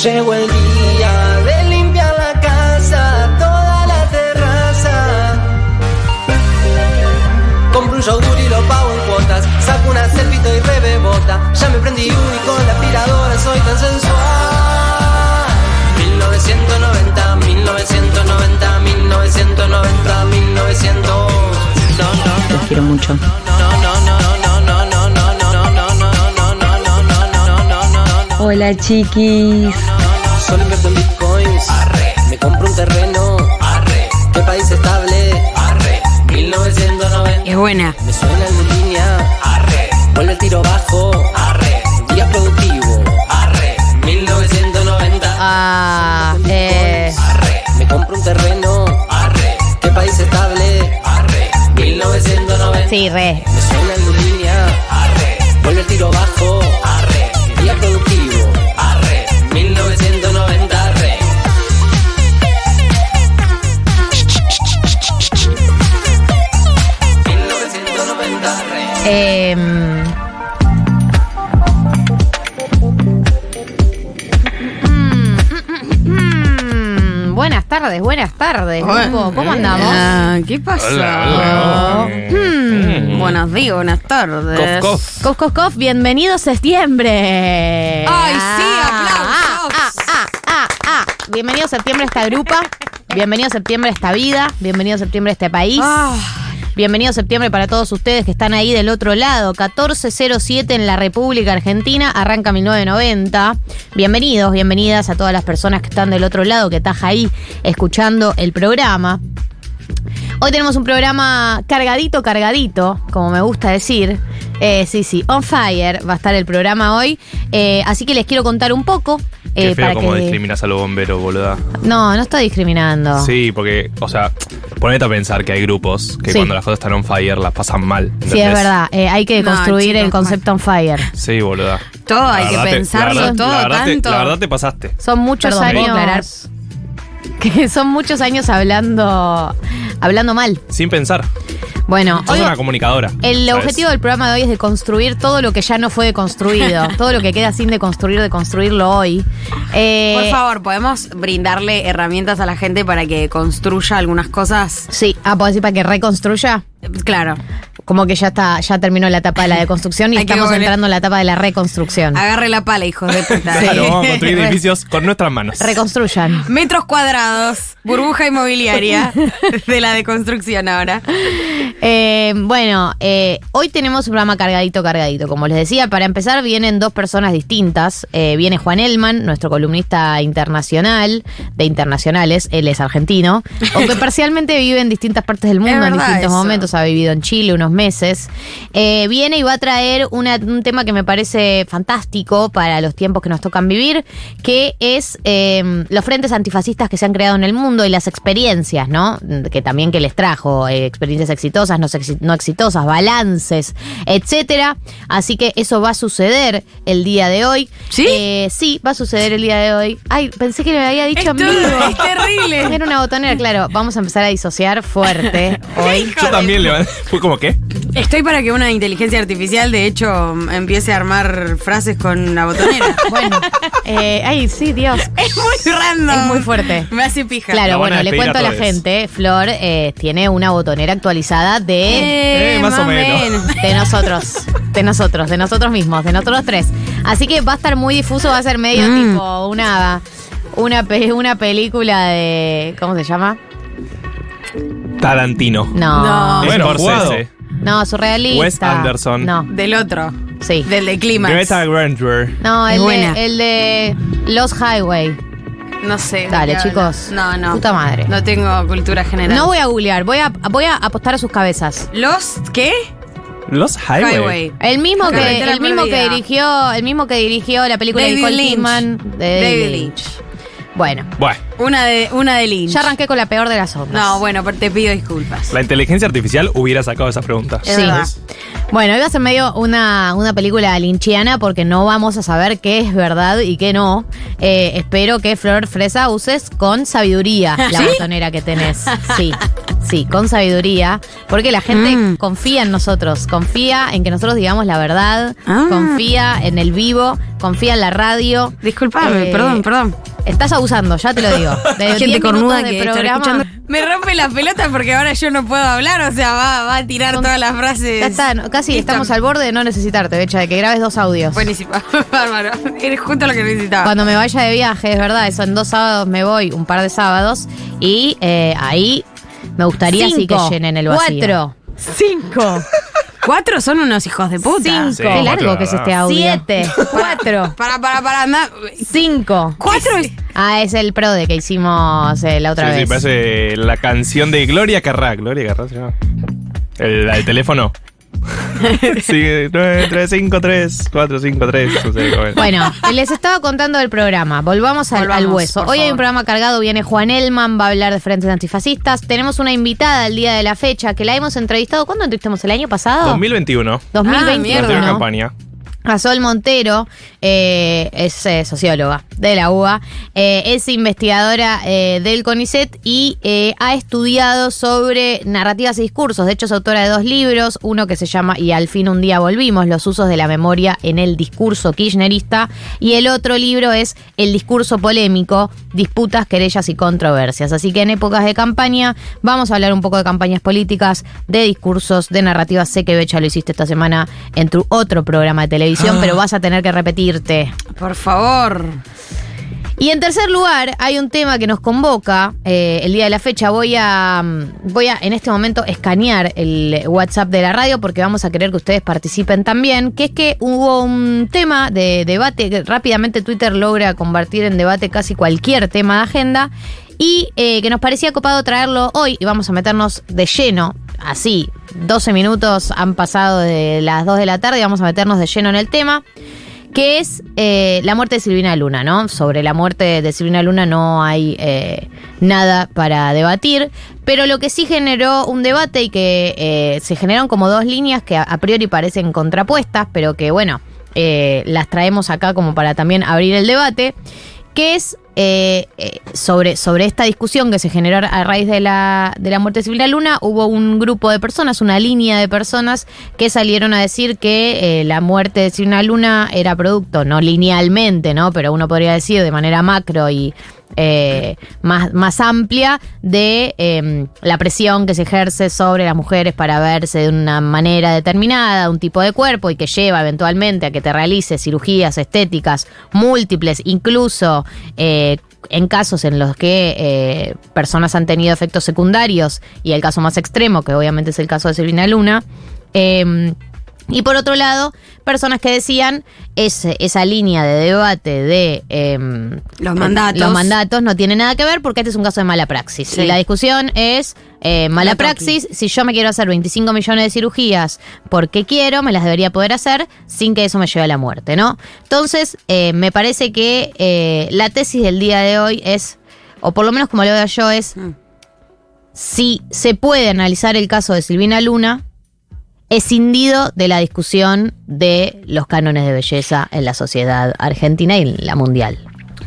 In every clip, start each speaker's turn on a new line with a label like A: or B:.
A: Llegó el día de limpiar la casa, toda la terraza. Compro un yogur y lo pago en cuotas. Saco una selfie y rebebota. Ya me prendí uno y con la aspiradora soy tan sensual. 1990, 1990, 1990, 1900. No, no,
B: Los quiero mucho. Hola chiquis.
A: Solo invierto en bitcoins. Arre. Me compro un terreno. Arre. ¿Qué país estable? Arre. 1990.
C: Es buena.
A: Me suena en línea. Arre. Vuelve el tiro bajo. Arre. Día productivo. Arre. 1990.
C: Ah, eh.
A: Arre. Me compro un terreno. Arre. ¿Qué país estable? Arre. 1990.
C: Sí, re.
A: Me suena en línea. Arre. Vuelve el tiro bajo. Arre. Día productivo.
C: Em, mm, Buenas tardes, buenas tardes. grupo. ¿Cómo andamos?
D: Ah, ¿Qué pasó?
E: Hola, hola.
D: Hmm, Buenos días, buenas tardes.
E: Cof, cof.
C: Cof, cof, cof, bienvenido a septiembre.
D: Ay, sí, aplausos.
C: Ah, ah, ah, ah, ah. Bienvenido a septiembre a esta grupa. Bienvenido a septiembre a esta vida. Bienvenido a septiembre a este país.
D: Ah,
C: Bienvenido septiembre para todos ustedes que están ahí del otro lado. 1407 en la República Argentina, arranca 1990. Bienvenidos, bienvenidas a todas las personas que están del otro lado, que estás ahí escuchando el programa. Hoy tenemos un programa cargadito, cargadito, como me gusta decir. Eh, sí, sí, on fire va a estar el programa hoy. Eh, así que les quiero contar un poco.
E: Qué
C: eh,
E: feo
C: para
E: como
C: que...
E: discriminas a los bomberos, boluda.
C: No, no estoy discriminando.
E: Sí, porque, o sea, ponete a pensar que hay grupos que
C: Sí.
E: cuando las cosas están on fire las pasan mal.
C: Sí,
E: ¿entendés?
C: es verdad. eh, hay que
D: No,
C: construir el concepto on fire.
E: Sí, boluda.
D: todo hay que
E: verdad te-
D: pensarlo,
E: la verdad-
D: todo
E: la verdad te-
D: tanto.
E: la verdad te pasaste.
C: Son muchos
D: Perdón, ¿puedo
C: años.
D: aclarar?
C: Que son muchos años hablando. hablando mal.
E: Sin pensar.
C: Bueno,
E: Sos
C: hoy-
E: una comunicadora.
C: el
E: ¿sabes?
C: objetivo del programa de hoy es de construir todo lo que ya no fue deconstruido. todo lo que queda sin deconstruir, de construirlo hoy. Eh,
D: Por favor, ¿podemos brindarle herramientas a la gente para que construya algunas cosas?
C: Sí, ah, ¿puedo decir para que reconstruya?
D: Claro.
C: Como que ya está, ya terminó la etapa de la deconstrucción y
D: Hay que
C: estamos
D: volver-
C: entrando en la etapa de la reconstrucción.
D: Agarre la pala, hijos de puta.
E: Claro, vamos a construir edificios con nuestras manos.
C: Reconstruyan.
D: Metros cuadrados, burbuja inmobiliaria de la deconstrucción ahora.
C: Eh, bueno, eh, hoy tenemos un programa cargadito, cargadito. Como les decía, para empezar vienen dos personas distintas. Eh, viene Juan Elman, nuestro columnista internacional, de internacionales, él es argentino, aunque parcialmente vive en distintas partes del mundo, en distintos
D: eso.
C: momentos, ha vivido en Chile unos meses. Eh, viene y va a traer una- un tema que me parece fantástico para los tiempos que nos tocan vivir, que es eh, los frentes antifascistas que se han creado en el mundo y las experiencias, ¿no? Que también que les trajo, eh, experiencias exitosas, no, no exitosas, balances, etcétera. Así que eso va a suceder el día de hoy.
D: ¿Sí?
C: Eh, sí, va a suceder el día de hoy. Ay, pensé que me había dicho
D: Esto
C: vivo.
D: es terrible.
C: Era una botonera, claro. Vamos a empezar a disociar fuerte hoy.
E: Yo también le fue como que.
D: Estoy para que una inteligencia artificial, de hecho, empiece a armar frases con la botonera.
C: Bueno, eh, ay, sí, Dios.
D: es muy random.
C: Es muy fuerte.
D: Me hace pija.
C: Claro,
E: La van a
C: bueno, le
E: despedir
C: cuento a
E: a
C: la
E: todos.
C: gente, Flor eh, tiene una botonera actualizada de...
E: Eh, más o menos.
C: De nosotros, de nosotros, de nosotros mismos, de nosotros tres. Así que va a estar muy difuso, va a ser medio
D: Mm.
C: tipo una, una, pe- una película de... ¿Cómo se llama?
E: Tarantino.
C: No.
D: No.
E: Bueno. Scorsese.
C: No, surrealista.
E: Wes Anderson.
C: No,
D: Del otro.
C: sí.
D: Del de.
E: Greta Granger.
C: No, el
D: buena.
C: de, el de Los Highway.
D: No sé. ¿de
C: Dale, chicos.
D: No, no.
C: Puta madre.
D: No tengo cultura general.
C: No voy a googlear, voy a, voy a apostar a sus cabezas.
D: ¿Los qué?
E: Los Highway.
D: Highway.
C: El mismo que el mismo que dirigió el mismo que dirigió la película de Nicole
D: Lynch.
C: Kidman de David,
D: David
C: Lynch.
D: Lynch.
C: Bueno,
E: Bueno,
D: Una de, una de Lynch.
C: ya arranqué con la peor de las ondas.
D: No, bueno, pero te pido disculpas.
E: la inteligencia artificial hubiera sacado esa pregunta.
D: Es
C: Sí.
D: verdad.
C: Bueno, iba a ser medio una, una película linchiana porque no vamos a saber qué es verdad y qué no. Eh, espero que Flor Fresa uses con sabiduría la
D: ¿Sí?
C: botonera que tenés. Sí, Sí, con sabiduría, porque la gente
D: Mm.
C: confía en nosotros, confía en que nosotros digamos la verdad,
D: Ah.
C: confía en el vivo, confía en la radio.
D: Disculpame,
C: Eh,
D: perdón, perdón.
C: Estás abusando, ya te lo digo. De
D: Hay
C: 10
D: gente cornuda
C: minutos de
D: que
C: programa,
D: escuchando. Me rompe la pelota porque ahora yo no puedo hablar, o sea, va, va a tirar todas las frases.
C: Ya está, no, casi
D: Listo.
C: estamos al borde de no necesitarte, Becha, de que grabes dos audios.
D: Buenísimo, bárbaro. Eres justo lo que necesitaba.
C: Cuando me vaya de viaje, es verdad, eso en dos sábados me voy, un par de sábados, y eh, ahí me gustaría sí que
B: Cinco,
C: llenen el vacío.
B: Cuatro, cinco,
D: Cuatro son unos hijos de puta.
B: Cinco.
E: Sí,
C: Qué largo
E: cuatro,
C: que es este audio.
B: siete, cuatro,
D: Para, para, para, anda.
B: cinco.
D: Cuatro es.
C: Ah, es el pro de que hicimos eh, la otra
E: Sí, sí,
C: vez.
E: parece la canción de Gloria Carrá. Gloria Carrá se llama. El, el teléfono. Sí, 9, 3, 5, 3, 4, 5, 3. No sé, cómo es.
C: Bueno, les estaba contando del programa. Volvamos al,
D: Volvamos,
C: al hueso. Hoy hay un programa cargado. Viene Juan Elman, va a hablar de frentes antifascistas. Tenemos una invitada al día de la fecha que la hemos entrevistado. ¿Cuándo entrevistamos? ¿El año pasado?
E: 2021.
C: 2021.
D: Ah, mierda.
C: ¿no?
E: campaña.
C: A Sol Montero eh, es eh, socióloga de la UBA, eh, es investigadora del CONICET y ha estudiado sobre narrativas y discursos. De hecho, es autora de dos libros, uno que se llama Y al fin un día volvimos, los usos de la memoria en el discurso kirchnerista, y el otro libro es El discurso polémico, disputas, querellas y controversias. Así que en épocas de campaña vamos a hablar un poco de campañas políticas, de discursos, de narrativas. Sé que Becha lo hiciste esta semana en tu otro programa de televisión, pero vas a tener que repetirte.
D: Por favor.
C: Y en tercer lugar, hay un tema que nos convoca eh, el día de la fecha. Voy a, mm, voy a en este momento escanear el WhatsApp de la radio porque vamos a querer que ustedes participen también. Que es que hubo un tema de debate que rápidamente Twitter logra convertir en debate casi cualquier tema de agenda. Y eh, que nos parecía copado traerlo hoy y vamos a meternos de lleno, así, 12 minutos han pasado de las 2 de la tarde vamos a meternos de lleno en el tema que es eh, la muerte de Silvina Luna, ¿no? Sobre la muerte de Silvina Luna no hay eh, nada para debatir, pero lo que sí generó un debate y que eh, se generaron como dos líneas que a, priori parecen contrapuestas, pero que bueno, las traemos acá como para también abrir el debate, que es eh, eh, sobre, sobre esta discusión que se generó a raíz de la, de la muerte de Silvina Luna, hubo un grupo de personas, una línea de personas que salieron a decir que eh, la muerte de Silvina Luna era producto, no linealmente, ¿no? Pero uno podría decir de manera macro y eh, más, más amplia de eh, la presión que se ejerce sobre las mujeres para verse de una manera determinada, un tipo de cuerpo y que lleva eventualmente a que te realices cirugías estéticas múltiples, incluso eh, en casos en los que eh, personas han tenido efectos secundarios y el caso más extremo, que obviamente es el caso de Silvina Luna. eh, y por otro lado, personas que decían ese- esa línea de debate de em,
D: Los mandatos.
C: los mandatos no tiene nada que ver porque este es un caso de mala praxis.
D: Sí.
C: Y la discusión es eh, mala
D: La toqui.
C: praxis. Si yo me quiero hacer 25 millones de cirugías porque quiero, me las debería poder hacer sin que eso me lleve a la muerte, ¿no? Entonces, eh, me parece que eh, la tesis del día de hoy es, o por lo menos como lo veo yo, es
D: Mm.
C: si se puede analizar el caso de Silvina Luna escindido de la discusión de los cánones de belleza en la sociedad argentina y en la mundial.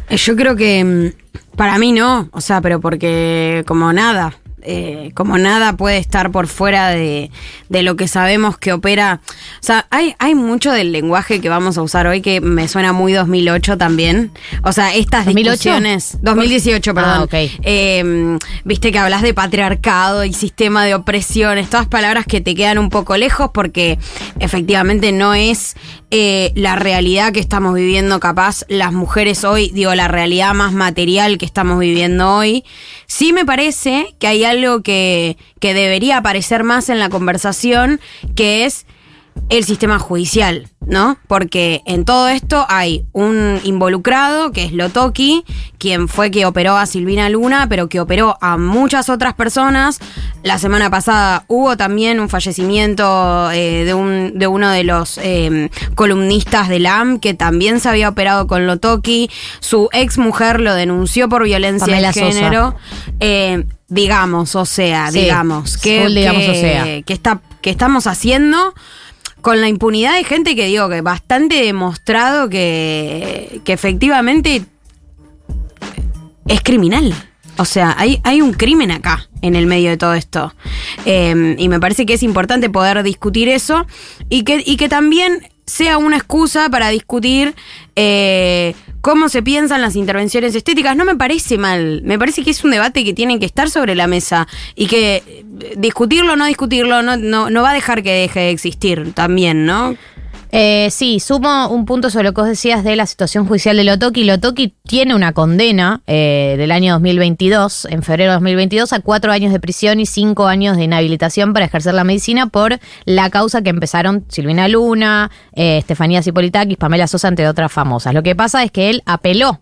D: Eh, Yo creo que mm, para mí no, o sea, pero porque como nada, eh, como nada puede estar por fuera de, de lo que sabemos que opera. O sea, hay, hay mucho del lenguaje que vamos a usar hoy que me suena muy 2008 también. O sea, estas
C: 2008?
D: discusiones. 2018, perdón.
C: Ah, ok.
D: Eh, Viste que hablas de patriarcado y sistema de opresiones, todas palabras que te quedan un poco lejos porque efectivamente no es eh, la realidad que estamos viviendo capaz las mujeres hoy, digo, la realidad más material que estamos viviendo hoy. Sí me parece que hay algo que, que debería aparecer más en la conversación, que es el sistema judicial, ¿no? Porque en todo esto hay un involucrado, que es Lotoki, quien fue que operó a Silvina Luna, pero que operó a muchas otras personas. La semana pasada hubo también un fallecimiento eh, de, un, de uno de los eh, columnistas del AM, que también se había operado con Lotoki. Su ex mujer lo denunció por violencia
C: Pamela
D: de género. Eh, digamos, o sea,
C: Sí,
D: digamos, que,
C: digamos,
D: que-
C: o sea.
D: que está, que estamos haciendo con la impunidad de gente que digo que bastante demostrado que, que efectivamente es criminal. O sea, hay, hay un crimen acá, en el medio de todo esto. Eh, y me parece que es importante poder discutir eso y que, y que también sea una excusa para discutir eh, cómo se piensan las intervenciones estéticas. No me parece mal. Me parece que es un debate que tiene que estar sobre la mesa y que eh, discutirlo o no discutirlo no, no, no va a dejar que deje de existir también, ¿no?
C: Eh, sí, sumo un punto sobre lo que vos decías de la situación judicial de Lotoki. Lotoki tiene una condena eh, del año 2022, en febrero de 2022, a cuatro años de prisión y cinco años de inhabilitación para ejercer la medicina por la causa que empezaron Silvina Luna, eh, Estefanía Cipolitakis, Pamela Sosa, entre otras famosas. Lo que pasa es que él apeló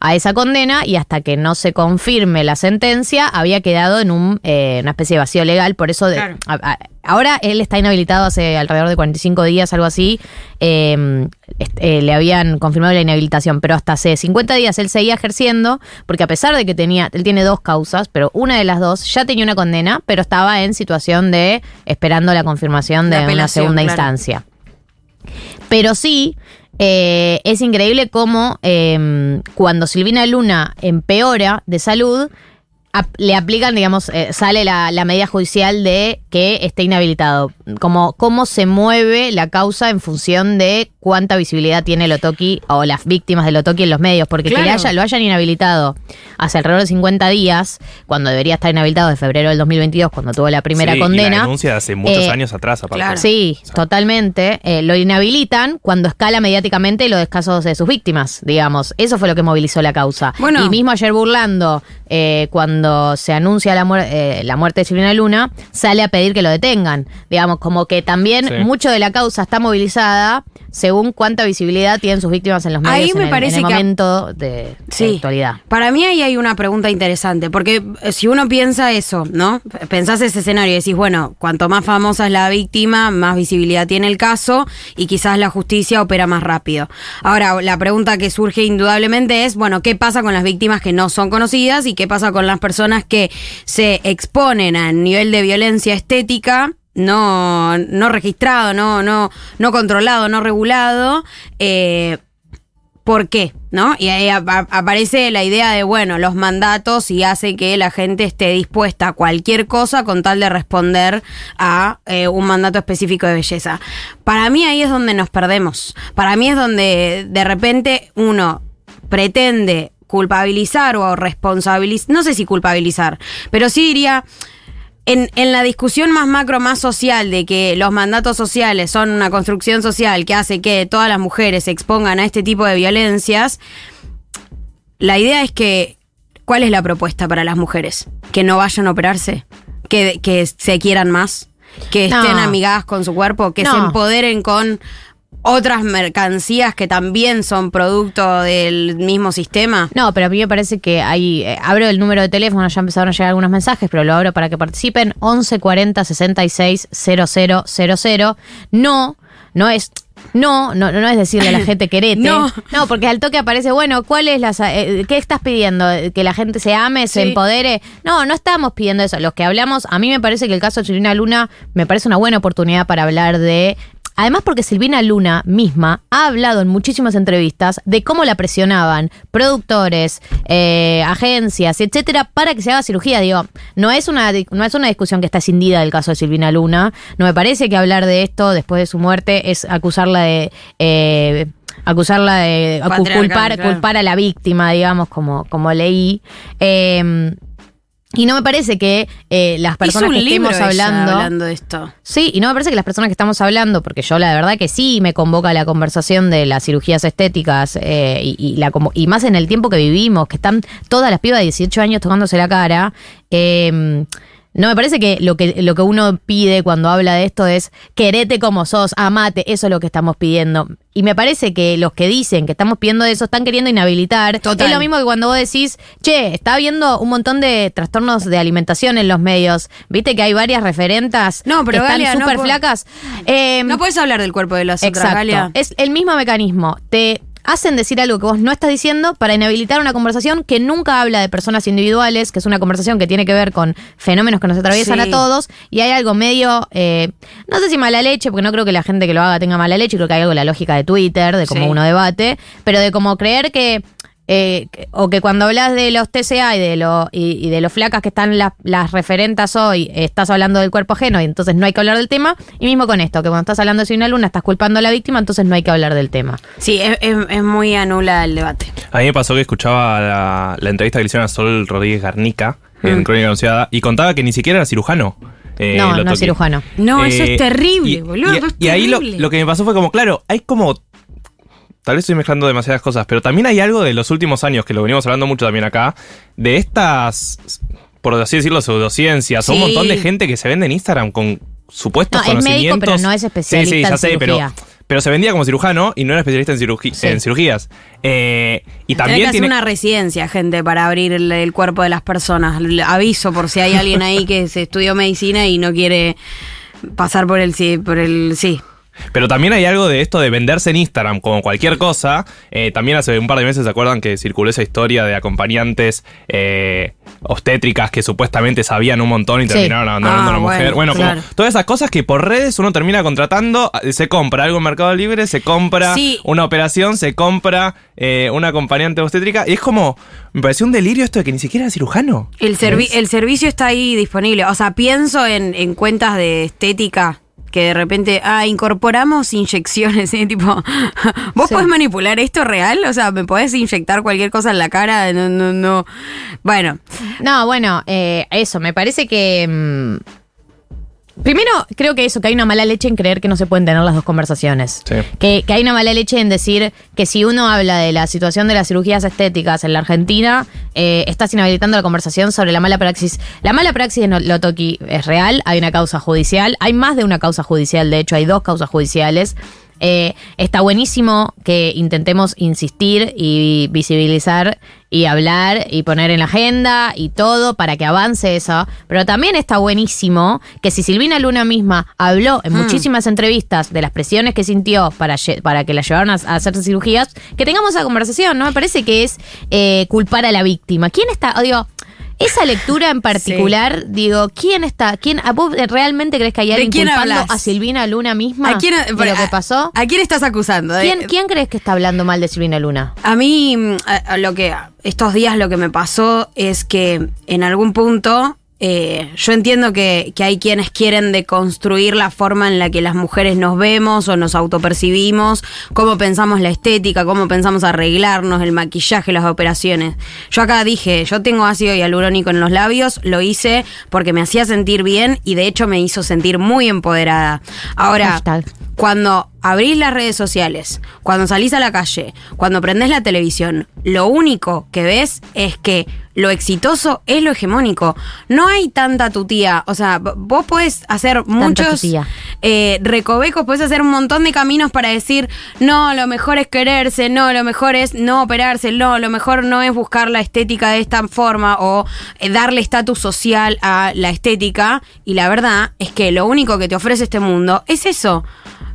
C: a esa condena y hasta que no se confirme la sentencia había quedado en un, eh, una especie de vacío legal. Por eso de-
D: Claro.
C: a- a- ahora él está inhabilitado hace alrededor de 45 días, algo así. Eh, est- eh, le habían confirmado la inhabilitación, pero hasta hace 50 días él seguía ejerciendo porque a pesar de que tenía, él tiene dos causas, pero una de las dos ya tenía una condena, pero estaba en situación de esperando la confirmación
D: De
C: de una segunda
D: claro.
C: instancia. Pero sí, eh, es increíble cómo eh, cuando Silvina Luna empeora de salud, ap- le aplican, digamos, eh, sale la, la medida judicial de que esté inhabilitado. Como cómo se mueve la causa en función de cuánta visibilidad tiene Lotoki o las víctimas de Lotoki en los medios. Porque que le haya, lo hayan inhabilitado hace alrededor de 50 días, cuando debería estar inhabilitado de febrero del 2022, cuando tuvo la primera
E: Sí, y
C: condena.
E: la denuncia de hace muchos
C: Eh,
E: años atrás, aparte.
D: claro.
C: Sí,
E: O sea,
C: totalmente. Eh, lo inhabilitan cuando escala mediáticamente los casos de sus víctimas, digamos. Eso fue lo que movilizó la causa.
D: Bueno.
C: y mismo ayer burlando, eh, cuando se anuncia la, muer- eh, la muerte de Silvina Luna, sale a pedir que lo detengan. Digamos, como que también
E: Sí.
C: mucho de la causa está movilizada según cuánta visibilidad tienen sus víctimas en los
D: Ahí
C: medios
D: me
C: en, el-
D: parece
C: en el
D: que-
C: momento de, de
D: Sí.
C: actualidad.
D: Para mí ahí hay una pregunta interesante, porque eh, si uno piensa eso, ¿no? Pensás ese escenario y decís, bueno, cuanto más famosa es la víctima, más visibilidad tiene el caso y quizás la justicia opera más rápido. Ahora, la pregunta que surge indudablemente es, bueno, ¿qué pasa con las víctimas que no son conocidas y qué pasa con las personas que se exponen a nivel de violencia estética? No, no registrado, no, no, no controlado, no regulado, eh, ¿Por qué? ¿No? Y ahí ap- ap- aparece la idea de, bueno, los mandatos y hace que la gente esté dispuesta a cualquier cosa con tal de responder a eh, un mandato específico de belleza. Para mí ahí es donde nos perdemos. Para mí es donde de repente uno pretende culpabilizar o responsabilizar, no sé si culpabilizar, pero sí diría, en, en la discusión más macro, más social, de que los mandatos sociales son una construcción social que hace que todas las mujeres se expongan a este tipo de violencias, la idea es que, ¿cuál es la propuesta para las mujeres? Que no vayan a operarse, que, que se quieran más, que
C: No.
D: estén amigadas con su cuerpo, que se empoderen con otras mercancías que también son producto del mismo sistema.
C: No, pero a mí me parece que hay. eh, abro el número de teléfono, ya empezaron a llegar algunos mensajes, pero lo abro para que participen. 11 40 66 000. No, no es. No, no, no es decirle a la gente querete.
D: No.
C: no, porque al toque aparece, bueno, ¿cuál es la. eh, ¿Qué estás pidiendo? ¿Que la gente se ame, se
D: Sí.
C: empodere? No, no estamos pidiendo eso. Los que hablamos, a mí me parece que el caso de Silvina Luna me parece una buena oportunidad para hablar de Además, porque Silvina Luna misma ha hablado en muchísimas entrevistas de cómo la presionaban productores, eh, agencias, etcétera, para que se haga cirugía. Digo, no es una no es una discusión que está escindida del caso de Silvina Luna. No me parece que hablar de esto después de su muerte es acusarla de eh, acusarla de culpar, culpar a la víctima, digamos, como, como leí. Eh, y no me parece que eh, las personas que estemos hablando
D: hablando de esto.
C: Sí, y no me parece que las personas que estamos hablando, porque yo la verdad que sí me convoca la conversación de las cirugías estéticas eh, y, y la, como- y más en el tiempo que vivimos, que están todas las pibas de 18 años tocándose la cara. eh, no me parece que lo que lo que uno pide cuando habla de esto es querete como sos, amate, eso es lo que estamos pidiendo. Y me parece que los que dicen que estamos pidiendo eso están queriendo inhabilitar.
D: Total.
C: Es lo mismo que cuando vos decís, che, está habiendo un montón de trastornos de alimentación en los medios. Viste que hay varias referentas
D: No, pero
C: que están
D: Galia, no
C: súper
D: po-
C: flacas. Eh,
D: No puedes hablar del cuerpo de las otras,
C: exacto.
D: Galia.
C: Es el mismo mecanismo. Te hacen decir algo que vos no estás diciendo para inhabilitar una conversación que nunca habla de personas individuales, que es una conversación que tiene que ver con fenómenos que nos atraviesan
D: Sí.
C: a todos, y hay algo medio, eh, no sé si mala leche, porque no creo que la gente que lo haga tenga mala leche, creo que hay algo de la lógica de Twitter, de cómo
D: Sí.
C: uno debate, pero de cómo creer que eh, que- o que cuando hablas de los TCA y de lo y, y de los flacas que están las, las referentas hoy, estás hablando del cuerpo ajeno y entonces no hay que hablar del tema. Y mismo con esto, que cuando estás hablando de una luna estás culpando a la víctima, entonces no hay que hablar del tema.
D: Sí, es, es- es muy anula el debate.
E: A mí me pasó que escuchaba la, la entrevista que le hicieron a Sol Rodríguez Garnica
D: Mm.
E: en Crónica Anunciada y contaba que ni siquiera era cirujano. eh,
C: No, no cirujano.
D: No, eso
E: Eh,
D: es terrible,
E: y-
D: boludo.
E: Y,
D: eso es
E: y ahí lo,
D: terrible.
E: lo que me pasó fue como, claro, hay como. Tal vez estoy mezclando demasiadas cosas, pero también hay algo de los últimos años, que lo venimos hablando mucho también acá, de estas, por así decirlo, pseudociencias, o un montón de gente que se vende en Instagram con supuestos
C: No, es médico,
E: conocimientos.
C: pero no es especialista
E: Sí, sí,
C: en
E: ya sé, pero,
C: cirugía.
E: pero se vendía como cirujano y no era especialista en,
C: Sí.
E: en cirugías. Eh, y también
D: que hacer
E: tiene.
D: una residencia, gente, para abrir el, el cuerpo de las personas. Aviso por si hay alguien ahí que se estudió medicina y no quiere pasar por el sí, por el sí.
E: Pero también hay algo de esto de venderse en Instagram como cualquier cosa. Eh, también hace un par de meses se acuerdan que circuló esa historia de acompañantes eh, obstétricas que supuestamente sabían un montón y
C: Sí.
E: terminaron abandonando
D: Ah,
E: a una mujer.
D: bueno,
E: Bueno,
D: claro.
E: como todas esas cosas que por redes uno termina contratando, eh, se compra algo en Mercado Libre, se compra
D: Sí.
E: una operación, se compra eh, una acompañante obstétrica. Y es como, me pareció un delirio esto de que ni siquiera era cirujano.
D: El, servi- el servicio está ahí disponible. O sea, pienso en, en cuentas de estética que de repente, ah, incorporamos inyecciones, ¿sí? tipo, ¿vos
C: Sí.
D: podés manipular esto real? O sea, ¿me podés inyectar cualquier cosa en la cara? No, no, no. Bueno,
C: No, bueno, eh, eso, me parece que... mm, primero, creo que eso, que hay una mala leche en creer que no se pueden tener las dos conversaciones.
E: Sí.
C: Que, que hay una mala leche en decir que si uno habla de la situación de las cirugías estéticas en la Argentina, eh, estás inhabilitando la conversación sobre la mala praxis. La mala praxis en Lotoki es real, hay una causa judicial, hay más de una causa judicial, de hecho hay dos causas judiciales. Eh, está buenísimo que intentemos insistir y visibilizar y hablar y poner en la agenda y todo para que avance eso. Pero también está buenísimo que si Silvina Luna misma habló en muchísimas entrevistas de las presiones que sintió para, para que la llevaran a, a hacerse cirugías, que tengamos esa conversación. No me parece que es eh, culpar a la víctima. ¿Quién está? digo, esa lectura en particular, digo, ¿quién está? ¿Quién, a ¿Vos realmente crees que hay
D: ¿De
C: alguien culpando a Silvina Luna misma
D: ¿a quién,
C: de lo que pasó?
D: ¿A quién estás acusando? De-
C: ¿Quién, quién crees que está hablando mal de Silvina Luna?
D: A mí, mm, a- a lo que estos días lo que me pasó es que en algún punto eh, yo entiendo que, que hay quienes quieren deconstruir la forma en la que las mujeres nos vemos o nos autopercibimos, cómo pensamos la estética, cómo pensamos arreglarnos, el maquillaje, las operaciones. Yo acá dije, yo tengo ácido hialurónico en los labios, lo hice porque me hacía sentir bien y de hecho me hizo sentir muy empoderada. Ahora,
C: Hashtag.
D: cuando abrís las redes sociales, cuando salís a la calle, cuando prendés la televisión, lo único que ves es que lo exitoso es lo hegemónico. No hay tanta tutía. O sea, vos podés hacer muchos eh, recovecos, podés hacer un montón de caminos para decir, no, lo mejor es quererse, no, lo mejor es no operarse, no, lo mejor no es buscar la estética de esta forma o eh, darle estatus social a la estética. Y la verdad es que lo único que te ofrece este mundo es eso.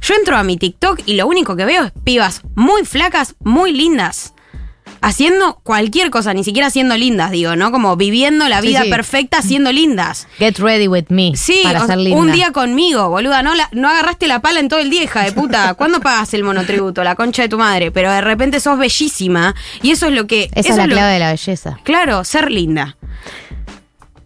D: Yo entro a mi TikTok y lo único que veo es pibas muy flacas, muy lindas. Haciendo cualquier cosa, ni siquiera siendo lindas, digo, ¿no? Como viviendo la vida
C: sí.
D: perfecta siendo lindas.
C: Get ready with me.
D: Sí,
C: para ser linda.
D: un día conmigo, boluda. No, la- no agarraste la pala en todo el día, hija de puta. ¿Cuándo pagas el monotributo? La concha de tu madre. Pero de repente sos bellísima. Y eso es lo que.
C: Esa
D: eso
C: es la
D: lo-
C: clave de la belleza.
D: Claro, ser linda.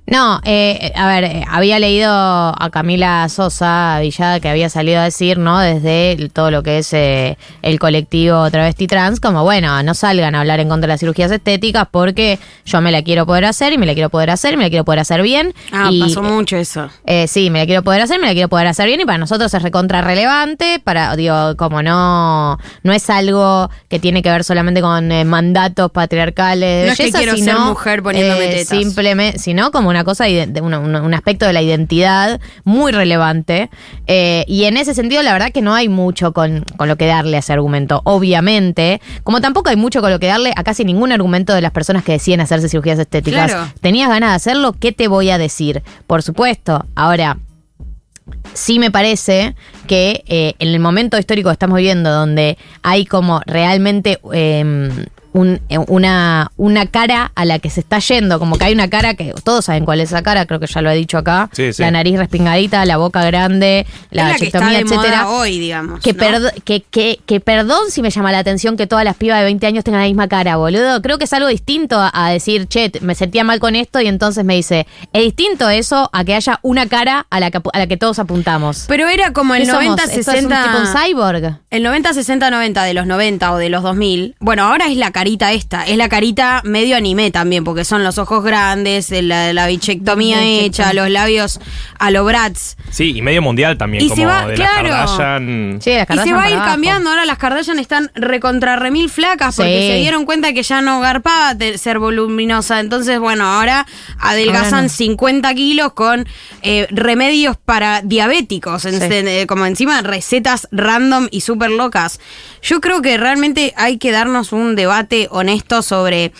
C: No, eh, a ver, eh, había leído a Camila Sosa Villada que había salido a decir, ¿no? Desde el- todo lo que es eh, el colectivo travesti trans, como bueno, no salgan a hablar en contra de las cirugías estéticas porque yo me la quiero poder hacer y me la quiero poder hacer y me la quiero poder hacer bien.
D: Ah,
C: y,
D: pasó mucho eso.
C: Eh, sí, me la quiero poder hacer, me la quiero poder hacer bien y para nosotros es recontra relevante, para, digo, como no, no es algo que tiene que ver solamente con eh, mandatos patriarcales de
D: No es que
C: belleza,
D: quiero ser mujer poniéndome tetas.
C: Simplemente, sino como una cosa, un aspecto de la identidad muy relevante. Eh, y en ese sentido, la verdad que no hay mucho con, con lo que darle a ese argumento, obviamente, como tampoco hay mucho con lo que darle a casi ningún argumento de las personas que deciden hacerse cirugías estéticas.
D: Claro.
C: ¿Tenías ganas de hacerlo? ¿Qué te voy a decir? Por supuesto. Ahora, sí me parece que eh, en el momento histórico que estamos viviendo, donde hay como realmente eh, un- eh, una, una cara a la que se está yendo, como que hay una cara que todos saben cuál es esa cara, creo que ya lo he dicho acá,
E: Sí, sí.
C: la nariz respingadita, la boca grande, la,
D: la que está de
C: etcétera.
D: moda hoy, digamos.
C: Que,
D: ¿no?
C: perdo- que, que, que perdón si me llama la atención que todas las pibas de 20 años tengan la misma cara, boludo. Creo que es algo distinto a, a decir, che, me sentía mal con esto y entonces me dice, es distinto eso a que haya una cara a la que, a la que todos apuntamos.
D: Pero era como el
C: ¿Qué somos?
D: 90,
C: ¿Esto es un
D: 60.
C: tipo un cyborg?
D: El 90, 60, 90 de los 90 o de los 2000. Bueno, ahora es la carita esta. Es la carita medio anime también, porque son los ojos grandes, la, la bichectomía hecha, los labios a lo Bratz.
E: Sí, y medio mundial también,
D: Y
E: como
D: se va-
E: de
D: claro.
E: la Kardashian.
C: Sí, las
D: Y se va a ir
C: abajo.
D: cambiando. Ahora las Kardashian están recontra remil flacas porque
C: Sí.
D: se dieron cuenta que ya no garpaba te- ser voluminosa. Entonces, bueno, ahora adelgazan
C: Ahora no.
D: 50 kilos con eh, remedios para diabéticos. en-
C: Sí.
D: eh, como encima recetas random y súper locas. Yo creo que realmente hay que darnos un debate honesto sobre.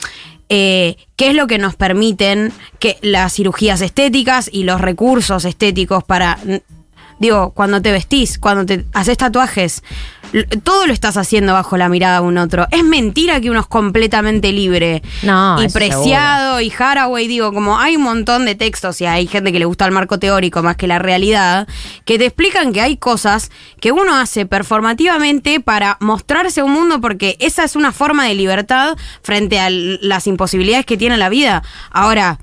D: eh, qué es lo que nos permiten que las cirugías estéticas y los recursos estéticos para Digo, cuando te vestís, cuando te haces tatuajes, todo lo estás haciendo bajo la mirada de un otro. Es mentira que uno es completamente libre.
C: No,
D: Y Preciado y Haraway, digo, como hay un montón de textos y hay gente que le gusta el marco teórico más que la realidad, que te explican que hay cosas que uno hace performativamente para mostrarse a un mundo porque esa es una forma de libertad frente a las imposibilidades que tiene la vida. Ahora,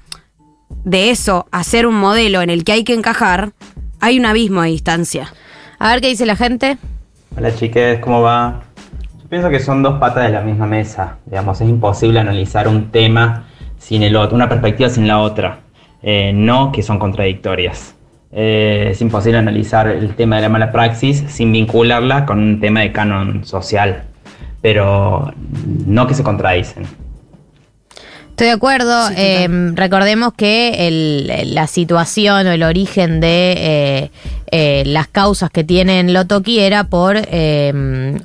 D: de eso, hacer un modelo en el que hay que encajar, hay un abismo de distancia.
C: A ver qué dice la gente.
F: Hola chiques, ¿cómo va? Yo pienso que son dos patas de la misma mesa. Digamos, es imposible analizar un tema sin el otro, una perspectiva sin la otra. Eh, no que son contradictorias. Eh, es imposible analizar el tema de la mala praxis sin vincularla con un tema de canon social. Pero no que se contradicen.
C: Estoy de acuerdo.
D: Sí.
C: Eh, recordemos que el- la situación o el origen de eh, eh, las causas que tienen Lotoki era por eh,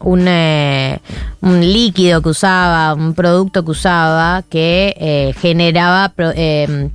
C: un, eh, un líquido que usaba, un producto que usaba que eh, generaba pro- eh,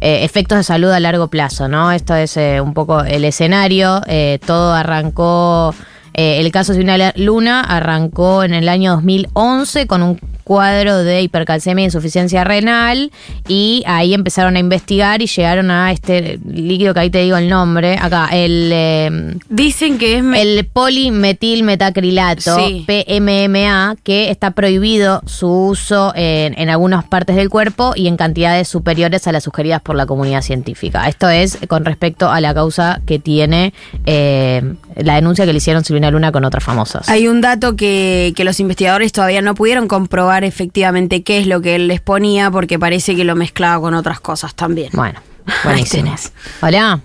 C: efectos de salud a largo plazo, ¿no? Esto es eh, un poco el escenario. Eh, todo arrancó. eh, el caso de una luna arrancó en el año 2011 con un cuadro de hipercalcemia e insuficiencia renal y ahí empezaron a investigar y llegaron a este líquido que ahí te digo el nombre, acá, el, eh,
D: Dicen que es...
C: el polimetilmetacrilato,
D: Sí.
C: PMMA, que está prohibido su uso en, en algunas partes del cuerpo y en cantidades superiores a las sugeridas por la comunidad científica. Esto es con respecto a la causa que tiene eh, la denuncia que le hicieron Silvina Luna con otras famosas.
D: Hay un dato que, que los investigadores todavía no pudieron comprobar efectivamente qué es lo que él les ponía porque parece que lo mezclaba con otras cosas también.
C: Bueno, buenísimo. Hola.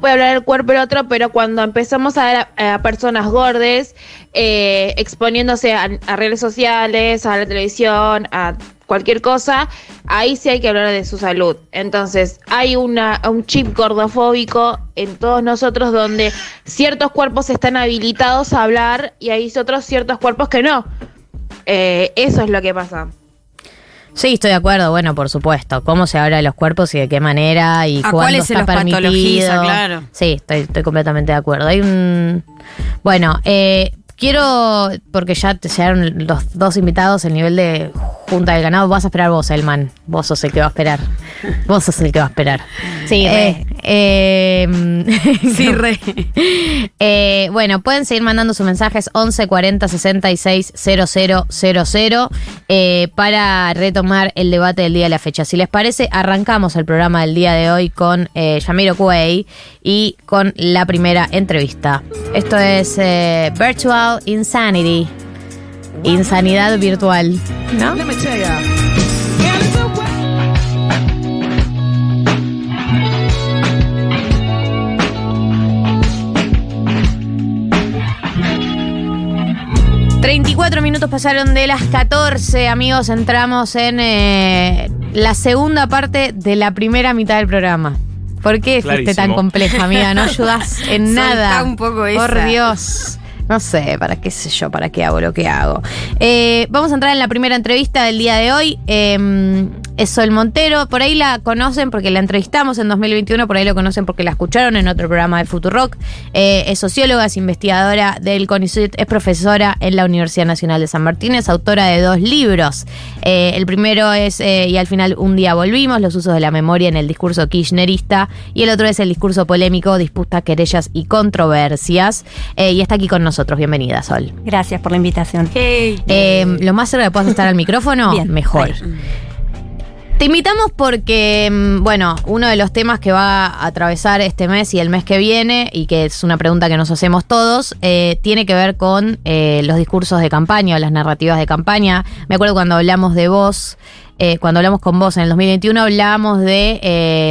G: puede hablar del cuerpo del otro, pero cuando empezamos a ver a, a personas gordes eh, exponiéndose a, a redes sociales, a la televisión, a cualquier cosa, ahí sí hay que hablar de su salud. Entonces, hay una, un chip gordofóbico en todos nosotros donde ciertos cuerpos están habilitados a hablar y hay otros ciertos cuerpos que no. Eh, eso es lo que pasa.
C: Sí, estoy de acuerdo, bueno, por supuesto. Cómo se habla de los cuerpos y de qué manera y
D: ¿A
C: cuándo
D: cuáles se
C: está
D: los
C: permitido.
D: Claro.
C: Sí, estoy, estoy completamente de acuerdo. Hay un... Bueno, eh, quiero, porque ya te llegaron los dos invitados, el nivel de Junta del Ganado, vas a esperar vos, Elman. Vos sos el que va a esperar. Vos sos el que va a esperar.
B: Sí,
C: Eh, eh,
D: Sí, re.
C: eh, bueno, pueden seguir mandando sus mensajes 11 40 66 000 eh, para retomar el debate del día de la fecha. Si les parece, arrancamos el programa del día de hoy con eh, Yamiro Cuey y con la primera entrevista. Esto es Virtual Insanity. Insanidad virtual. ¿No? ...34 minutos pasaron de las 14, amigos. Entramos en eh, la segunda parte de la primera mitad del programa. ¿Por qué fuiste tan compleja, amiga? No ayudas en nada.
D: un poco
C: Por
D: esa.
C: Dios. No sé, para qué sé yo, para qué hago lo que hago. Eh, vamos a entrar en la primera entrevista del día de hoy. Eh, es Sol Montero. Por ahí la conocen porque la entrevistamos en 2021, por ahí lo conocen porque la escucharon en otro programa de Futurock. Eh, es socióloga, es investigadora del CONICET, es profesora en la Universidad Nacional de San Martín, es autora de dos libros. Eh, el primero es eh, Y al final un día volvimos, los usos de la memoria en el discurso kirchnerista, y el otro es el discurso polémico, disputas, querellas y controversias. Eh, y está aquí con nosotros. Bienvenida, Sol.
H: Gracias por la invitación.
C: Eh, lo más cerca que puedas estar al micrófono,
H: Bien,
C: mejor.
H: ahí.
C: Te invitamos porque, mm, bueno, uno de los temas que va a atravesar este mes y el mes que viene, y que es una pregunta que nos hacemos todos, eh, tiene que ver con eh, los discursos de campaña las narrativas de campaña. Me acuerdo cuando hablamos de vos, eh, cuando hablamos con vos en el 2021, hablábamos de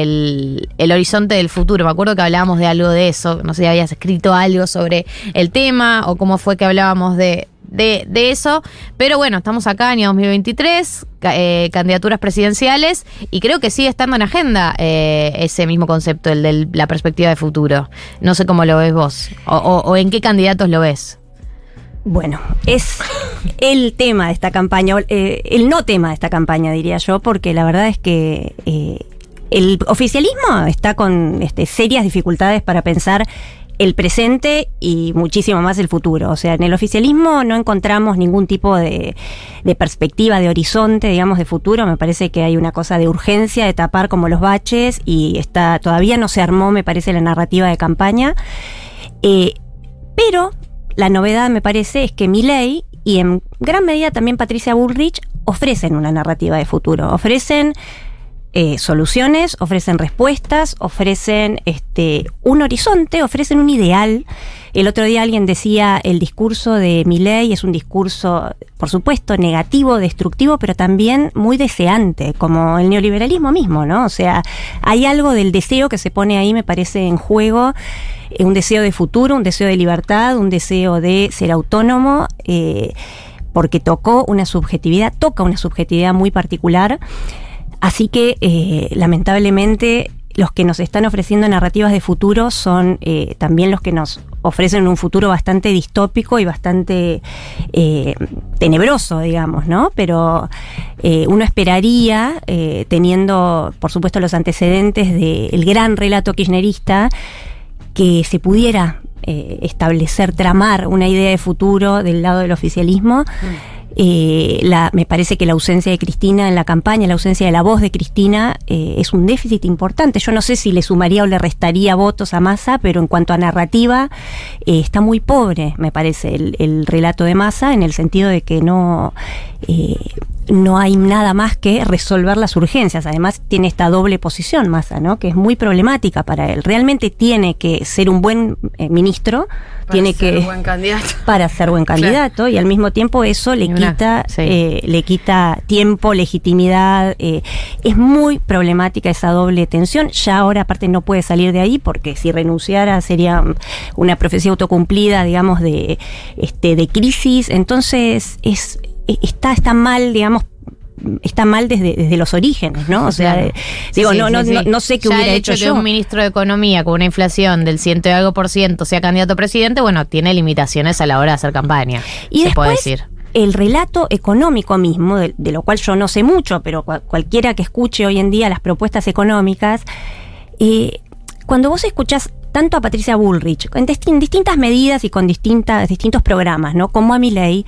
C: el, el horizonte del futuro. Me acuerdo que hablábamos de algo de eso. No sé si habías escrito algo sobre el tema o cómo fue que hablábamos de, de, de eso. Pero bueno, estamos acá, año 2023, ca- eh, candidaturas presidenciales, y creo que sigue estando en agenda eh, ese mismo concepto, el de la perspectiva de futuro. No sé cómo lo ves vos, o, en qué candidatos lo ves.
H: Bueno, es el tema de esta campaña, eh, el no tema de esta campaña, diría yo, porque la verdad es que eh, el oficialismo está con este, serias dificultades para pensar el presente y muchísimo más el futuro. O sea, en el oficialismo no encontramos ningún tipo de, de perspectiva, de horizonte, digamos, de futuro. Me parece que hay una cosa de urgencia, de tapar como los baches y está todavía no se armó, me parece, la narrativa de campaña. Eh, pero la novedad, me parece, es que Milei y en gran medida también Patricia Bullrich ofrecen una narrativa de futuro, ofrecen eh, soluciones, ofrecen respuestas, ofrecen este, un horizonte, ofrecen un ideal. El otro día alguien decía el discurso de Milley es un discurso, por supuesto, negativo, destructivo, pero también muy deseante, como el neoliberalismo mismo, ¿no? O sea, hay algo del deseo que se pone ahí, me parece, en juego, eh, un deseo de futuro, un deseo de libertad, un deseo de ser autónomo. eh, porque tocó una subjetividad, toca una subjetividad muy particular. Así que, eh, lamentablemente, los que nos están ofreciendo narrativas de futuro son eh, también los que nos ofrecen un futuro bastante distópico y bastante eh, tenebroso, digamos, ¿no? Pero uno esperaría, teniendo, por supuesto, los antecedentes del gran relato kirchnerista, que se pudiera establecer, tramar una idea de futuro del lado del oficialismo. Eh, la, me parece que la ausencia de Cristina en la campaña, la ausencia de la voz de Cristina eh, es un déficit importante. Yo no sé si le sumaría o le restaría votos a Massa, pero en cuanto a narrativa eh, está muy pobre, me parece, el, el relato de Massa en el sentido de que no... no hay nada más que resolver las urgencias. Además, tiene esta doble posición, Massa, ¿no? Que es muy problemática para él. Realmente tiene que ser un buen eh, ministro, tiene que
D: buen candidato.
H: para ser buen candidato y al mismo tiempo eso le
C: una-
H: quita
C: sí.
H: eh, le quita tiempo legitimidad eh, es muy problemática esa doble tensión ya ahora aparte no puede salir de ahí porque si renunciara sería una profecía autocumplida digamos de este de crisis entonces es está está mal digamos está mal desde, desde los orígenes, ¿no? O sea,
C: Claro.
H: eh, digo,
C: Sí,
H: no,
C: sí,
H: no,
C: sí.
H: no, no sé qué
C: Ya
H: hubiera
C: el
H: hecho,
C: hecho
H: yo.
C: que un ministro de Economía con una inflación del ciento y algo por ciento sea candidato a presidente, bueno, tiene limitaciones a la hora de hacer campaña.
H: Y
C: se
H: después,
C: puede decir.
H: el relato económico mismo, de, de lo cual yo no sé mucho, pero cua- cualquiera que escuche hoy en día las propuestas económicas, eh, cuando vos escuchás tanto a Patricia Bullrich, en distin- distintas medidas y con distintas, distintos programas, ¿no? Como a Milei,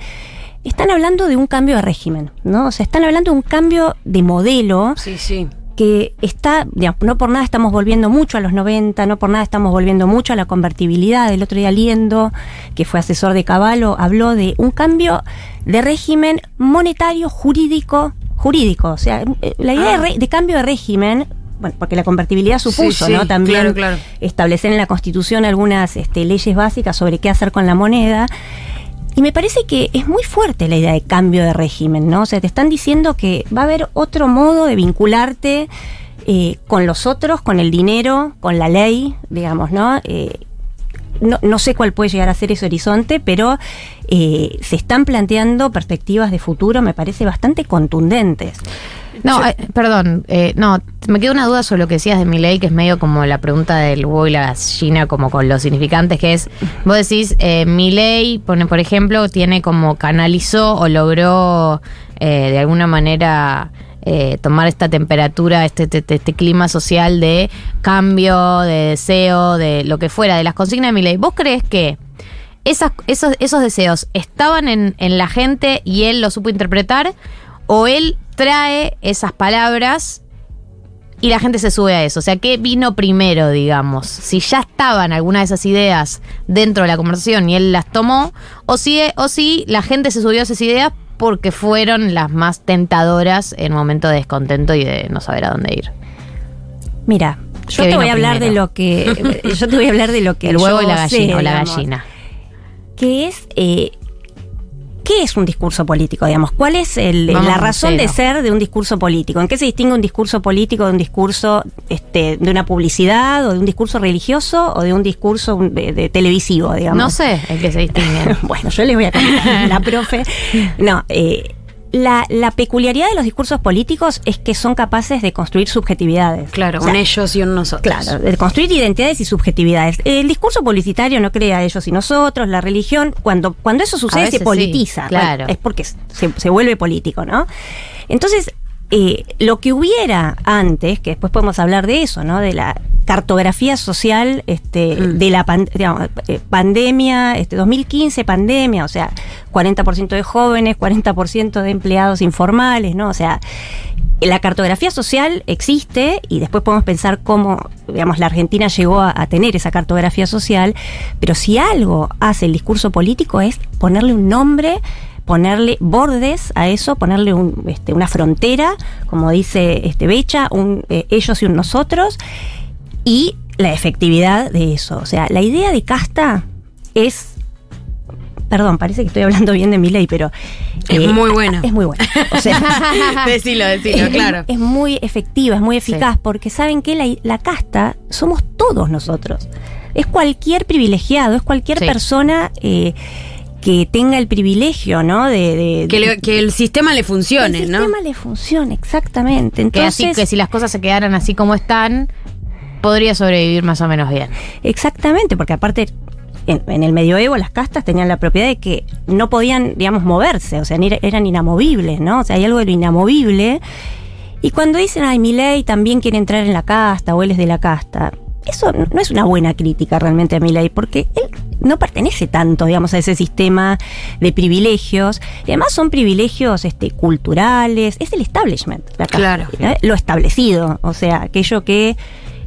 H: están hablando de un cambio de régimen, ¿no? O sea, están hablando de un cambio de modelo
D: Sí, sí.
H: que está, digamos, no por nada estamos volviendo mucho a los 90, no por nada estamos volviendo mucho a la convertibilidad. El otro día Liendo, que fue asesor de Caballo, habló de un cambio de régimen monetario, jurídico, jurídico. O sea, la idea de, re- de cambio de régimen, bueno, porque la convertibilidad supuso,
D: sí,
H: ¿no? También
D: claro, claro.
H: establecer en la Constitución algunas este, leyes básicas sobre qué hacer con la moneda. Y me parece que es muy fuerte la idea de cambio de régimen, ¿no? O sea, te están diciendo que va a haber otro modo de vincularte eh, con los otros, con el dinero, con la ley, digamos, ¿no? Eh, no, no sé cuál puede llegar a ser ese horizonte, pero eh, se están planteando perspectivas de futuro, me parece, bastante contundentes.
C: No, eh, perdón, eh, no, me queda una duda sobre lo que decías de mi ley, que es medio como la pregunta del huevo y la gallina, como con los significantes, que es, vos decís, eh, mi ley, pone, por ejemplo, tiene como canalizó o logró eh, de alguna manera eh, tomar esta temperatura, este, este, este clima social de cambio, de deseo, de lo que fuera, de las consignas de Milei. ¿Vos crees que esas, esos, esos deseos estaban en, en la gente y él lo supo interpretar? ¿O él trae esas palabras y la gente se sube a eso. O sea, ¿qué vino primero, digamos? Si ya estaban algunas de esas ideas dentro de la conversación y él las tomó, o si, o si la gente se subió a esas ideas porque fueron las más tentadoras en un momento de descontento y de no saber a dónde ir.
H: Mira, yo
C: ¿Qué
H: te voy a hablar
C: primero?
H: de lo que yo te voy a hablar de lo que
C: El huevo y la
H: sé,
C: gallina, o la
H: digamos,
C: gallina.
H: que es eh, ¿Qué es un discurso político? Digamos, ¿cuál es el- la razón de ser de un discurso político? ¿En qué se distingue un discurso político de un discurso este, de una publicidad o de un discurso religioso o de un discurso de, de televisivo, digamos?
C: No sé el que se distingue.
H: bueno, yo le voy a contar la profe. No, eh, la, la peculiaridad de los discursos políticos es que son capaces de construir subjetividades.
D: Claro,
H: O sea,
D: un ellos y un nosotros.
H: Claro, de construir identidades y subjetividades. El discurso publicitario no crea ellos y nosotros, la religión, cuando, cuando eso sucede se
C: sí,
H: politiza.
C: claro.
H: Bueno, es porque se, se vuelve político, ¿no? Entonces, eh, lo que hubiera antes, que después podemos hablar de eso, ¿no? De la cartografía social este,
D: Mm.
H: de la digamos, eh, pandemia, este, 2015 pandemia, o sea, 40% de jóvenes, 40% de empleados informales, ¿no? O sea, la cartografía social existe y después podemos pensar cómo, digamos, la Argentina llegó a, a tener esa cartografía social, pero si algo hace el discurso político es ponerle un nombre, ponerle bordes a eso, ponerle un, este, una frontera, como dice este Becha, un eh, ellos y un nosotros, y la efectividad de eso. O sea, la idea de casta es Perdón, parece que estoy hablando bien de mi ley, pero.
D: Es muy buena.
H: Es muy buena. O sea,
D: decilo, decilo,
H: es-
D: claro.
H: Es muy efectiva, es muy eficaz, porque saben que la, la casta somos todos nosotros. Es cualquier privilegiado, es cualquier
C: Sí.
H: persona eh, que tenga el privilegio, ¿no? De, de-
D: Que, le- que el sistema le
H: que
D: funcione,
H: el
D: ¿no?
H: sistema le funcione, exactamente.
C: Que
H: Entonces,
C: así que si las cosas se quedaran así como están, podría sobrevivir más o menos bien.
H: Exactamente, porque aparte en, en el medioevo las castas tenían la propiedad de que no podían, digamos, moverse, o sea, eran inamovibles, ¿no? O sea, hay algo de lo inamovible. Y cuando dicen, ay, mi ley también quiere entrar en la casta o él es de la casta, eso no es una buena crítica realmente a mi ley, porque él no pertenece tanto, digamos, a ese sistema de privilegios. Y además son privilegios este, culturales, es el establishment, la casta,
D: Claro.
H: lo establecido, o sea, aquello que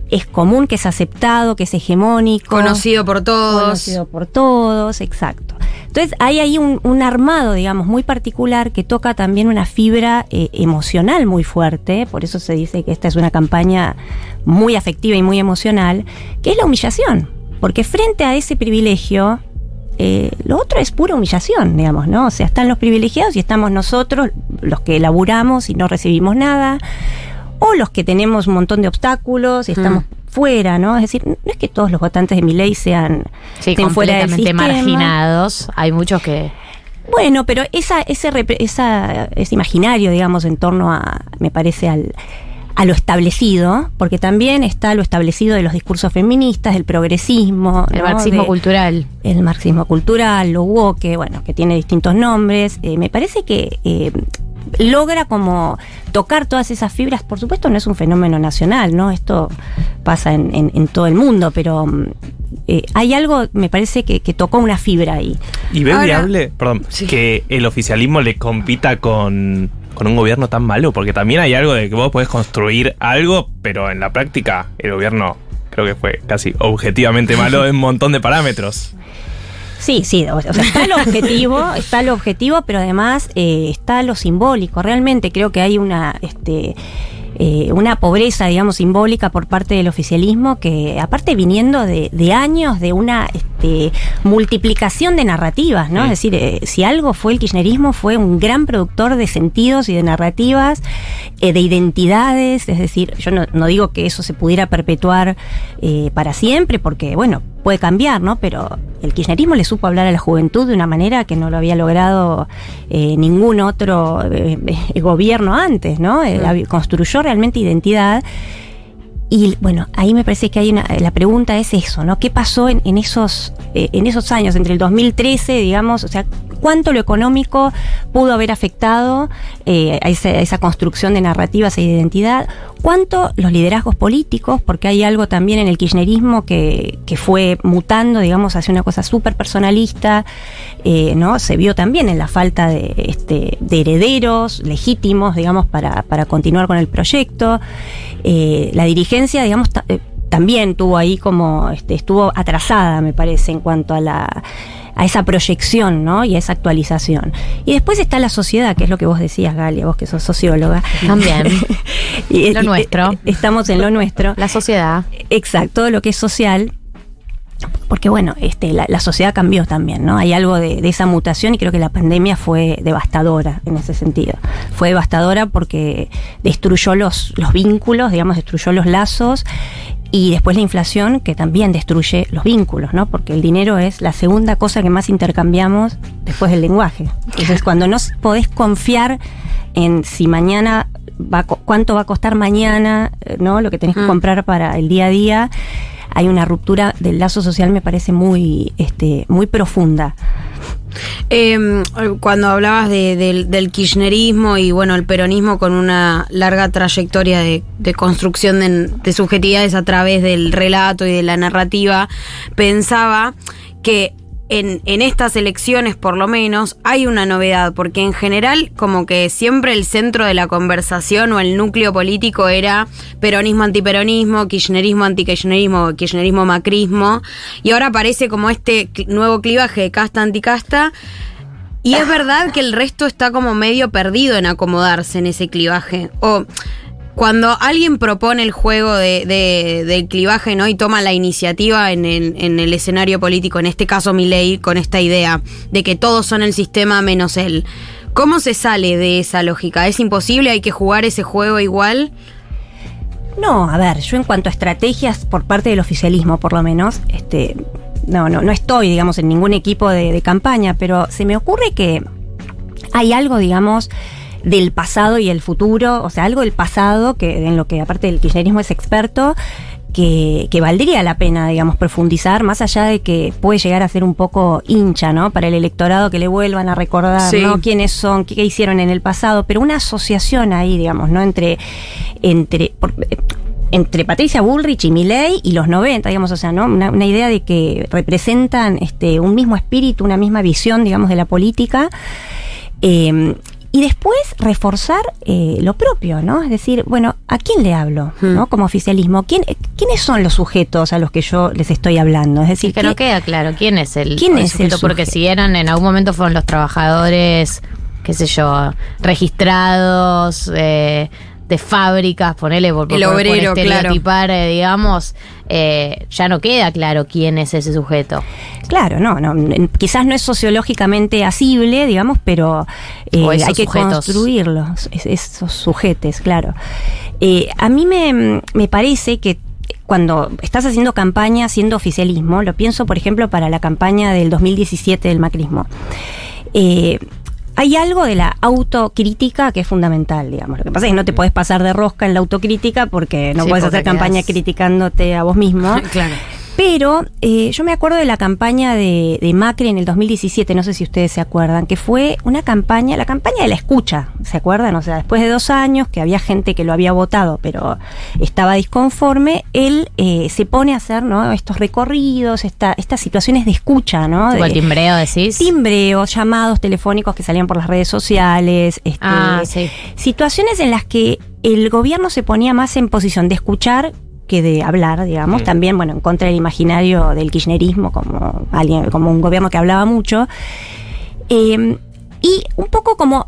H: es común, que es aceptado, que es hegemónico.
D: Conocido por todos.
H: Conocido por todos, exacto. Entonces hay ahí un, armado, digamos, muy particular que toca también una fibra eh, emocional muy fuerte, por eso se dice que esta es una campaña muy afectiva y muy emocional, que es la humillación, porque frente a ese privilegio, eh, lo otro es pura humillación, digamos, ¿no? O sea, están los privilegiados y estamos nosotros, los que laburamos y no recibimos nada, o los que tenemos un montón de obstáculos y estamos fuera, ¿no? Es decir, no es que todos los votantes de mi ley sean
C: Sí,
H: estén fuera del
C: completamente marginados. Hay muchos que.
H: Bueno, pero esa, ese, esa, ese imaginario, digamos, en torno a, me parece, al, a lo establecido, porque también está lo establecido de los discursos feministas, del progresismo.
C: El
H: ¿no?
C: marxismo
H: De-
C: cultural.
H: el marxismo cultural, lo woke, bueno, que tiene distintos nombres. Eh, me parece que eh, logra como tocar todas esas fibras. Por supuesto, no es un fenómeno nacional, ¿no? Esto pasa en, en- en todo el mundo, pero mm, eh, hay algo, me parece, que, que tocó una fibra ahí.
E: ¿Y ves
D: Ahora-
E: viable, perdón,
D: Sí.
E: que el oficialismo le compita con, con un gobierno tan malo? Porque también hay algo de que vos podés construir algo, pero en la práctica el gobierno creo que fue casi objetivamente malo en un montón de parámetros.
H: Sí, sí, o sea, está el objetivo, está el objetivo, pero además eh, está lo simbólico. Realmente creo que hay una, este, eh, una pobreza, digamos, simbólica por parte del oficialismo que, aparte viniendo de, de años de una este, multiplicación de narrativas, ¿no? Es decir, eh, si algo fue el kirchnerismo, fue un gran productor de sentidos y de narrativas, eh, de identidades. Es decir, yo no, no digo que eso se pudiera perpetuar eh, para siempre, porque, bueno, puede cambiar, ¿no? Pero el kirchnerismo le supo hablar a la juventud de una manera que no lo había logrado eh, ningún otro eh, eh, gobierno antes, ¿no? Construyó realmente identidad. Y bueno, ahí me parece que hay una. La pregunta es eso, ¿no? ¿Qué pasó en, en esos, eh, en esos años, entre el 2013, digamos, o sea, cuánto lo económico pudo haber afectado eh, a, ese- a esa construcción de narrativas e identidad, cuánto los liderazgos políticos, porque hay algo también en el kirchnerismo que, que fue mutando, digamos, hacia una cosa súper personalista, eh, ¿no? Se vio también en la falta de, este, de herederos legítimos, digamos, para, para continuar con el proyecto. La dirigencia, digamos, ta- eh, también tuvo ahí como, este, estuvo atrasada, me parece, en cuanto a la a esa proyección, ¿no? Y a esa actualización. Y después está la sociedad, que es lo que vos decías, Galia, vos que sos socióloga.
C: También.
H: Y-
C: Lo
H: y-
C: nuestro.
H: Estamos en lo nuestro.
C: La sociedad.
H: Exacto, todo lo que es social. Porque bueno, este, la, la sociedad cambió también, ¿no? Hay algo de, de esa mutación y creo que la pandemia fue devastadora en ese sentido. Fue devastadora porque destruyó los, los vínculos, digamos, destruyó los lazos y después la inflación que también destruye los vínculos, ¿no? Porque el dinero es la segunda cosa que más intercambiamos después del lenguaje. Entonces, cuando no podés confiar en si mañana va cuánto va a costar mañana, eh, ¿no? Lo que tenés que
D: Mm.
H: comprar para el día a día, hay una ruptura del lazo social me parece muy este muy profunda.
D: Eh, cuando hablabas de- del, kirchnerismo y bueno, el peronismo con una larga trayectoria de, construcción de subjetividades a través del relato y de la narrativa, pensaba que en, estas elecciones por lo menos hay una novedad, porque en general como que siempre el centro de la conversación o el núcleo político era peronismo antiperonismo, kirchnerismo antikirchnerismo, kirchnerismo macrismo, y ahora aparece como este nuevo clivaje de casta anticasta. Y es verdad que el resto está como medio perdido en acomodarse en ese clivaje. O cuando alguien propone el juego de, de- del clivaje ¿no? y toma la iniciativa en el, en el escenario político, en este caso Milei, con esta idea de que todos son el sistema menos él. ¿Cómo se sale de esa lógica? ¿Es imposible? ¿Hay que jugar ese juego igual?
H: No, a ver, yo en cuanto a estrategias por parte del oficialismo, por lo menos, este, no, no, no estoy, digamos, en ningún equipo de, de campaña, pero se me ocurre que hay algo, digamos, del pasado y el futuro, o sea, algo del pasado, que en lo que aparte del kirchnerismo es experto, que, que valdría la pena, digamos, profundizar, más allá de que puede llegar a ser un poco hincha, ¿no? Para el electorado que le vuelvan a recordar,
D: Sí.
H: ¿no? quiénes son, qué, qué hicieron en el pasado, pero una asociación ahí, digamos, ¿no? Entre, entre, por- entre Patricia Bullrich y Milei y los 90, digamos, o sea, ¿no? Una, una idea de que representan este, un mismo espíritu, una misma visión, digamos, de la política. Eh, y después reforzar eh, lo propio, ¿no? Es decir, bueno, ¿a quién le hablo? ¿no? Como oficialismo, ¿quién, ¿quiénes son los sujetos a los que yo les estoy hablando? Es decir,
C: Es que no
H: ¿qué-
C: queda claro quién es el,
H: ¿Quién
C: el
H: es el
C: porque
H: sujeto?
C: si eran en algún momento fueron los trabajadores, qué sé yo, registrados eh, de fábricas, ponele por, por-
D: El
C: por- por
D: obrero, claro.
C: estereotipar, eh, digamos, eh, ya no queda claro quién es ese sujeto.
H: Claro, no, no, quizás no es sociológicamente asible, digamos, pero eh, hay que
C: sujetos.
H: construirlos, es- esos sujetes, claro. Eh, a mí me, me parece que cuando estás haciendo campaña, haciendo oficialismo, lo pienso, por ejemplo, para la campaña del 2017 del macrismo. Eh, hay algo de la autocrítica que es fundamental, digamos. Lo que pasa es que no te podés pasar de rosca en la autocrítica porque no
C: Sí,
H: puedes hacer campaña
C: quedás-
H: criticándote a vos mismo.
D: claro.
H: Pero eh, yo me acuerdo de la campaña de, de Macri en el 2017, no sé si ustedes se acuerdan, que fue una campaña, la campaña de la escucha, ¿se acuerdan? O sea, después de dos años que había gente que lo había votado, pero estaba disconforme, él eh, se pone a hacer ¿no? estos recorridos, esta, estas situaciones de escucha, ¿no? De-
C: el timbreo, decís.
H: timbreos, llamados telefónicos que salían por las redes sociales, este,
C: Ah, sí.
H: situaciones en las que el gobierno se ponía más en posición de escuchar que de hablar, digamos,
E: Mm.
H: también, bueno, en contra del imaginario del kirchnerismo, como alguien, como un gobierno que hablaba mucho. Eh, y un poco como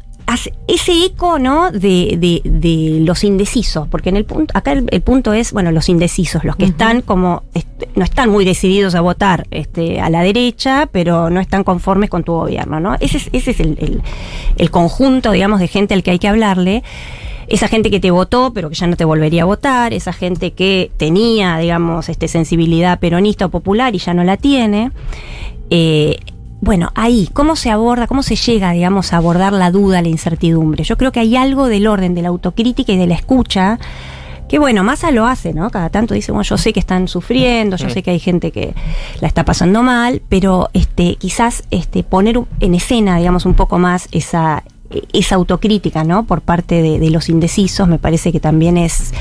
H: ese eco, ¿no? De, de- de los indecisos, porque en el punto, acá el, el punto es, bueno, los indecisos, los que están como, este, no están muy decididos a votar este, a la derecha, pero no están conformes con tu gobierno, ¿no? Ese es, ese es el, el- el conjunto, digamos, de gente al que hay que hablarle. Esa gente que te votó, pero que ya no te volvería a votar, esa gente que tenía, digamos, este, sensibilidad peronista o popular y ya no la tiene. Eh, bueno, ahí, ¿cómo se aborda, cómo se llega, digamos, a abordar la duda, la incertidumbre? Yo creo que hay algo del orden de la autocrítica y de la escucha que bueno, Massa lo hace, ¿no? Cada tanto dice, bueno, yo sé que están sufriendo, yo sé que hay gente que la está pasando mal, pero este, quizás este, poner en escena, digamos, un poco más esa, esa autocrítica, ¿no? Por parte de, de los indecisos, me parece que también es,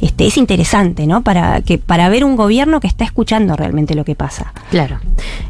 H: este, es interesante, ¿no? Para, que, para ver un gobierno que está escuchando realmente lo que pasa.
C: Claro.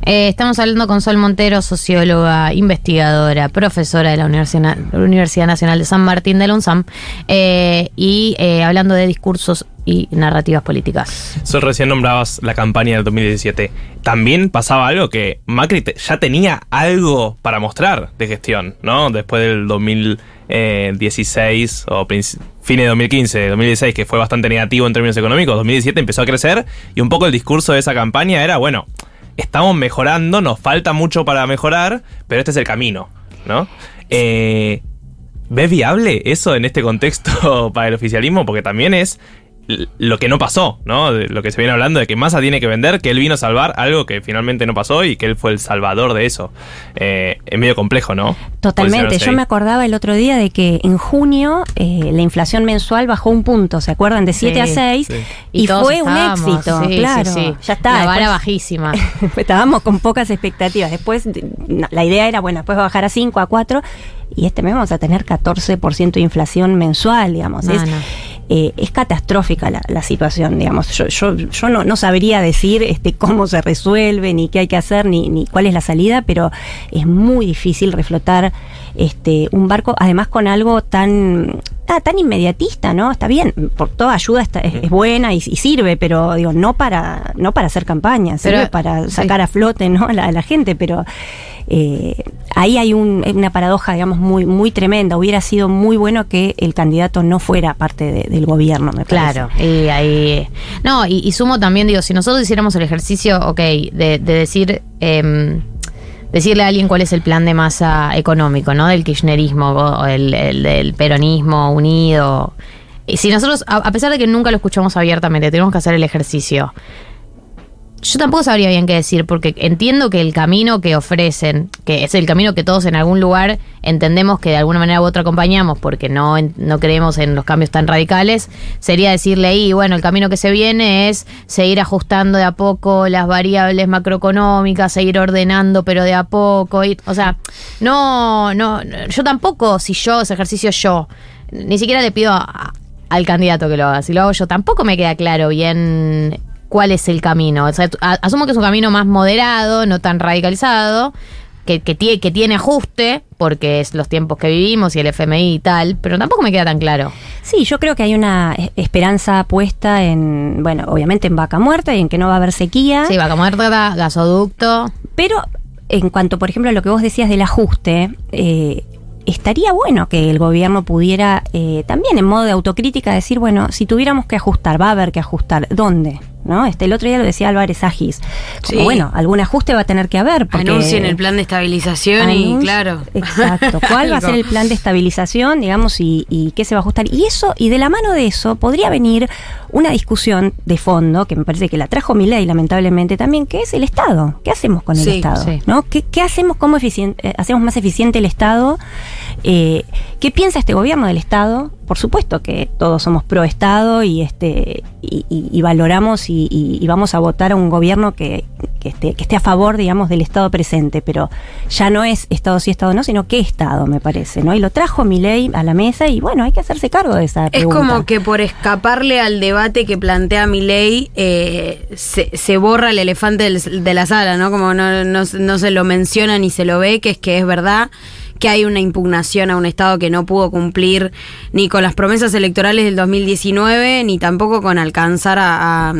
C: Eh, estamos hablando con Sol Montero, socióloga, investigadora, profesora de la Universidad, Universidad Nacional de San Martín de la UNSAM, eh, y eh, hablando de discursos y narrativas políticas.
E: Sol, recién nombrabas la campaña del 2017. También pasaba algo que Macri ya tenía algo para mostrar de gestión, ¿no? Después del 2016 o fines de 2015, 2016, que fue bastante negativo en términos económicos, 2017 empezó a crecer y un poco el discurso de esa campaña era, bueno, estamos mejorando, nos falta mucho para mejorar, pero este es el camino, ¿no? Eh, ¿Ves viable eso en este contexto para el oficialismo? Porque también es lo que no pasó, ¿no? De lo que se viene hablando de que Massa tiene que vender, que él vino a salvar algo que finalmente no pasó y que él fue el salvador de eso. Eh, es medio complejo, ¿no?
H: Totalmente. Yo
E: ahí.
H: me acordaba el otro día de que en junio eh, la inflación mensual bajó un punto, ¿se acuerdan? De 7 a
C: Sí,
H: 6.
E: sí.
H: Y, fue un éxito,
C: sí,
H: claro.
C: sí, sí.
H: Ya está.
C: La vara
H: después-
C: bajísima.
H: Estábamos con pocas expectativas. Después, no, la idea era, bueno, después bajar a 5, a 4. Y este mes vamos a tener 14% de inflación mensual, digamos.
C: No,
H: es,
C: no.
H: Eh, es catastrófica la, la situación, digamos. Yo, yo, yo no, sabría decir este, cómo se resuelve, ni qué hay que hacer, ni, ni cuál es la salida, pero es muy difícil reflotar este, un barco, además con algo tan, ah, tan inmediatista, ¿no? Está bien, por toda ayuda está- es, es buena y, y sirve, pero digo, no para, no para hacer campaña, sirve
C: Pero,
H: para
C: sí.
H: sacar a flote ¿no? a, la, a la gente, pero eh, ahí hay un- una paradoja, digamos, muy, muy tremenda. Hubiera sido muy bueno que el candidato no fuera parte de- del gobierno, me parece.
C: Claro, y ahí. No, y, y sumo también, digo, si nosotros hiciéramos el ejercicio, ok, de, de decir. em, decirle a alguien cuál es el plan de masa económico, ¿no? Del kirchnerismo o el, el- del peronismo unido. Si nosotros, a, a pesar de que nunca lo escuchamos abiertamente, tenemos que hacer el ejercicio. Yo tampoco sabría bien qué decir, porque entiendo que el camino que ofrecen, que es el camino que todos en algún lugar entendemos que de alguna manera u otra acompañamos, porque no, no creemos en los cambios tan radicales, sería decirle ahí, bueno, el camino que se viene es seguir ajustando de a poco las variables macroeconómicas, seguir ordenando, pero de a poco. y- o sea, no, no, yo tampoco, si yo, ese ejercicio yo, ni siquiera le pido a- al candidato que lo haga, si lo hago yo, tampoco me queda claro bien cuál es el camino. O sea, asumo que es un camino más moderado, no tan radicalizado, que, que, tie- que tiene ajuste, porque es los tiempos que vivimos y el FMI y tal, pero tampoco me queda tan claro.
H: Sí, yo creo que hay una eh, esperanza puesta en, bueno, obviamente en vaca muerta y en que no va a haber sequía.
C: Sí, vaca muerta, gasoducto.
H: Pero en cuanto, por ejemplo, a lo que vos decías del ajuste, eh, estaría bueno que el gobierno pudiera eh, también en modo de autocrítica decir, bueno, si tuviéramos que ajustar, va a haber que ajustar. ¿Dónde? ¿No? Este, el otro día lo decía Álvarez Agis.
D: Sí.
H: bueno, algún ajuste va a tener que haber. Porque
D: Anuncien el plan de estabilización y claro.
H: Exacto. ¿Cuál va a ser el plan de estabilización, digamos, y, y qué se va a ajustar? Y eso, y de la mano de eso, podría venir una discusión de fondo, que me parece que la trajo Milei, lamentablemente también, que es el Estado. ¿Qué hacemos con el
D: Sí,
H: Estado?
C: sí.
H: ¿no? ¿Qué, qué hacemos, cómo eh, hacemos más eficiente el Estado? Eh, ¿Qué piensa este gobierno del Estado? Por supuesto que todos somos pro Estado y este y, y- y valoramos y, y- y vamos a votar a un gobierno que, que esté, que esté a favor, digamos, del Estado presente, pero ya no es Estado sí, Estado no, sino qué Estado, me parece, ¿no? Y lo trajo Milei a la mesa y bueno, hay que hacerse cargo de esa
D: Es
H: pregunta.
D: como que por escaparle al debate que plantea mi ley, se, se borra el elefante del- de la sala, ¿no? Como no, no, no se lo menciona ni se lo ve, que es que es verdad que hay una impugnación a un Estado que no pudo cumplir ni con las promesas electorales del 2019, ni tampoco con alcanzar a...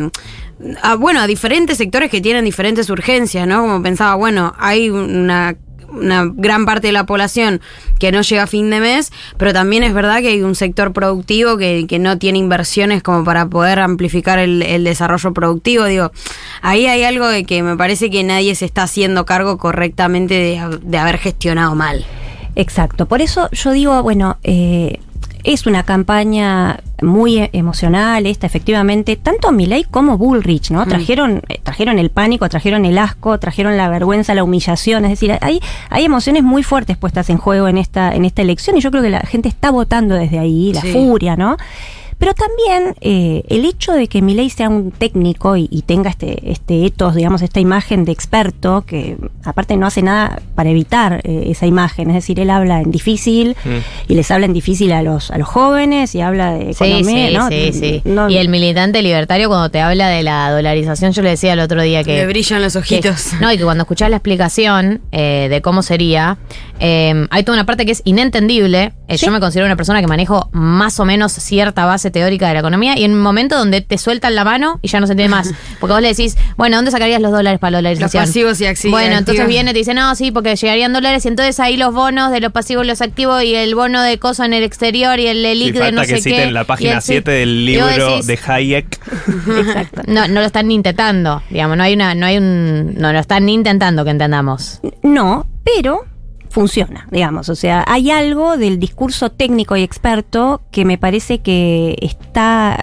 D: bueno, a diferentes sectores que tienen diferentes urgencias, ¿no? Como pensaba, bueno, hay una una gran parte de la población que no llega a fin de mes, pero también es verdad que hay un sector productivo que, que no tiene inversiones como para poder amplificar el, el desarrollo productivo. Digo, ahí hay algo de que me parece que nadie se está haciendo cargo correctamente de, de haber gestionado mal.
H: Exacto. Por eso yo digo, bueno, eh, es una campaña muy e- emocional esta, efectivamente. Tanto Milei como Bullrich, ¿no? Trajeron, eh, trajeron el pánico, trajeron el asco, trajeron la vergüenza, la humillación. Es decir, hay, hay emociones muy fuertes puestas en juego en esta, en esta elección y yo creo que la gente está votando desde ahí, la
D: Sí.
H: furia, ¿no? Pero también eh, el hecho de que Milei sea un técnico y, y tenga este, este etos, digamos, esta imagen de experto, que aparte no hace nada para evitar eh, esa imagen, es decir, él habla en difícil
E: Mm.
H: y les habla en difícil a los, a los jóvenes y habla de
C: Sí,
H: economía,
C: sí,
H: ¿no?
C: sí, sí.
H: No-
C: y el militante libertario cuando te habla de la dolarización, yo le decía el otro día que...
D: Le brillan los
C: que-
D: ojitos.
C: no, y que cuando escuchás la explicación eh, de cómo sería, eh, hay toda una parte que es inentendible. Eh, Yo me considero una persona que manejo más o menos cierta base teórica de la economía y en un momento donde te sueltan la mano y ya no se entiende más. Porque vos le decís, bueno, ¿dónde sacarías los dólares para la dolarización?
D: Los pasivos y activos.
C: Bueno, entonces viene y te dice, no, sí, porque llegarían dólares y entonces ahí los bonos de los pasivos y los activos y el bono de cosa en el exterior y el ELIC de no
E: que
C: sé qué.
E: citen la página
C: el-
E: 7 del libro
C: decís,
E: de Hayek.
H: Exacto.
C: no, no lo están ni intentando, digamos, no hay una, no hay un, no lo están ni intentando que entendamos.
H: No, pero funciona, digamos. O sea, hay algo del discurso técnico y experto que me parece que está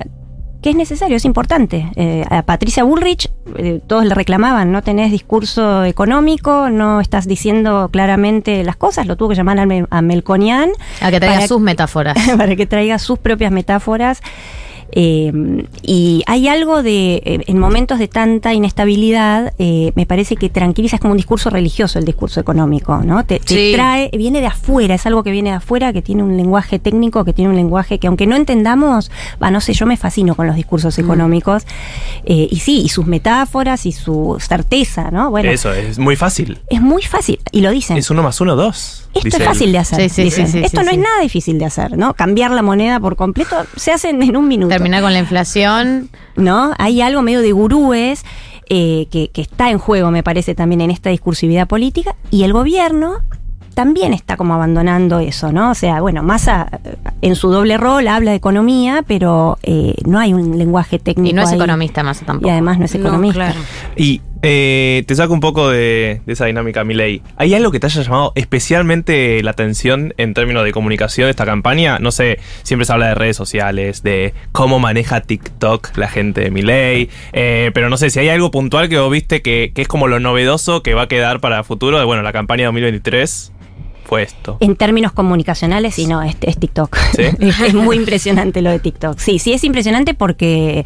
H: que es necesario, es importante. Eh, a Patricia Bullrich, eh, todos le reclamaban, no tenés discurso económico, no estás diciendo claramente las cosas, lo tuvo que llamar a, Mel- a Melconian
C: A que traiga sus metáforas.
H: para que traiga sus propias metáforas. Eh, y hay algo de, eh, en momentos de tanta inestabilidad, eh, me parece que tranquiliza, es como un discurso religioso el discurso económico, ¿no? Te, te
D: Sí.
H: trae, viene de afuera, es algo que viene de afuera, que tiene un lenguaje técnico, que tiene un lenguaje que aunque no entendamos, va, no sé, yo me fascino con los discursos económicos, eh, y sí, y sus metáforas y su certeza, ¿no? Bueno,
E: Eso, es muy fácil.
H: es muy fácil, y lo dicen.
E: Es uno más uno, dos.
H: Esto
E: dice
H: es
E: él.
H: fácil de hacer.
C: Sí, sí,
H: dicen.
C: sí, sí,
H: Esto
C: sí,
H: no
C: sí.
H: es nada difícil de hacer, ¿no? Cambiar la moneda por completo se hace en un minuto.
C: Terminar con la inflación.
H: ¿No? Hay algo medio de gurúes eh, que, que está en juego, me parece, también en esta discursividad política. Y el gobierno también está como abandonando eso, ¿no? O sea, bueno, Massa eh, en su doble rol habla de economía, pero eh, no hay un lenguaje técnico.
C: Y no es
H: ahí.
C: economista más
H: Y
C: tampoco.
H: además no es
D: No,
H: economista.
D: claro.
E: Y eh, te saco un poco de, esa dinámica, Milei. ¿Hay algo que te haya llamado especialmente la atención en términos de comunicación de esta campaña? No sé, siempre se habla de redes sociales, de cómo maneja TikTok la gente de Milei, eh, pero no sé si hay algo puntual que vos viste que, es como lo novedoso que va a quedar para futuro de, bueno, la campaña 2023 fue esto.
H: En términos comunicacionales, sí, no, es, es TikTok.
E: ¿Sí?
H: es, es muy impresionante lo de TikTok. Sí, sí, es impresionante porque,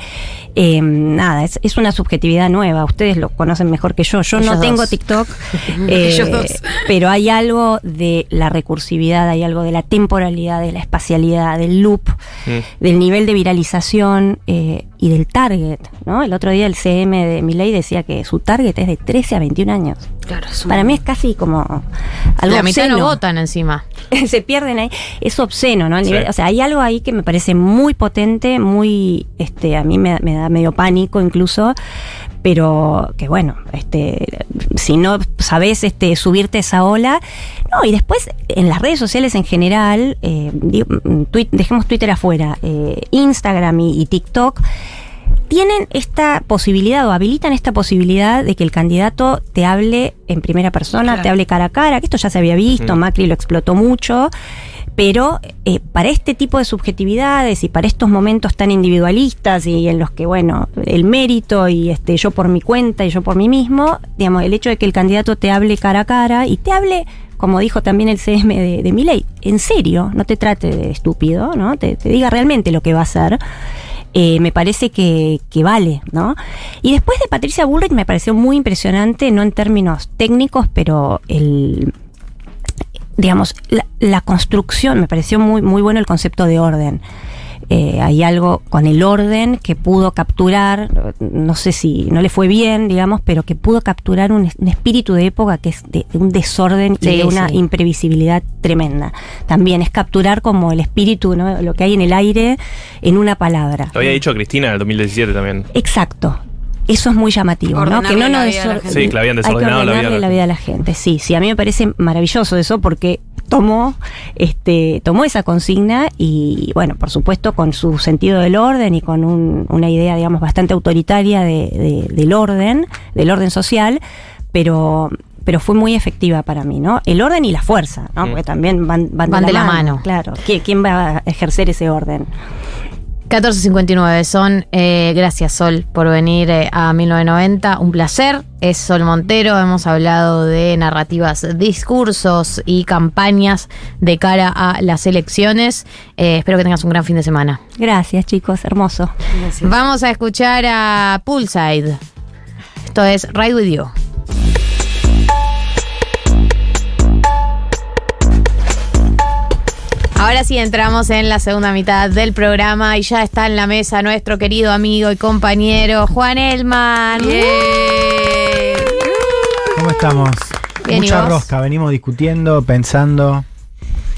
H: eh, nada, es, es una subjetividad nueva. Ustedes lo conocen mejor que yo. Yo
C: Ellos
H: no tengo
C: dos.
H: TikTok, eh,
D: Ellos dos.
H: pero hay algo de la recursividad, hay algo de la temporalidad, de la espacialidad, del loop,
E: Mm.
H: del nivel de viralización eh, y del target. ¿no? El otro día el CM de Miley decía que su target es de 13 a 21 años.
D: Claro, es un-
H: Para mí es casi como algo
C: la mitad no
H: obsceno.
C: votan encima.
H: se pierden ahí. Es obsceno, ¿no? El
E: Sí.
H: nivel- o sea, hay algo ahí que me parece muy potente, muy, este, a mí me, me da medio pánico incluso, pero que bueno, este, si no sabes este, subirte esa ola, no, y después en las redes sociales en general, eh, mm, tuit- dejemos Twitter afuera, eh, Instagram y, y TikTok, tienen esta posibilidad o habilitan esta posibilidad de que el candidato te hable en primera persona,
D: Claro.
H: te hable cara a cara, que esto ya se había visto,
E: Mm.
H: Macri lo explotó mucho, pero eh, para este tipo de subjetividades y para estos momentos tan individualistas y en los que, bueno, el mérito y este yo por mi cuenta y yo por mí mismo, digamos, el hecho de que el candidato te hable cara a cara y te hable como dijo también el CM de, de Milei, en serio, no te trate de estúpido, ¿no? Te, te diga realmente lo que va a hacer eh, me parece que, que vale, ¿no? Y después de Patricia Bullrich me pareció muy impresionante, no en términos técnicos, pero el digamos, la, la construcción, me pareció muy, muy bueno el concepto de orden. Eh, hay algo con el orden que pudo capturar, no sé si no le fue bien, digamos, pero que pudo capturar un, un espíritu de época que es de, de un desorden
C: Sí,
H: y de una
C: sí.
H: imprevisibilidad tremenda. También es capturar como el espíritu, ¿no? lo que hay en el aire, en una palabra.
E: Lo había dicho Cristina en el 2017 también.
H: Exacto. Eso es muy llamativo, ¿no? Que no
D: la
H: nos
D: la
H: desor-
D: gente.
E: Sí, que le habían
H: hay que
E: desordenado la vida a la
H: la vida a la gente. Sí, sí, a mí me parece maravilloso eso porque tomó, este, tomó esa consigna y, bueno, por supuesto, con su sentido del orden y con un- una idea, digamos, bastante autoritaria de- de- del orden, del orden social, pero pero fue muy efectiva para mí, ¿no? El orden y la fuerza, ¿no?
E: Mm.
H: Porque también van, van,
C: Van de la mano.
H: Claro. ¿Quién, quién va a ejercer ese orden?
C: 14.59 son. Eh, gracias, Sol, por venir eh, a 1990. Un placer. Es Sol Montero. Hemos hablado de narrativas, discursos y campañas de cara a las elecciones. Eh, espero que tengas un gran fin de semana.
H: Gracias, chicos, hermoso.
C: Vamos a escuchar a Poolside. Esto es Ride With You. Ahora sí entramos en la segunda mitad del programa y ya está en la mesa nuestro querido amigo y compañero Juan Elman.
I: ¿Cómo estamos?
C: Bien, ¿y
I: Mucha
C: vos?
I: rosca, venimos discutiendo, pensando,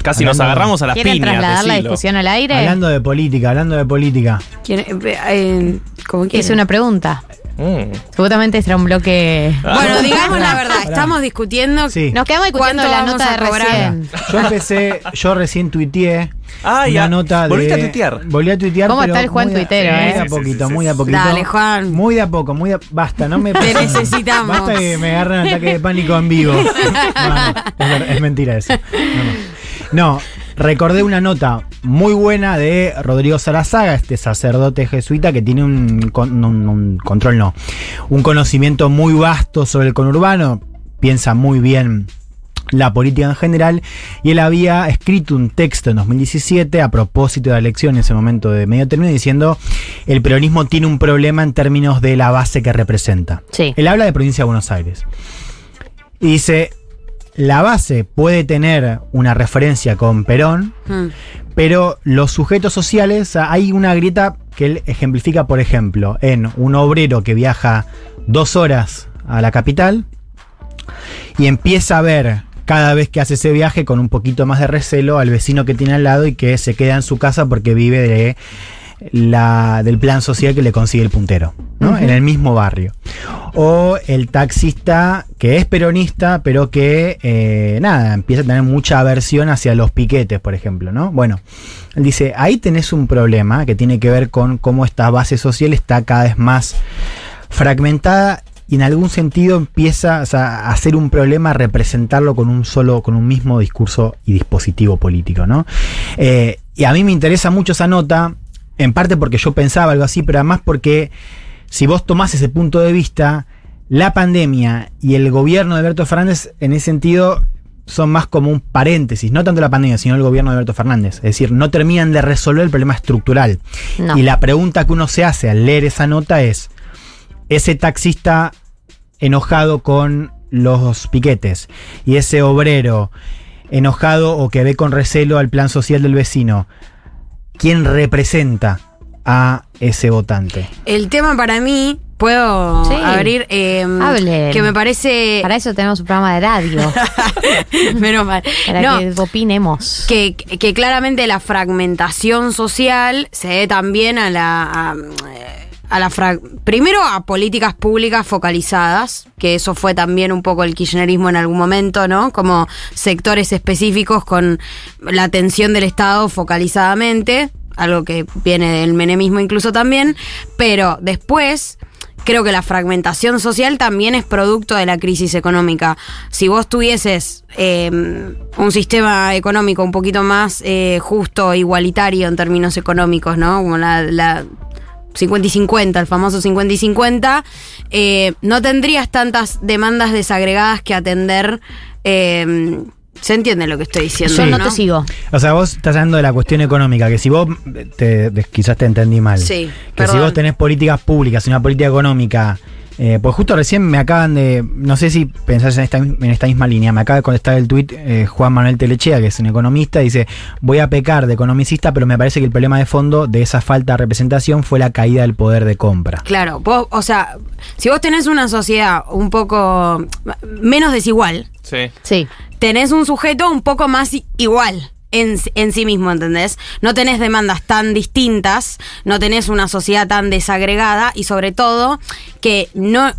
E: Casi nos
I: Hablando-
E: agarramos a las
C: ¿Quieren
E: piñas.
C: trasladar la
E: decilo.
C: discusión al aire?
I: hablando de política, hablando de política.
D: ¿Quién- eh, eh, ¿Cómo
C: Hice
D: quieren?
C: una pregunta.
E: Mm.
C: Seguramente será un bloque.
D: Bueno, digamos la verdad, estamos discutiendo
I: Sí.
C: Nos quedamos discutiendo
D: ¿Cuánto
C: la nota
D: a
C: de recién.
I: Yo empecé, yo recién tuiteé
E: Ah,
I: una
E: ya.
I: nota de...
E: Volviste a tuitear.
I: Volví a tuitear,
C: ¿Cómo
I: pero
C: está el Juan
I: muy de-
C: tuitero,
I: muy
C: eh?
I: de a
E: sí,
I: poquito,
E: sí,
I: muy de a poquito.
D: Dale, Juan.
I: Muy de a poco, muy de... Basta, no me...
D: Te necesitamos.
I: Basta que me agarren un ataque de pánico en vivo. No, no, es, es mentira eso. No, no. No, recordé una nota muy buena de Rodrigo Sarazaga, este sacerdote jesuita que tiene un, con- un- un control, no, un conocimiento muy vasto sobre el conurbano, piensa muy bien la política en general, y él había escrito un texto en 2017 a propósito de la elección en ese momento de medio término diciendo el peronismo tiene un problema en términos de la base que representa.
C: Sí.
I: Él habla de provincia de Buenos Aires. Y dice, la base puede tener una referencia con Perón,
D: Mm.
I: pero los sujetos sociales, ah, hay una grieta que él ejemplifica, por ejemplo, en un obrero que viaja dos horas a la capital y empieza a ver cada vez que hace ese viaje con un poquito más de recelo al vecino que tiene al lado y que se queda en su casa porque vive de la, del plan social que le consigue el puntero, ¿no? En el mismo barrio. O el taxista que es peronista, pero que, eh, nada, empieza a tener mucha aversión hacia los piquetes, por ejemplo, ¿no? Bueno, él dice, ahí tenés un problema que tiene que ver con cómo esta base social está cada vez más fragmentada y en algún sentido empieza o sea, a ser un problema representarlo con un solo, con un mismo discurso y dispositivo político, ¿no? Eh, y a mí me interesa mucho esa nota, en parte porque yo pensaba algo así, pero además porque si vos tomás ese punto de vista, la pandemia y el gobierno de Alberto Fernández en ese sentido son más como un paréntesis, no tanto la pandemia, sino el gobierno de Alberto Fernández. Es decir, no terminan de resolver el problema estructural.
C: No.
I: Y la pregunta que uno se hace al leer esa nota es, ese taxista enojado con los piquetes y ese obrero enojado o que ve con recelo al plan social del vecino, ¿quién representa a ese votante?
D: El tema para mí, puedo
C: Sí.
D: abrir, eh, que me parece...
C: Para eso tenemos un programa de radio.
D: Menos mal.
C: Para
D: No,
C: que opinemos.
D: que, que claramente la fragmentación social se debe también a la. A, a la fra- primero a políticas públicas focalizadas, que eso fue también un poco el kirchnerismo en algún momento, ¿no? Como sectores específicos con la atención del Estado focalizadamente, algo que viene del menemismo incluso también, pero después creo que la fragmentación social también es producto de la crisis económica. Si vos tuvieses eh, un sistema económico un poquito más eh, justo, igualitario en términos económicos, ¿no? Como la 50 y 50, el famoso 50 y 50, eh, no tendrías tantas demandas desagregadas que atender. eh, ¿Se entiende lo que estoy diciendo?
C: Yo no te sigo.
I: O sea, vos estás hablando de la cuestión económica, que si vos, te, te- quizás te entendí mal,
D: Sí,
I: que si vos tenés políticas públicas y una política económica, eh, pues justo recién me acaban de, no sé si pensás en esta, en esta misma línea, me acaba de contestar el tuit eh, Juan Manuel Telechea, que es un economista, dice, voy a pecar de economicista, pero me parece que el problema de fondo de esa falta de representación fue la caída del poder de compra.
D: Claro, vos, o sea, si vos tenés una sociedad un poco menos desigual,
E: Sí.
C: Sí.
D: tenés un sujeto un poco más igual. En, en sí mismo, ¿entendés? No tenés demandas tan distintas, no tenés una sociedad tan desagregada y sobre todo que no...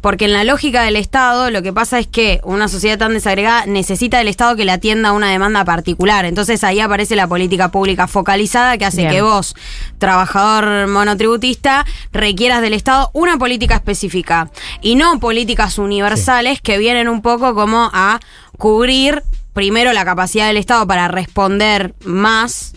D: Porque en la lógica del Estado lo que pasa es que una sociedad tan desagregada necesita del Estado que le atienda a una demanda particular. Entonces ahí aparece la política pública focalizada que hace
C: Bien.
D: que vos, trabajador monotributista, requieras del Estado una política específica y no políticas universales que vienen un poco como a cubrir primero la capacidad del Estado para responder más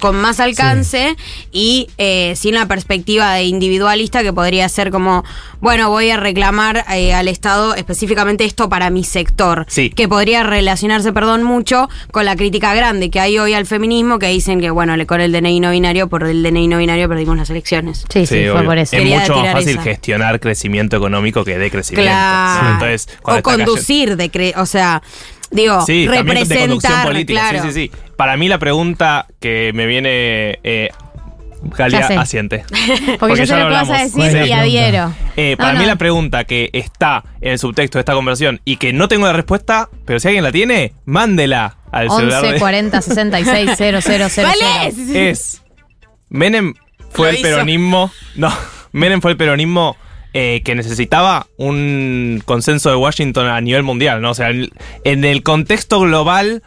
D: con más alcance y eh, sin la perspectiva de individualista que podría ser como, bueno, voy a reclamar eh, al Estado específicamente esto para mi sector.
E: Sí.
D: Que podría relacionarse, perdón, mucho con la crítica grande que hay hoy al feminismo que dicen que, bueno, le con el DNI no binario, por el DNI no binario perdimos las elecciones.
C: Sí, sí, fue por eso.
E: Es
D: Quería
E: mucho más fácil
D: esa.
E: gestionar crecimiento económico que de crecimiento.
D: Claro.
E: Sí, Entonces,
D: o conducir, de cre- o sea, digo,
E: Sí, de conducción
D: representar,
E: política.
D: claro.
E: Sí, sí, sí. Para mí la pregunta que me viene. Eh,
C: sé.
E: Galia asiente.
C: Porque, yo sé
E: ya
C: lo que vas a decir y adhiero.
E: Eh, para
C: No,
E: mí
C: no.
E: la pregunta que está en el subtexto de esta conversación y que no tengo la respuesta, pero si alguien la tiene, mándela al celular
C: 11
E: de-
C: 40 66 000.
D: ¿Cuál es?
E: es Menem fue
D: Lo
E: el
D: hizo.
E: peronismo. No, Menem fue el peronismo eh, que necesitaba un consenso de Washington a nivel mundial, ¿no? O sea, en, en el contexto global,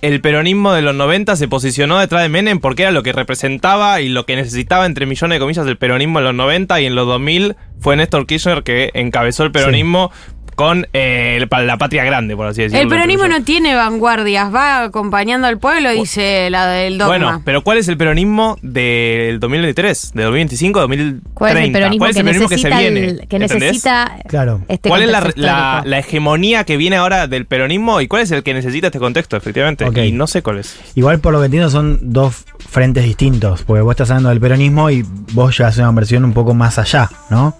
E: el peronismo de los 90 se posicionó detrás de Menem porque era lo que representaba y lo que necesitaba, entre millones de comillas, el peronismo en los 90 y en los 2000 fue Néstor Kirchner que encabezó el peronismo con eh, la patria grande, por así decirlo.
D: El peronismo no tiene vanguardias, va acompañando al pueblo, dice la del dogma.
E: Bueno, pero ¿cuál es el peronismo del 2023? ¿De 2025 2030?
C: ¿Cuál es el peronismo,
E: ¿Cuál es
C: que,
E: el peronismo que se
C: necesita
E: viene?
C: el- que
E: ¿Entendés?
C: necesita
I: Claro.
C: este
E: ¿Cuál es la, hegemonía que viene ahora del peronismo y cuál es el que necesita este contexto, efectivamente? Y no sé cuál es.
I: Igual por lo que entiendo son dos frentes distintos, porque vos estás hablando del peronismo y vos llevas una versión un poco más allá, ¿no?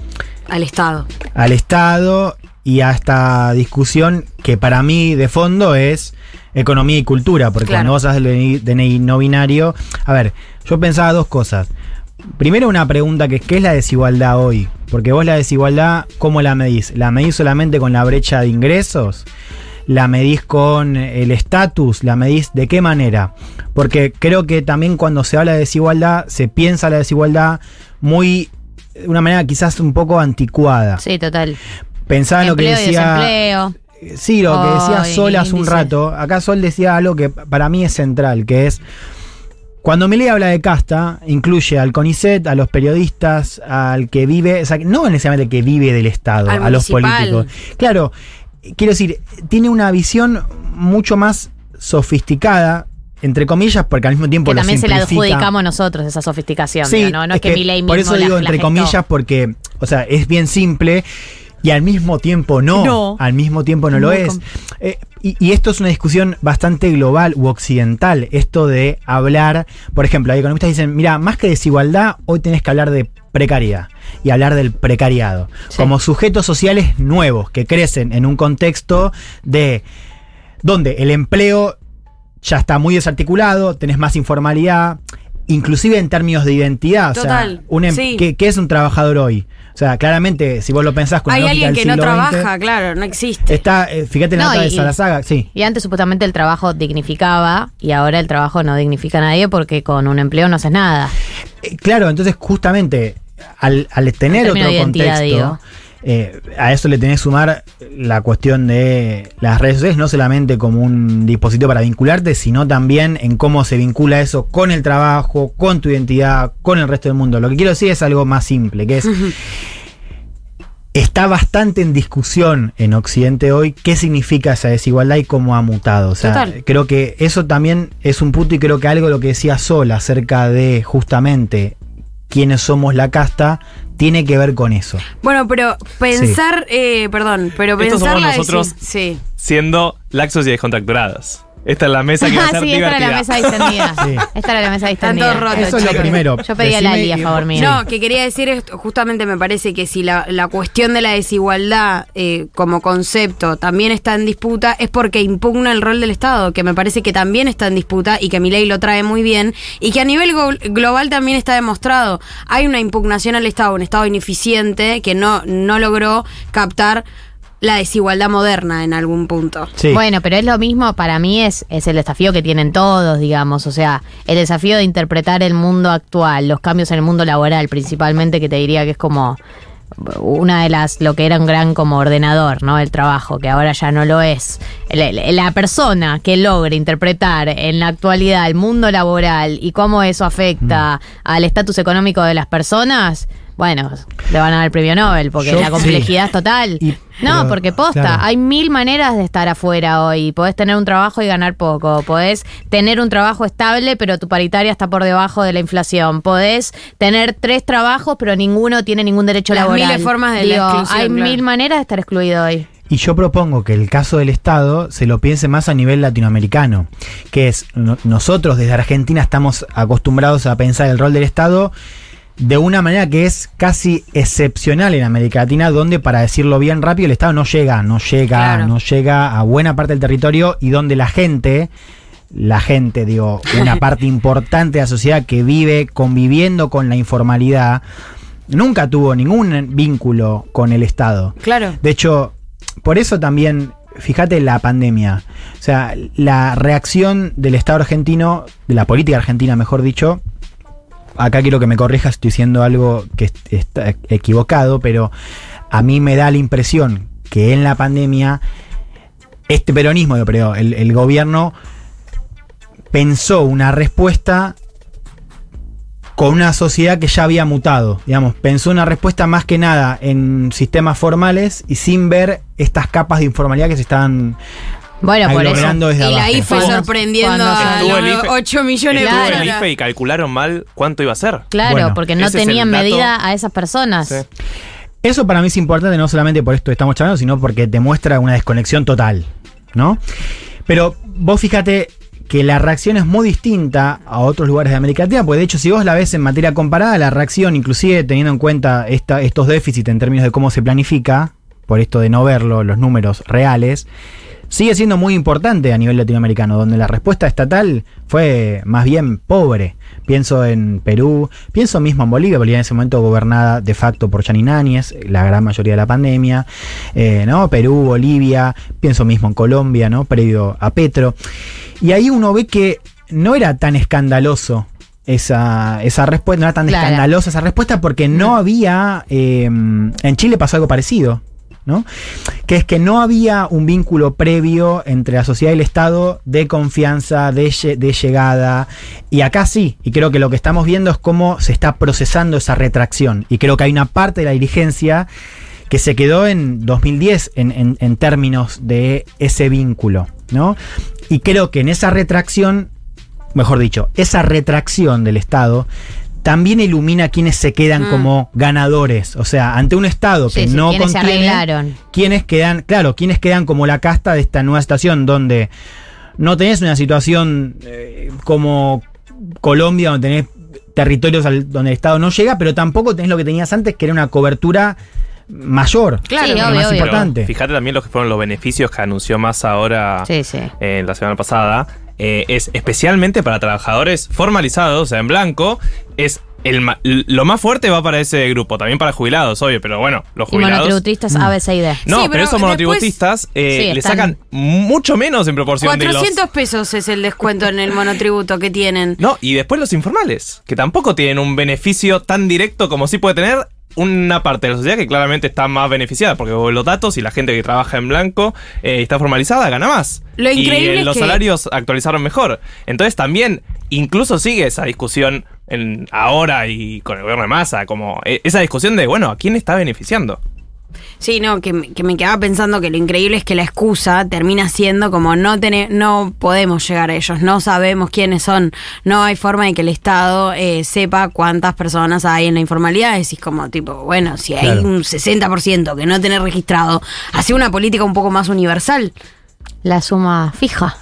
D: Al Estado.
I: Al Estado y a esta discusión que para mí de fondo es economía y cultura, porque
D: Claro.
I: cuando vos haces el DNI, no binario, a ver, yo pensaba dos cosas. Primero una pregunta que es ¿qué es la desigualdad hoy? Porque vos la desigualdad, ¿cómo la medís? ¿La medís solamente con la brecha de ingresos? ¿La medís con el estatus? ¿La medís de qué manera? Porque creo que también cuando se habla de desigualdad, se piensa la desigualdad muy, de una manera quizás un poco anticuada.
C: Sí, total.
I: Pensaba en lo que decía. Sí, lo que decía Sol hace un rato. Acá Sol decía algo que para mí es central, que es. Cuando Milei habla de casta, incluye al CONICET, a los periodistas, al que vive, o sea, no necesariamente que vive del Estado,
D: Al
I: a los políticos. Claro, quiero decir, tiene una visión mucho más sofisticada, entre comillas, porque al mismo tiempo
C: Que
I: lo
C: también se la adjudicamos nosotros, esa sofisticación.
I: Sí,
C: digo, ¿no? no es, que, mi ley mismo
I: Por eso
C: la-
I: digo entre comillas, porque, o sea, es bien simple y al mismo tiempo no.
C: No.
I: Al mismo tiempo no lo es. Eh, y, y esto es una discusión bastante global u occidental. Esto de hablar, por ejemplo, hay economistas que dicen, mira, más que desigualdad, hoy tenés que hablar de precariedad y hablar del precariado.
C: Sí.
I: Como sujetos sociales nuevos que crecen en un contexto de donde el empleo ya está muy desarticulado, tenés más informalidad, inclusive en términos de identidad.
D: Total,
I: o sea, un em-
D: sí.
I: ¿qué, qué es un trabajador hoy? O sea, claramente, si vos lo pensás con
D: Hay alguien que no
I: XX,
D: trabaja, claro, no existe.
I: Está, eh, fíjate en la
C: No,
I: nota de
C: y-
I: Sarazaga, sí.
C: Y antes supuestamente el trabajo dignificaba y ahora el trabajo no dignifica a nadie porque con un empleo no haces nada.
I: Eh, Claro, entonces justamente al, al tener
C: En
I: otro
C: de
I: contexto,
C: digo.
I: Eh, a eso le tenés que sumar la cuestión de las redes sociales, no solamente como un dispositivo para vincularte, sino también en cómo se vincula eso con el trabajo, con tu identidad, con el resto del mundo. Lo que quiero decir es algo más simple, que es... Está bastante en discusión en Occidente hoy qué significa esa desigualdad y cómo ha mutado. O sea,
D: Total.
I: creo que eso también es un punto y creo que algo lo que decía Sol acerca de justamente quiénes somos la casta tiene que ver con eso.
D: Bueno, pero pensar, eh, perdón, pero
E: Estos
D: pensar
E: somos
D: la
E: nosotros.
D: Sí.
E: Siendo laxos y descontracturados. Esta es la mesa que va a
C: Ah,
E: ser
C: sí, esta era la mesa distendida.
I: Sí.
C: Esta era la mesa distendida.
D: todos rotos,
I: Eso es lo
D: chicos.
I: primero.
C: Yo pedí a Lali a favor mío.
D: No, que quería decir esto, justamente me parece que si la, la cuestión de la desigualdad eh, como concepto también está en disputa, es porque impugna el rol del Estado, que me parece que también está en disputa y que mi ley lo trae muy bien, y que a nivel global también está demostrado. Hay una impugnación al Estado, un Estado ineficiente que no, no logró captar la desigualdad moderna en algún punto.
I: Sí.
C: Bueno, pero es lo mismo, para mí es, es el desafío que tienen todos, digamos, o sea, el desafío de interpretar el mundo actual, los cambios en el mundo laboral principalmente, que te diría que es como una de las, lo que era un gran como ordenador, ¿no? El trabajo, que ahora ya no lo es. La persona que logre interpretar en la actualidad el mundo laboral y cómo eso afecta al estatus económico de las personas, bueno, le van a dar el premio Nobel, porque
I: Yo-
C: la complejidad es total.
I: Y-
C: no,
I: pero,
C: porque posta,
I: claro.
C: hay mil maneras de estar afuera hoy. Podés tener un trabajo y ganar poco. Podés tener un trabajo estable, pero tu paritaria está por debajo de la inflación. Podés tener tres trabajos, pero ninguno tiene ningún derecho
D: Las
C: laboral.
D: miles formas de la
C: Digo,
D: exclusión,
C: Hay
D: claro.
C: mil maneras de estar excluido hoy.
I: Y yo propongo que el caso del Estado se lo piense más a nivel latinoamericano, que es no- nosotros desde Argentina estamos acostumbrados a pensar el rol del Estado de una manera que es casi excepcional en América Latina, donde para decirlo bien rápido el Estado no llega, no llega,
D: Claro.
I: no llega a buena parte del territorio y donde la gente la gente, digo, una parte importante de la sociedad que vive conviviendo con la informalidad, nunca tuvo ningún vínculo con el Estado.
D: Claro.
I: De hecho, por eso también, fíjate la pandemia. O sea, la reacción del Estado argentino, de la política argentina, mejor dicho. Acá quiero que me corrijas, estoy diciendo algo que est- está equivocado, pero a mí me da la impresión que en la pandemia, este peronismo, yo creo, el, el gobierno pensó una respuesta con una sociedad que ya había mutado, digamos, pensó una respuesta más que nada en sistemas formales y sin ver estas capas de informalidad que se estaban
C: Bueno, por eso.
D: Y la. IFE
C: Cuando-
D: sorprendiendo
C: cuando
D: a
E: estuvo
D: los
E: el IFE
D: 8 millones
C: Claro.
D: de
E: Estuvo el
D: dólares.
E: IFE y calcularon mal cuánto iba a ser.
C: Claro,
I: Bueno,
C: porque no tenían medida a esas personas.
E: Sí.
I: Eso para mí es importante no solamente por esto que estamos charlando, sino porque demuestra una desconexión total, ¿no? Pero vos fíjate que la reacción es muy distinta a otros lugares de América Latina, porque de hecho si vos la ves en materia comparada, la reacción, inclusive teniendo en cuenta esta- estos déficits en términos de cómo se planifica, por esto de no verlo, los números reales, sigue siendo muy importante a nivel latinoamericano, donde la respuesta estatal fue más bien pobre. Pienso en Perú, pienso mismo en Bolivia, Bolivia en ese momento gobernada de facto por Yanine Áñez, la gran mayoría de la pandemia, eh, ¿no? Perú, Bolivia, pienso mismo en Colombia, ¿no? Previo a Petro. Y ahí uno ve que no era tan escandaloso esa, esa respuesta, no era tan
C: Claro.
I: escandalosa esa respuesta porque no había, eh, en Chile pasó algo parecido. Que es que no había un vínculo previo entre la sociedad y el Estado de confianza, de llegada. Y acá sí, y creo que lo que estamos viendo es cómo se está procesando esa retracción. Y creo que hay una parte de la dirigencia que se quedó en 2010 en, en- en términos de ese vínculo, ¿no? Y creo que en esa retracción, mejor dicho, esa retracción del Estado también ilumina a quienes se quedan
D: Mm.
I: como ganadores. O sea, ante un Estado que
C: Sí, sí,
I: no
C: quienes se
I: contiene,
C: arreglaron.
I: quienes quedan, claro, quienes quedan como la casta de esta nueva situación donde no tenés una situación eh, como Colombia, donde tenés territorios al- donde el Estado no llega, pero tampoco tenés lo que tenías antes, que era una cobertura mayor.
C: Claro,
I: lo
C: obvio,
I: más
C: obvio.
E: Pero
I: importante.
E: fíjate también lo que fueron los beneficios que anunció más ahora
C: Sí, sí.
E: eh, la semana pasada. Eh, es especialmente para trabajadores formalizados, o sea, en blanco. Es el ma- lo más fuerte va para ese grupo, también para jubilados, obvio, pero bueno, los
C: Y
E: jubilados.
C: monotributistas
I: Mm.
C: A, B, C y D.
E: No,
D: Sí,
E: pero,
D: pero
E: esos
D: después-
E: monotributistas eh,
C: Sí,
E: le sacan mucho menos en proporción de los.
D: 400 pesos es el descuento en el monotributo que tienen.
E: No, y después los informales, que tampoco tienen un beneficio tan directo como sí puede tener una parte de la sociedad que claramente está más beneficiada, porque los datos y la gente que trabaja en blanco eh, está formalizada gana más.
D: Lo increíble
E: y eh,
D: es
E: los
D: que-
E: salarios actualizaron mejor. Entonces también, incluso sigue esa discusión en, ahora y con el gobierno de masa, como eh, esa discusión de, bueno, ¿a quién está beneficiando?
D: Sí, no, que, me- que me quedaba pensando que lo increíble es que la excusa termina siendo como no tener, no podemos llegar a ellos, no sabemos quiénes son, no hay forma de que el Estado eh, sepa cuántas personas hay en la informalidad. Decís como tipo, bueno, si hay
I: Claro.
D: un 60% que no tenés registrado, hace una política un poco más universal.
C: La suma fija.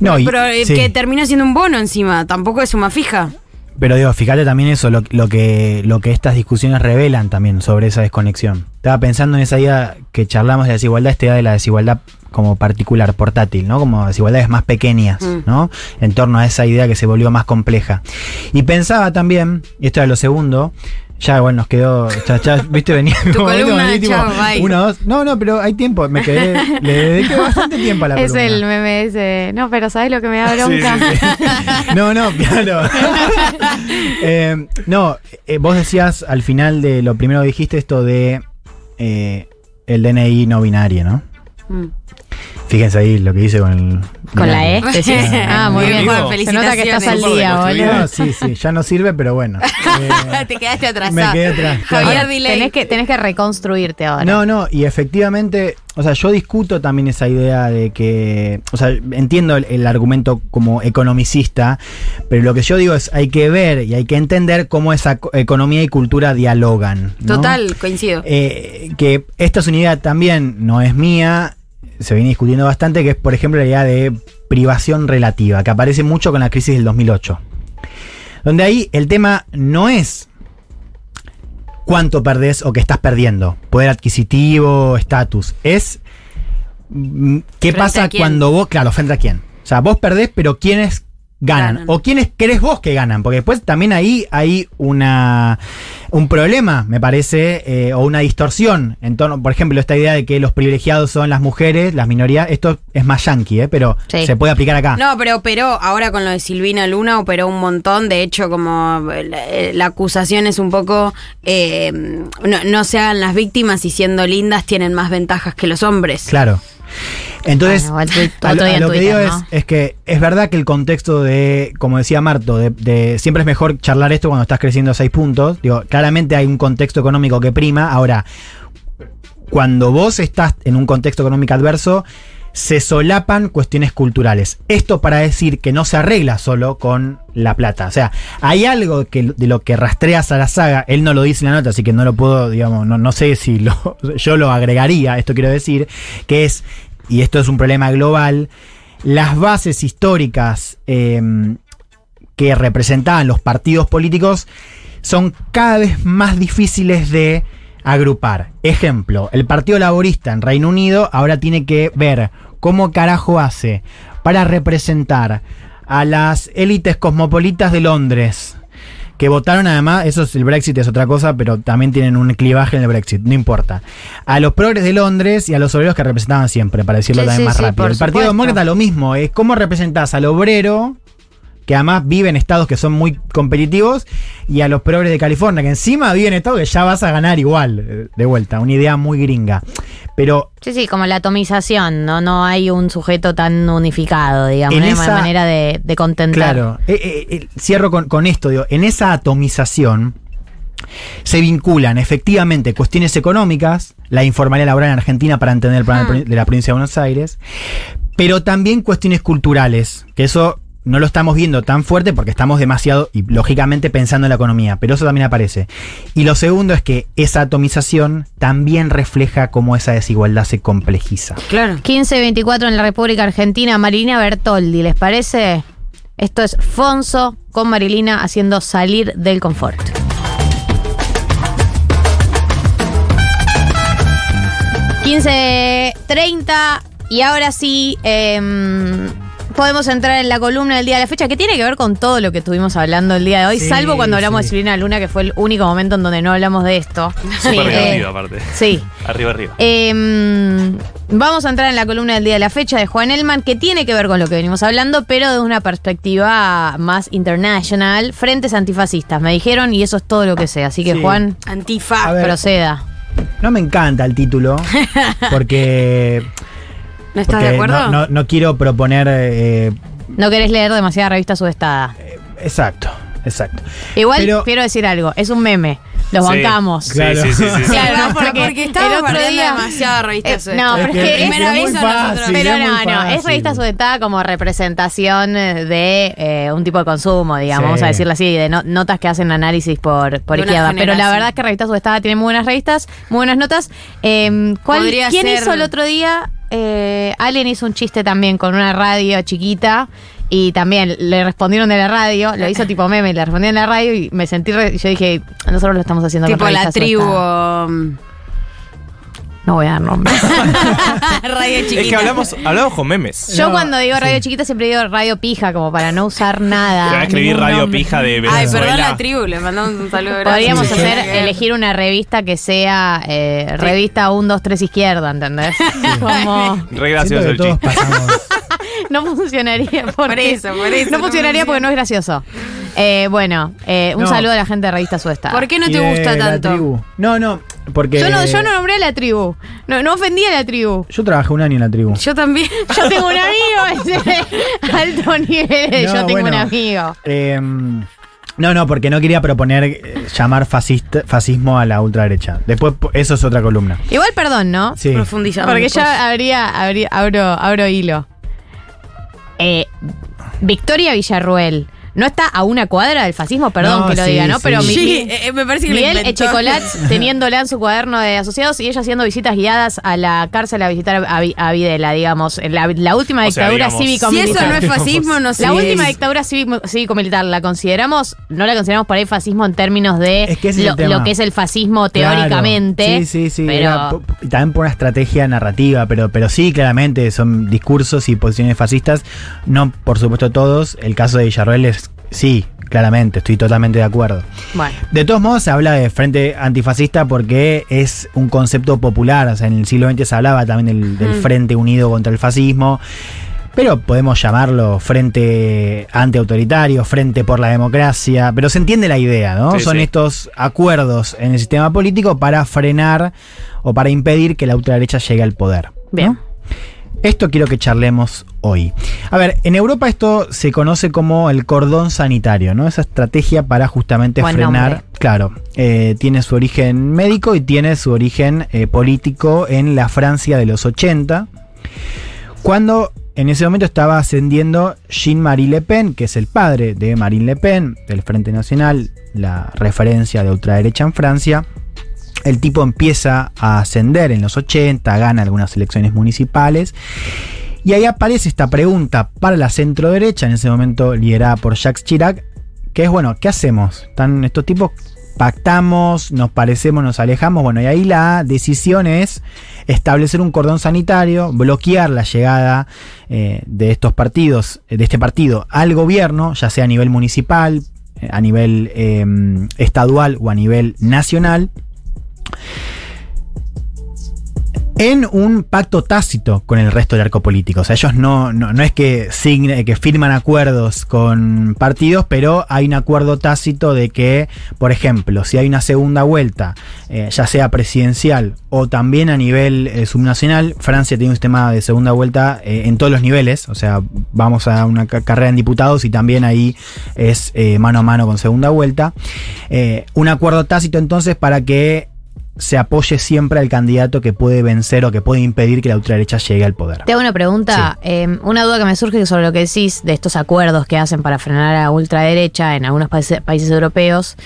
I: No, y-
D: Pero eh,
I: sí.
D: que termina siendo un bono encima, tampoco es suma fija.
I: Pero digo, fíjate también eso, lo, lo que, lo que estas discusiones revelan también sobre esa desconexión. Estaba pensando en esa idea que charlamos de desigualdad, esta idea de la desigualdad como particular, portátil, ¿no? Como desigualdades más pequeñas,
D: Mm.
I: ¿no? En torno a esa idea que se volvió más compleja. Y pensaba también, y esto era lo segundo, ya bueno, nos quedó, ya, ya, viste, venía
D: Tu columna,
I: tipo,
D: chao,
I: dos, no, no, pero hay tiempo, me quedé, le dediqué bastante tiempo a la
C: Es
I: columna.
C: el meme ese. No, pero ¿sabes lo que me da
E: Sí,
C: bronca?
E: sí,
I: No, no, claro. Eh, no, eh, vos decías al final de lo primero que dijiste esto de eh, el DNI no binario, ¿no?
D: Mm.
I: Fíjense ahí lo que hice con el.
C: Con la E. Ah, muy
D: Bien. Juan,
C: Se nota que estás al día, boludo.
I: Sí, sí, ya no sirve, pero bueno. Eh,
D: Te quedaste atrasado.
I: me quedé atrás. claro.
D: Javier Delay.
C: tenés que, tenés que reconstruirte ahora.
I: No, no, y efectivamente, o sea, yo discuto también esa idea de que, o sea, entiendo el, el argumento como economicista, pero lo que yo digo es, hay que ver y hay que entender cómo esa co- economía y cultura dialogan. ¿no?
D: Total, coincido.
I: Eh, que esta es una idea también, no es mía, se viene discutiendo bastante, que es, por ejemplo, la idea de privación relativa, que aparece mucho con la crisis del 2008. Donde ahí el tema no es cuánto perdés o qué estás perdiendo, poder adquisitivo, estatus, es mm, qué
D: ¿Frente
I: pasa
D: quién?
I: cuando vos, claro, frente a quién. O sea, vos perdés, pero quiénes ganan.
D: Ganan.
I: O quiénes crees vos que ganan. Porque después también ahí hay una un problema, me parece, eh, o una distorsión en torno, por ejemplo, esta idea de que los privilegiados son las mujeres, las minorías. Esto es más yankee, ¿eh? pero
C: Sí.
I: se puede aplicar acá.
D: No, pero operó, ahora con lo de Silvina Luna, operó un montón. De hecho, como la, la acusación es un poco, eh, no, no se hagan las víctimas y siendo lindas tienen más ventajas que los hombres.
I: Claro. Entonces,
C: Bueno,
I: a lo, a que digo es, es que es verdad que el contexto de, como decía Marto, de, de- siempre es mejor charlar esto cuando estás creciendo a seis puntos. Digo, claramente hay un contexto económico que prima. Ahora, cuando vos estás en un contexto económico adverso, se solapan cuestiones culturales. Esto para decir que no se arregla solo con la plata. O sea, hay algo que, de lo que rastreas a la saga, él no lo dice en la nota, así que no lo puedo, digamos, no, no sé si lo, yo lo agregaría, esto quiero decir, que es, y esto es un problema global, las bases históricas eh, que representaban los partidos políticos son cada vez más difíciles de agrupar. Ejemplo, el Partido Laborista en Reino Unido ahora tiene que ver cómo carajo hace para representar a las élites cosmopolitas de Londres. Que votaron además, eso es el Brexit, es otra cosa, pero también tienen un clivaje en el Brexit, no importa. A los progres de Londres y a los obreros que representaban siempre, para decirlo
C: Sí,
I: también
C: sí,
I: más
C: sí,
I: rápido. El Partido. Demócrata lo mismo, es cómo representás al obrero, que además vive en estados que son muy competitivos, y a los progres de California, que encima vive en estados que ya vas a ganar igual, de vuelta, una idea muy gringa. Pero
C: Sí, sí, como la atomización, no, no hay un sujeto tan unificado, digamos, una
I: esa-
C: manera de, de contentar.
I: Claro, eh, eh, eh, cierro con, con esto, digo, en esa atomización se vinculan efectivamente cuestiones económicas, la informalidad laboral en Argentina para entender el problema
C: Ah.
I: de la provincia de Buenos Aires, pero también cuestiones culturales, que eso no lo estamos viendo tan fuerte porque estamos demasiado, y lógicamente pensando en la economía, pero eso también aparece. Y lo segundo es que esa atomización también refleja cómo esa desigualdad se complejiza.
D: Claro.
C: 1524 en la República Argentina, Marilina Bertoldi, ¿les parece? Esto es Fonso con Marilina haciendo salir del confort. $15.30 y ahora sí em, podemos entrar en la columna del día de la fecha que tiene que ver con todo lo que estuvimos hablando el día de hoy,
I: Sí,
C: salvo cuando hablamos
I: sí.
C: de Silvina Luna, que fue el único momento en donde no hablamos de esto.
E: Súper
C: Eh,
E: aparte.
C: Sí.
E: Arriba, arriba.
C: Eh, vamos a entrar en la columna del día de la fecha de Juan Elman, que tiene que ver con lo que venimos hablando, pero de una perspectiva más internacional, frentes antifascistas, me dijeron, y eso es todo lo que sé. Así que,
I: Sí.
C: Juan,
D: Antifa.
I: Ver.
C: proceda.
I: No me encanta el título, porque
D: ¿No estás de acuerdo?
I: No, no- no quiero proponer. eh,
C: No querés leer demasiada revista subestada.
I: exacto, exacto.
C: Igual
I: Pero-
C: quiero decir algo, es un meme. Los
E: Sí.
C: bancamos.
I: Claro.
E: sí, sí, sí, sí.
C: Claro,
D: Claro,
C: porque,
D: porque
C: el otro
D: bardeando
C: día
D: demasiado revistas
C: Eh, no, pero es que
I: es
D: primera nosotros.
I: fácil,
C: Pero
I: es muy
C: no, no, es revista subestada como representación eh, de eh, un tipo de consumo, digamos,
I: Sí.
C: vamos a decirlo así, de no- notas que hacen análisis por, por izquierda. Pero la verdad es que revista subestada tiene muy buenas revistas, muy buenas notas. Eh, ¿cuál-
D: Podría
C: ¿Quién
D: ser-
C: hizo el otro día? Eh, Allen hizo un chiste también con una radio chiquita. Y también le respondieron de la radio, lo hizo tipo meme, le respondieron de la radio y me sentí, re- y yo dije, nosotros lo estamos haciendo
D: Tipo
C: con
D: la tribu.
C: subestada". No voy a dar nombres.
D: Radio chiquita.
E: Es que hablamos, hablamos con memes.
C: Yo
I: No,
C: cuando digo radio
I: sí.
C: chiquita siempre digo radio pija, como para no usar nada.
E: Te voy a escribir
C: ningún
E: Radio
C: nombre.
E: Pija de
D: Ay,
E: Venezuela.
D: perdón la tribu, le mandamos un saludo grande.
C: Podríamos
I: Sí,
C: hacer,
I: sí.
C: elegir una revista que sea eh, revista 1, 2, 3 izquierda, ¿entendés? Como
E: Re
I: Siento
E: gracioso
I: que
E: el
I: todos
E: chiste.
I: pasamos.
C: no funcionaría porque,
D: Por eso, por eso,
C: No
D: no
C: funcionaría porque no es gracioso. Eh, bueno, eh, un
I: No.
C: saludo a la gente de revista Suesta.
D: ¿Por qué no
I: Y
D: te
I: de
D: gusta
I: la
D: tanto?
I: tribu. No, no. porque
C: Yo no, yo no nombré a la tribu. No, no ofendí a la tribu.
I: yo trabajé un año en la tribu.
D: Yo también.
C: Yo tengo un amigo ese alto nivel.
I: No,
C: yo tengo un
I: bueno.
C: amigo.
I: Eh, no, no, porque no quería proponer eh, llamar fascista, fascismo a la ultraderecha. Después, po- eso es otra columna.
C: Igual, perdón, ¿no?
I: Sí.
D: Profundizamos.
C: Porque
D: después.
C: ya habría, habría- abro, abro hilo. Eh, Victoria Villarruel. ¿No está a una cuadra del fascismo? Perdón
I: No,
C: que lo
I: sí,
C: diga, ¿no?
I: sí.
C: Pero mi-
D: Sí, eh, me parece que lo
C: Miguel. Echecolat teniéndola en su cuaderno de asociados y ella haciendo visitas guiadas a la cárcel a visitar a, a Videla, digamos. La, la última
E: O sea,
C: dictadura
E: digamos,
D: Si
C: cívico-militar.
D: eso no es fascismo, no sé.
C: La última
D: es.
C: dictadura cívico- cívico-militar, ¿la consideramos? No la consideramos por ahí fascismo en términos de
I: Es que el
C: lo, que es el fascismo
I: Claro.
C: teóricamente.
I: Sí, sí, sí.
C: Pero
I: era también por una estrategia narrativa, pero, pero sí, claramente son discursos y posiciones fascistas. No, por supuesto, todos. El caso de Villarroel es, sí, claramente, estoy totalmente de acuerdo.
C: bueno.
I: De todos modos, se habla de frente antifascista porque es un concepto popular. O sea, en el siglo XX se hablaba también del, del Frente Unido contra el Fascismo. Pero podemos llamarlo frente antiautoritario, frente por la democracia. Pero se entiende la idea, ¿no?
E: Sí,
I: Son
E: sí.
I: estos acuerdos en el sistema político para frenar o para impedir que la ultraderecha llegue al poder. ¿no? Esto quiero que charlemos hoy. A ver, en Europa esto se conoce como el cordón sanitario, ¿no? Esa estrategia para justamente
C: Buen
I: frenar.
C: nombre.
I: Claro, eh, tiene su origen médico y tiene su origen eh, político en la Francia de los 80, cuando en ese momento estaba ascendiendo Jean-Marie Le Pen, que es el padre de Marine Le Pen, del Frente Nacional, la referencia de ultraderecha en Francia. El tipo empieza a ascender en los 80, gana algunas elecciones municipales. Y ahí aparece esta pregunta para la centro derecha, en ese momento liderada por Jacques Chirac, que es, bueno, ¿qué hacemos? Están estos tipos, pactamos, nos parecemos, nos alejamos. Bueno, y ahí la decisión es establecer un cordón sanitario, bloquear la llegada eh, de estos partidos, de este partido al gobierno, ya sea a nivel municipal, eh, a nivel eh, estadual o a nivel nacional en un pacto tácito con el resto del arco político. O sea, ellos no, no, no es que, signe- que firman acuerdos con partidos, pero hay un acuerdo tácito de que, por ejemplo, si hay una segunda vuelta, eh, ya sea presidencial o también a nivel eh, subnacional, Francia tiene un sistema de segunda vuelta eh, en todos los niveles. O sea, vamos a una ca- carrera en diputados y también ahí es eh, mano a mano con segunda vuelta. Eh, un acuerdo tácito entonces para que se apoye siempre al candidato que puede vencer o que puede impedir que la ultraderecha llegue al poder.
C: Te hago una pregunta, eh, una duda que me surge sobre lo que decís de estos acuerdos que hacen para frenar a la ultraderecha en algunos países, países europeos.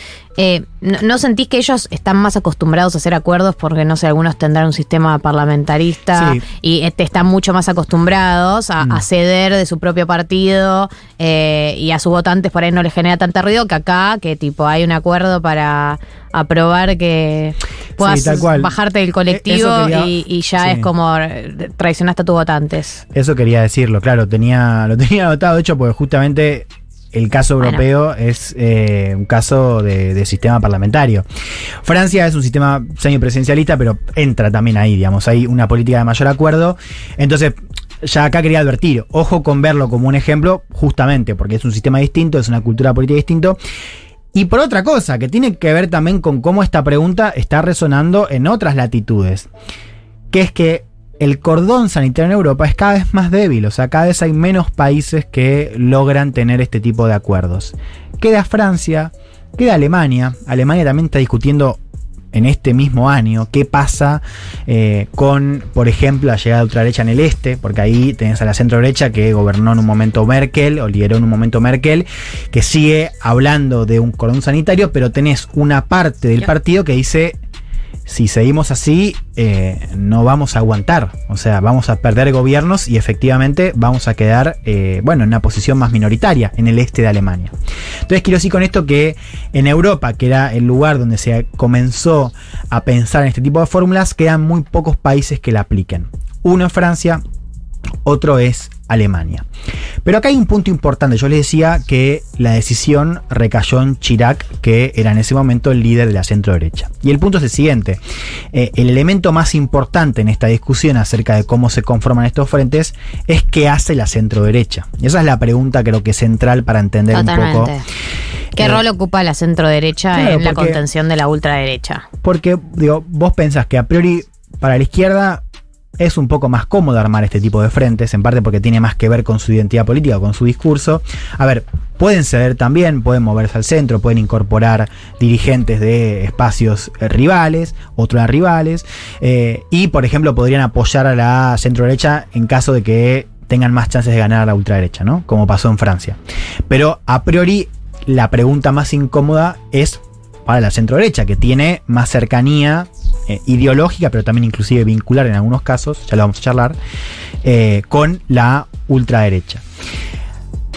C: Eh, ¿no, no sentís que ellos están más acostumbrados a hacer acuerdos porque, no sé, algunos tendrán un sistema parlamentarista
I: Sí.
C: y este, están mucho más acostumbrados a,
I: Mm.
C: a ceder de su propio partido eh, y a sus votantes por ahí no les genera tanta ruido que acá, que tipo hay un acuerdo para aprobar que puedas bajarte del
I: Eh,
C: colectivo
I: quería-
C: y, y ya
I: sí.
C: es como eh, traicionaste a tus votantes.
I: Eso quería decirlo, claro, tenía, lo tenía anotado, de hecho, porque justamente el caso
C: Bueno.
I: europeo es eh, un caso de, de sistema parlamentario. Francia es un sistema semipresidencialista, pero entra también ahí, digamos, hay una política de mayor acuerdo. Entonces, ya acá quería advertir, ojo con verlo como un ejemplo, justamente, porque es un sistema distinto, es una cultura política distinto. Y por otra cosa, que tiene que ver también con cómo esta pregunta está resonando en otras latitudes, que es que el cordón sanitario en Europa es cada vez más débil, o sea, cada vez hay menos países que logran tener este tipo de acuerdos. Queda Francia, queda Alemania, Alemania también está discutiendo en este mismo año qué pasa eh, con, por ejemplo, la llegada de ultraderecha en el este, porque ahí tenés a la centro derecha que gobernó en un momento Merkel o lideró en un momento Merkel, que sigue hablando de un cordón sanitario, pero tenés una parte del partido que dice si seguimos así, eh, no vamos a aguantar. O sea, vamos a perder gobiernos y efectivamente vamos a quedar, eh, bueno, en una posición más minoritaria en el este de Alemania. Entonces quiero decir con esto que en Europa, que era el lugar donde se comenzó a pensar en este tipo de fórmulas, quedan muy pocos países que la apliquen. Uno es Francia, otro es Alemania. Pero acá hay un punto importante. Yo les decía que la decisión recayó en Chirac, que era en ese momento el líder de la centro derecha. Y el punto es el siguiente. Eh, el elemento más importante en esta discusión acerca de cómo se conforman estos frentes es qué hace la centro derecha. Y esa es la pregunta creo que central para entender un poco.
C: ¿Qué
I: Eh,
C: rol ocupa la centro derecha
I: claro,
C: en la
I: porque-
C: contención de la ultraderecha?
I: Porque, digo, vos pensás que a priori para la izquierda es un poco más cómodo armar este tipo de frentes, en parte porque tiene más que ver con su identidad política, con su discurso. A ver, pueden ceder también, pueden moverse al centro, pueden incorporar dirigentes de espacios eh, rivales, otros rivales, eh, y por ejemplo podrían apoyar a la centro derecha en caso de que tengan más chances de ganar a la ultraderecha, ¿no? Como pasó en Francia. Pero a priori la pregunta más incómoda es para la centro derecha, que tiene más cercanía eh, ideológica, pero también inclusive vincular en algunos casos, ya lo vamos a charlar, eh, con la ultraderecha.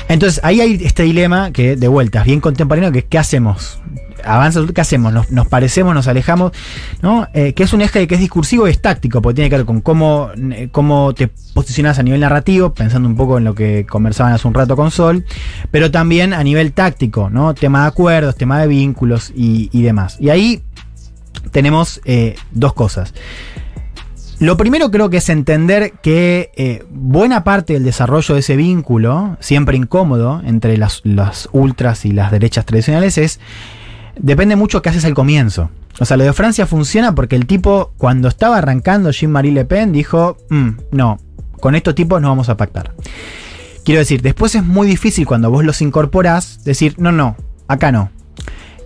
I: Entonces ahí hay este dilema que de vuelta es bien contemporáneo, que es ¿qué hacemos? Avanza, ¿qué hacemos? ¿Nos, nos parecemos, nos alejamos? ¿no? Eh, que es un eje que es discursivo y es táctico, porque tiene que ver con cómo, eh, cómo te posicionas a nivel narrativo, pensando un poco en lo que conversaban hace un rato con Sol, pero también a nivel táctico, ¿no? Tema de acuerdos, tema de vínculos y, y demás. Y ahí tenemos eh, dos cosas. Lo primero creo que es entender que buena parte del desarrollo de ese vínculo, siempre incómodo, entre las, las ultras y las derechas tradicionales, es. Depende mucho qué haces al comienzo. O sea, lo de Francia funciona porque el tipo, cuando estaba arrancando Jean-Marie Le Pen, dijo: "Mm, No, con estos tipos no vamos a pactar. Quiero decir, después es muy difícil cuando vos los incorporás decir: No, no, acá no.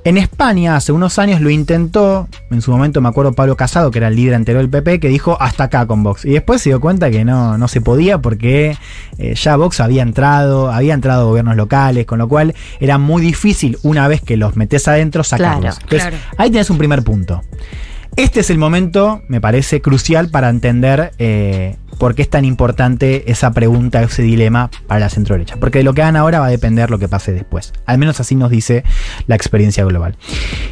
I: En España hace unos años lo intentó, en su momento me acuerdo Pablo Casado, que era el líder anterior del PP, que dijo hasta acá con Vox. Y después se dio cuenta que no, no se podía porque eh, ya Vox había entrado, había entrado gobiernos locales, con lo cual era muy difícil una vez que los metes adentro sacarlos.
C: Claro,
I: Entonces,
D: claro.
I: ahí tenés un primer punto. Este es el momento, me parece, crucial para entender eh, por qué es tan importante esa pregunta, ese dilema para la centro derecha. Porque de lo que hagan ahora va a depender lo que pase después. Al menos así nos dice la experiencia global.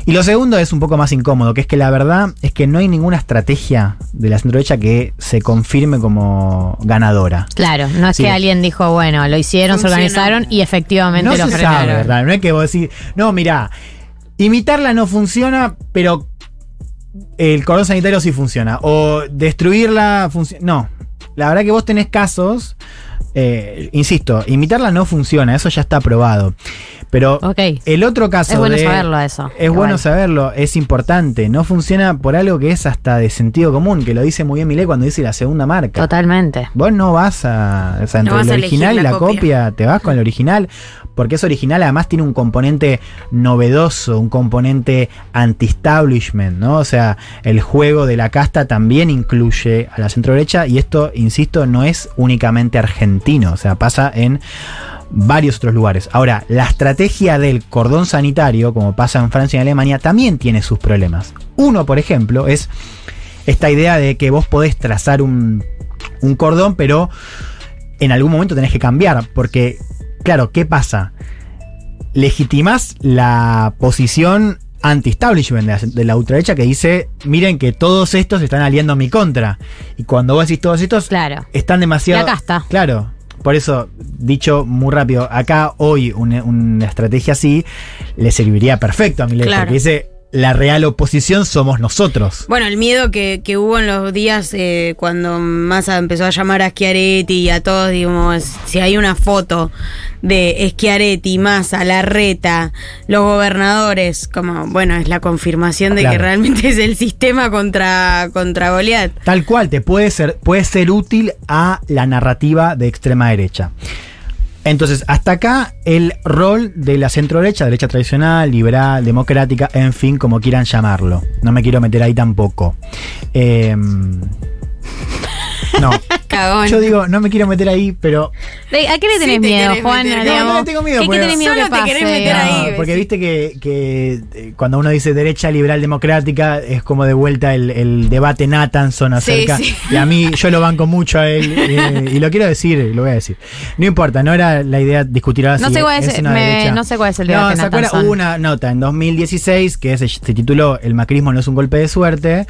I: Y lo segundo es un poco más incómodo, que es que la verdad es que no hay ninguna estrategia de la centro derecha que se confirme como ganadora.
C: Claro, no es
I: Sí.
C: que alguien dijo, bueno, lo hicieron, se organizaron y efectivamente
I: No
C: lo
I: se
C: frenaron.
I: sabe, ¿verdad? No es que vos decís, no, mira, imitarla no funciona, pero el cordón sanitario sí funciona. O destruirla funciona. No. La verdad que vos tenés casos. eh, insisto, imitarla no funciona, eso ya está probado. Pero
C: Ok.
I: el otro caso.
C: Es bueno
I: de-
C: saberlo eso.
I: Es
C: Igual.
I: bueno saberlo, es importante. No funciona por algo que es hasta de sentido común, que lo dice muy bien Milei cuando dice la segunda marca.
C: Totalmente.
I: Vos no vas a. O sea, entre
D: No
I: el original y
D: la
I: la
D: copia.
I: copia. te vas con el original. Porque es original, además tiene un componente novedoso, un componente anti-establishment, ¿no? O sea, el juego de la casta también incluye a la centro derecha. Y esto, insisto, no es únicamente argentino. O sea, pasa en varios otros lugares. Ahora, la estrategia del cordón sanitario, como pasa en Francia y en Alemania, también tiene sus problemas. Uno, por ejemplo, es esta idea de que vos podés trazar un cordón, pero en algún momento tenés que cambiar. Porque, claro, ¿qué pasa? Legitimás la posición anti-establishment de la, de la ultraderecha que dice, miren que todos estos están aliando a mi contra. Y cuando vos decís todos estos,
C: Claro.
I: están demasiado...
C: La casta.
I: Claro. Por eso, dicho muy rápido, acá hoy una, una estrategia así le serviría perfecto a Milei,
D: Claro.
I: porque dice, la real oposición somos nosotros.
D: Bueno, el miedo que, que hubo en los días eh, cuando Massa empezó a llamar a Schiaretti y a todos, digamos, si hay una foto de Schiaretti, Massa, Larreta, los gobernadores, como, bueno, es la confirmación de
I: Claro.
D: que realmente es el sistema contra, contra Goliat.
I: Tal cual, te puede ser, puede ser útil a la narrativa de extrema derecha. Entonces, hasta acá el rol de la centro derecha, tradicional, liberal, democrática, en fin, como quieran llamarlo. No me quiero meter ahí tampoco. Em, no,
D: Cagón.
I: yo digo, no me quiero meter ahí, pero
C: ¿De- ¿A qué le tenés
D: Sí te
C: miedo, Juan?
I: No, no le tengo miedo,
C: ¿Qué, qué
I: porque-
C: tenés miedo
D: Solo
C: que
D: te querés meter ahí,
I: No, porque viste que, que, eh, cuando uno dice derecha liberal democrática es como de vuelta el, el debate Nathanson acerca.
D: sí.
I: Y a mí yo lo banco mucho a él eh, y lo quiero decir, lo voy a decir. No importa, no era la idea discutir ahora
C: No
I: si
C: sé cuál es-
I: es una
C: me- no sé cuál es el
I: No,
C: debate
I: ¿se acuerdan?
C: Nathanson.
I: Hubo una nota en 2016 que se, se tituló El macrismo no es un golpe de suerte.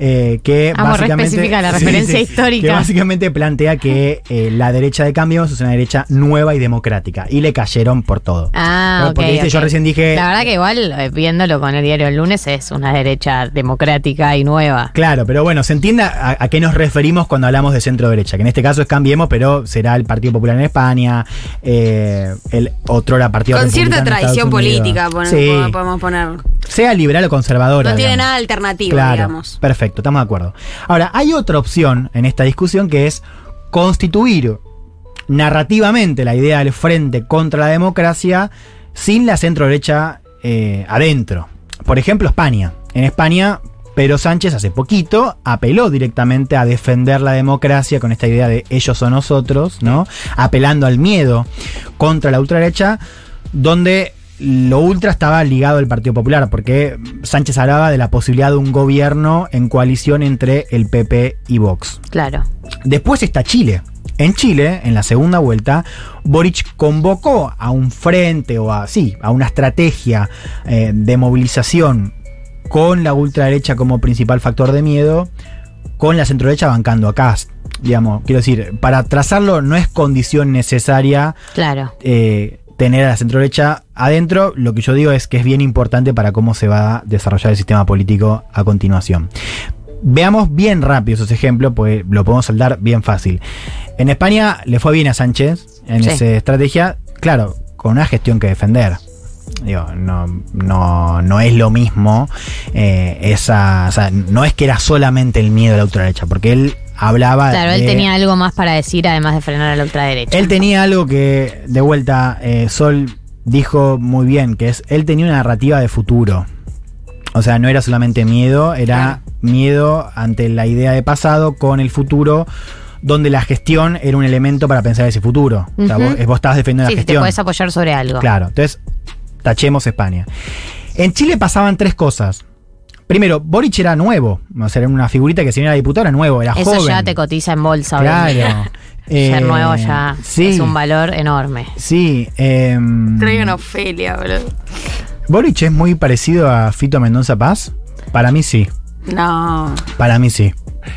I: eh, que
C: Amo re
I: básicamente.
C: específica la
I: Sí,
C: referencia
I: sí.
C: histórica.
B: democrática.
I: básicamente plantea que eh, la derecha de Cambiemos es una derecha nueva y democrática. Y le cayeron por todo.
C: Ah,
I: ¿No?
C: ok.
I: Porque, viste, yo recién dije-
C: La verdad que igual, eh, viéndolo con el diario el lunes, es una derecha democrática y nueva.
I: Claro, pero bueno, se entiende a, a qué nos referimos cuando hablamos de centro derecha, que en este caso es Cambiemos, pero será el Partido Popular en España, eh, el otro era Partido
D: Con cierta tradición política,
I: Sí,
D: podemos poner.
I: sea liberal o conservadora.
D: No tiene
I: digamos.
D: nada alternativo,
I: Claro,
D: digamos.
I: perfecto, estamos de acuerdo. Ahora, hay otra opción en esta discusión que es constituir narrativamente la idea del frente contra la democracia sin la centro derecha eh, adentro. Por ejemplo, España. En España, Pedro Sánchez hace poquito apeló directamente a defender la democracia con esta idea de ellos o nosotros, ¿no? Apelando al miedo contra la ultraderecha, donde lo ultra estaba ligado al Partido Popular, porque Sánchez hablaba de la posibilidad de un gobierno en coalición entre el PP y Vox.
C: Claro.
I: Después está Chile. En Chile, en la segunda vuelta, Boric convocó a un frente o a, sí, a una estrategia eh, de movilización con la ultraderecha como principal factor de miedo, con la centroderecha bancando a Cast. Digamos, quiero decir, para trazarlo no es condición necesaria
C: Claro.
I: eh, tener a la centroderecha adentro. Lo que yo digo es que es bien importante para cómo se va a desarrollar el sistema político a continuación. Veamos bien rápido esos ejemplos, pues lo podemos saldar bien fácil. En España le fue bien a Sánchez en
C: Sí.
I: esa estrategia, claro, con una gestión que defender. Digo, no, no, no es lo mismo eh, esa. O sea, no es que era solamente el miedo a la ultraderecha, porque él hablaba.
C: Claro, él tenía algo más para decir además de frenar a la ultraderecha.
I: él tenía algo que, de vuelta, eh, Sol dijo muy bien, que es, él tenía una narrativa de futuro. O sea, no era solamente miedo, era miedo ante la idea de pasado con el futuro, donde la gestión era un elemento para pensar ese futuro. O sea, vos, vos estabas defendiendo
C: Sí,
I: la
C: si te
I: gestión.
C: puedes apoyar sobre algo.
I: Claro, entonces tachemos España. En Chile pasaban tres cosas. Primero, Boric era nuevo, o sea, era una figurita que si no era diputado era nuevo, era
C: Eso
I: joven.
C: ya te cotiza en bolsa.
I: Claro. Eh,
C: Ser nuevo ya
I: sí.
C: es un valor enorme.
I: Sí. em,
D: Traigan a Ofelia, boludo.
I: Boric es muy parecido a Fito Mendoza Paz. Para mí sí.
D: No.
I: Para mí sí.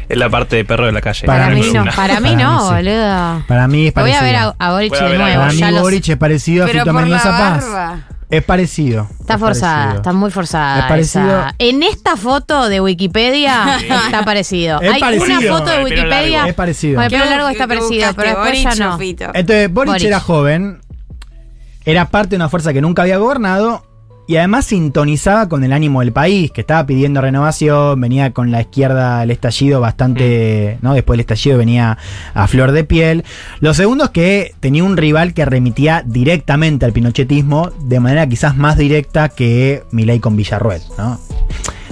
E: Es la parte de perro de la calle.
I: Para
C: Para,
I: mí
C: no, para mí
I: Para
C: no,
I: mí sí.
C: boludo.
I: Para mí es
C: Voy
I: parecido.
C: a ver a, a Boric
E: Voy a
C: de nuevo.
I: Para mí Boric es parecido a
D: Pero
I: Fito Mendoza Paz. Es parecido.
C: Está
I: es
C: forzada,
I: parecido.
C: está muy forzada.
I: Es parecido-
C: esa. En esta foto de Wikipedia está parecido.
I: Es
C: Hay
I: parecido.
C: una foto de Wikipedia.
I: Es parecido.
C: Con el pelo
D: ¿Qué-
C: largo está parecido, pero después ya
D: Boric o
C: no.
I: Entonces, Boric,
C: Boric.
I: era joven, era parte de una fuerza que nunca había gobernado y además sintonizaba con el ánimo del país, que estaba pidiendo renovación, venía con la izquierda el estallido bastante, ¿no? Después del estallido venía a flor de piel. Lo segundo es que tenía un rival que remitía directamente al pinochetismo, de manera quizás más directa que Milei con Villarruel, ¿no?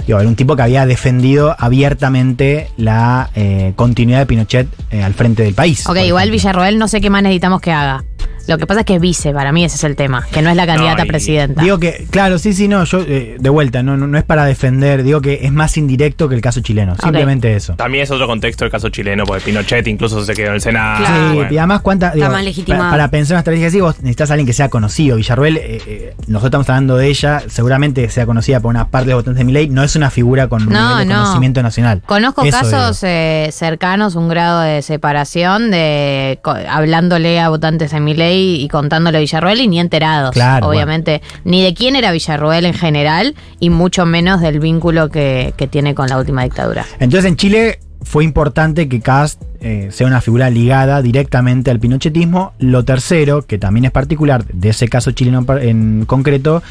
I: Digo, era un tipo que había defendido abiertamente la eh, continuidad de Pinochet eh, al frente del país.
C: Ok, igual. Villarroel no sé qué más necesitamos que haga. Lo que pasa es que es vice, para mí ese es el tema, que no es la candidata
E: y-
C: a presidenta.
I: Digo que, claro, sí, sí, no, yo eh, de vuelta, no, no, no es para defender, digo que es más indirecto que el caso chileno, simplemente eso.
E: También es otro contexto el caso chileno, porque Pinochet incluso se quedó en el Senado.
D: Claro.
I: Sí,
E: bueno.
I: y además cuánta, digo,
D: más legitimado.
I: Para, para pensar una estrategia así, vos necesitas a alguien que sea conocido. Villarruel, eh, eh, nosotros estamos hablando de ella, seguramente sea conocida por una parte de los votantes de Milei, no es una figura con un nivel de
C: no.
I: conocimiento nacional.
C: Conozco
I: Eso
C: casos eh, cercanos, un grado de separación, de co- hablándole a votantes de Milei y contándole a Villarroel y ni enterados,
I: Claro,
C: obviamente, ni de quién era Villarroel en general y mucho menos del vínculo que, que tiene con la última dictadura.
I: Entonces en Chile fue importante que Cast eh, sea una figura ligada directamente al pinochetismo. Lo tercero, que también es particular de ese caso chileno en concreto,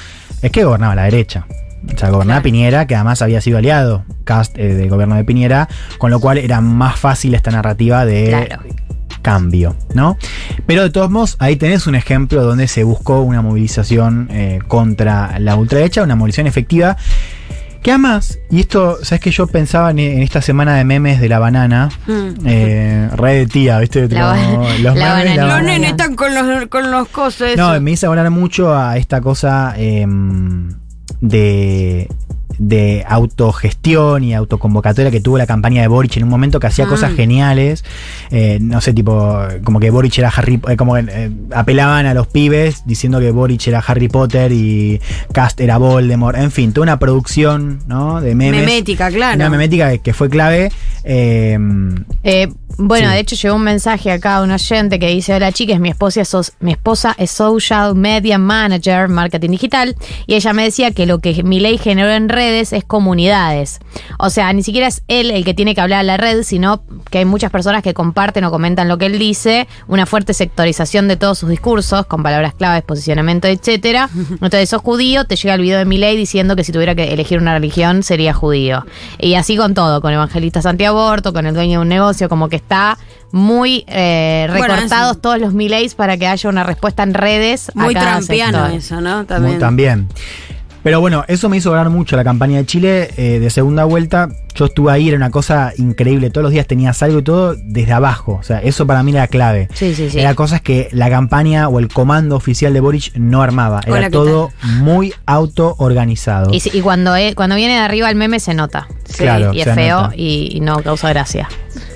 I: es que gobernaba la derecha. O sea, gobernaba Piñera, que además había sido aliado Cast eh, del gobierno de Piñera, con lo cual era más fácil esta narrativa de
C: Claro.
I: Cambio, ¿no? Pero de todos modos, ahí tenés un ejemplo donde se buscó una movilización eh, contra la ultraderecha, una movilización efectiva. Que además, y esto, ¿sabes que yo pensaba en, en esta semana de memes de la banana?
D: Mm.
I: Eh, re de tía, ¿viste?
C: La
I: Como
C: ba-
I: los
C: la
I: memes.
D: Los nenes están con los, con los cosos.
I: No, me hizo hablar mucho a esta cosa em, de, de autogestión y autoconvocatoria que tuvo la campaña de Boric en un momento que hacía
D: Ah.
I: cosas geniales. Eh, no sé, tipo, como que Boric era Harry eh, como que eh, apelaban a los pibes diciendo que Boric era Harry Potter y Cast era Voldemort. En fin, toda una producción ¿no? de memes.
D: Memética, claro.
I: Una memética que, fue clave. Eh,
C: Eh, bueno,
I: Sí.
C: de hecho llegó un mensaje acá a un oyente que dice, hola chicas, mi esposa, es mi esposa es Social Media Manager, Marketing Digital, y ella me decía que lo que Milei generó en redes es comunidades. O sea, ni siquiera es él el que tiene que hablar a la red, sino que hay muchas personas que comparten o comentan lo que él dice, una fuerte sectorización de todos sus discursos, con palabras claves, posicionamiento, etcétera. Entonces, sos judío, te llega el video de Milei diciendo que si tuviera que elegir una religión sería judío. Y así con todo, con evangelistas antiaborto, con el dueño de un negocio, como que está muy eh, recortados todos los Mileis para que haya una respuesta en redes. a
D: Muy
C: cada
D: trampiano
C: sector.
D: eso, ¿no?
I: Muy-
D: También.
I: Pero bueno, eso me hizo ganar mucho la campaña de Chile eh, de segunda vuelta. Yo estuve ahí, era una cosa increíble. Todos los días tenías algo y todo desde abajo. O sea, eso para mí era clave.
C: Sí, sí, sí.
I: Era cosas que la campaña o el comando oficial de Boric no armaba. Era
D: Hola, ¿qué
I: todo muy auto organizado.
C: Y, y cuando, eh, cuando viene de arriba el meme se nota. Sí,
I: Claro,
C: y es feo y no causa gracia.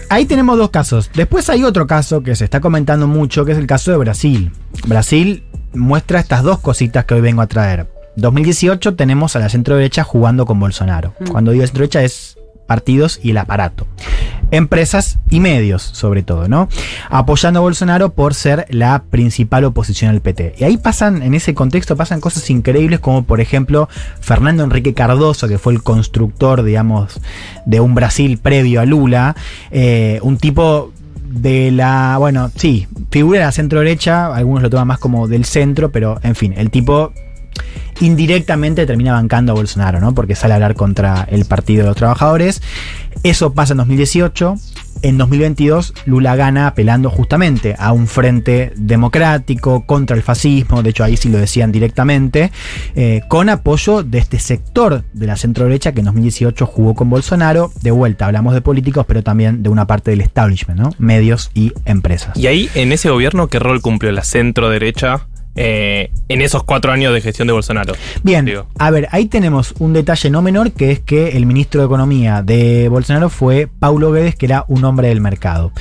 I: Ahí tenemos dos casos. Después hay otro caso que se está comentando mucho, que es el caso de Brasil. Brasil muestra estas dos cositas que hoy vengo a traer. 2018 tenemos a la centro derecha jugando con Bolsonaro. Cuando digo centro derecha es partidos y el aparato. Empresas y medios, sobre todo, ¿no? Apoyando a Bolsonaro por ser la principal oposición al PT. Y ahí pasan, en ese contexto, pasan cosas increíbles como, por ejemplo, Fernando Enrique Cardoso, que fue el constructor, digamos, de un Brasil previo a Lula. eh, un tipo de la, bueno, sí, figura de la centro derecha, algunos lo toman más como del centro, pero en fin, el tipo indirectamente termina bancando a Bolsonaro, ¿no? Porque sale a hablar contra el Partido de los Trabajadores. Eso pasa en 2018. En 2022 Lula gana apelando justamente a un frente democrático contra el fascismo, de hecho ahí sí lo decían directamente, eh, con apoyo de este sector de la centro derecha que en 2018 jugó con Bolsonaro. De vuelta, hablamos de políticos, pero también de una parte del establishment, ¿no? Medios y empresas.
E: Y ahí, en ese gobierno, ¿qué rol cumplió la centro derecha eh, en esos cuatro años de gestión de Bolsonaro?
I: Bien,
E: Digo.
I: a ver, ahí tenemos un detalle no menor que es que el ministro de Economía de Bolsonaro fue Paulo Guedes, que era un hombre del mercado.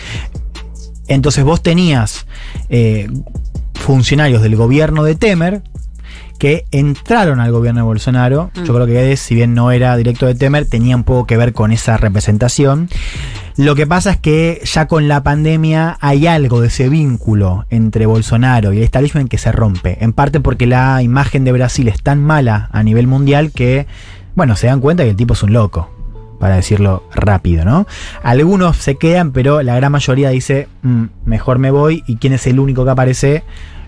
I: Entonces vos tenías eh, funcionarios del gobierno de Temer que entraron al gobierno de Bolsonaro. Yo creo que Guedes, si bien no era directo de Temer, tenía un poco que ver con esa representación. Lo que pasa es que ya con la pandemia hay algo de ese vínculo entre Bolsonaro y el establishment que se rompe. En parte porque la imagen de Brasil es tan mala a nivel mundial que, bueno, se dan cuenta que el tipo es un loco. Para decirlo rápido, ¿no? Algunos se quedan, pero la gran mayoría dice, "Mm, mejor me voy. ¿Y quién es el único que aparece?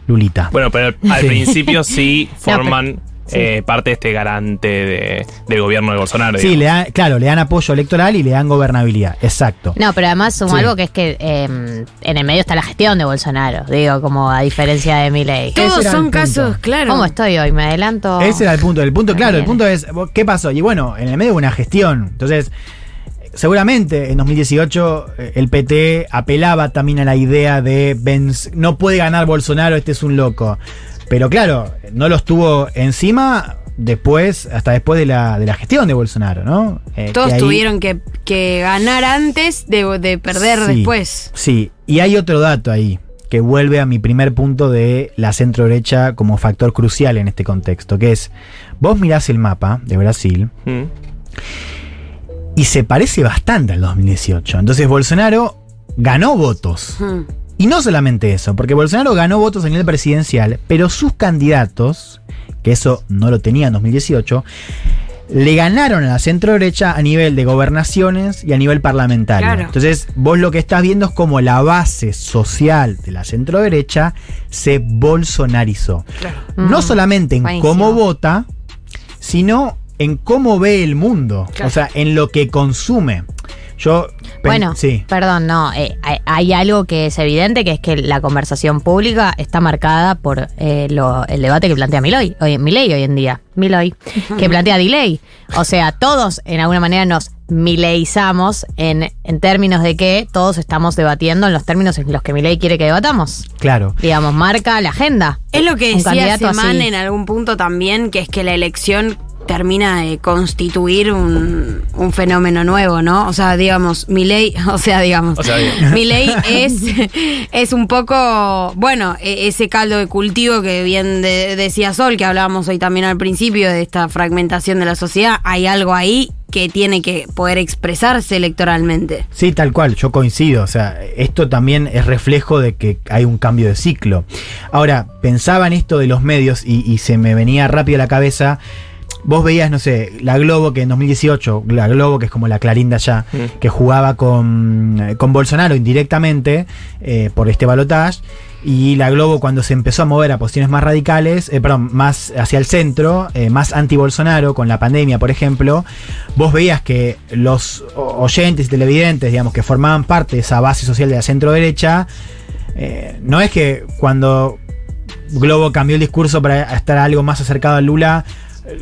I: Lulita.
E: Bueno, pero al
I: Sí.
E: principio sí
C: pero-
E: forman
C: sí.
E: eh, parte de este garante de- del gobierno de Bolsonaro.
I: Sí,
E: digamos.
I: le dan, claro, le dan apoyo electoral y le dan gobernabilidad. Exacto.
C: No, pero además sumo
I: Sí.
C: algo que es que eh, en el medio está la gestión de Bolsonaro, digo, como a diferencia de Milei.
I: Ese
D: Todos son casos, claro.
C: ¿Cómo estoy hoy? ¿Me adelanto?
I: Ese era el punto. El punto, claro, el punto es, ¿qué pasó? Y bueno, en el medio una gestión. Entonces, seguramente en 2018 eh, el PT apelaba también a la idea de venc- no puede ganar Bolsonaro, este es un loco. Pero claro, no lo estuvo encima después, hasta después de la, de la gestión de Bolsonaro, ¿no? Eh,
D: Todos
I: que ahí-
D: tuvieron que, que ganar antes de, de perder
I: Sí,
D: después.
I: Sí, y hay otro dato ahí que vuelve a mi primer punto de la centro derecha como factor crucial en este contexto, que es, vos mirás el mapa de Brasil
E: Mm.
I: Y se parece bastante al 2018. Entonces Bolsonaro ganó votos.
D: Hmm.
I: Y no solamente eso, porque Bolsonaro ganó votos a nivel presidencial, pero sus candidatos, que eso no lo tenía en 2018, le ganaron a la centro derecha a nivel de gobernaciones y a nivel parlamentario.
D: Claro.
I: Entonces, vos lo que estás viendo es como la base social de la centro derecha se bolsonarizó. No
C: Mm,
I: solamente en
C: buenísimo.
I: cómo vota, sino en cómo ve el mundo.
D: Claro.
I: O sea, en lo que consume. Yo.
C: Bueno,
I: sí.
C: perdón, no, eh, hay, hay algo que es evidente, que es que la conversación pública está marcada por eh, lo- el debate que plantea Milei hoy, Milei hoy en día, Milei, que plantea Delay. O sea, todos en alguna manera nos mileizamos en, en términos de que todos estamos debatiendo en los términos en los que Milei quiere que debatamos.
I: Claro.
C: Digamos, marca la agenda.
D: Es lo que
C: Un
D: decía Semán en algún punto también, que es que la elección termina de constituir un, un fenómeno nuevo, ¿no? O sea, digamos, mi ley, o sea, digamos,
E: O sea, digo.
D: mi ley es, es un poco, bueno, e- ese caldo de cultivo que bien de- decía Sol, que hablábamos hoy también al principio de esta fragmentación de la sociedad, hay algo ahí que tiene que poder expresarse electoralmente.
I: Sí, tal cual, yo coincido. O sea, esto también es reflejo de que hay un cambio de ciclo. Ahora, pensaba en esto de los medios y, y se me venía rápido a la cabeza. Vos veías, no sé, la Globo que en 2018, la Globo que es como la Clarinda ya,
E: Mm.
I: que jugaba con, eh, con Bolsonaro indirectamente eh, por este balotaje. Y la Globo cuando se empezó a mover a posiciones más radicales, eh, perdón, más hacia el centro, eh, más anti-Bolsonaro, con la pandemia, por ejemplo, vos veías que los oyentes y televidentes, digamos, que formaban parte de esa base social de la centro-derecha, no es que cuando Globo cambió el discurso para estar algo más acercado a Lula,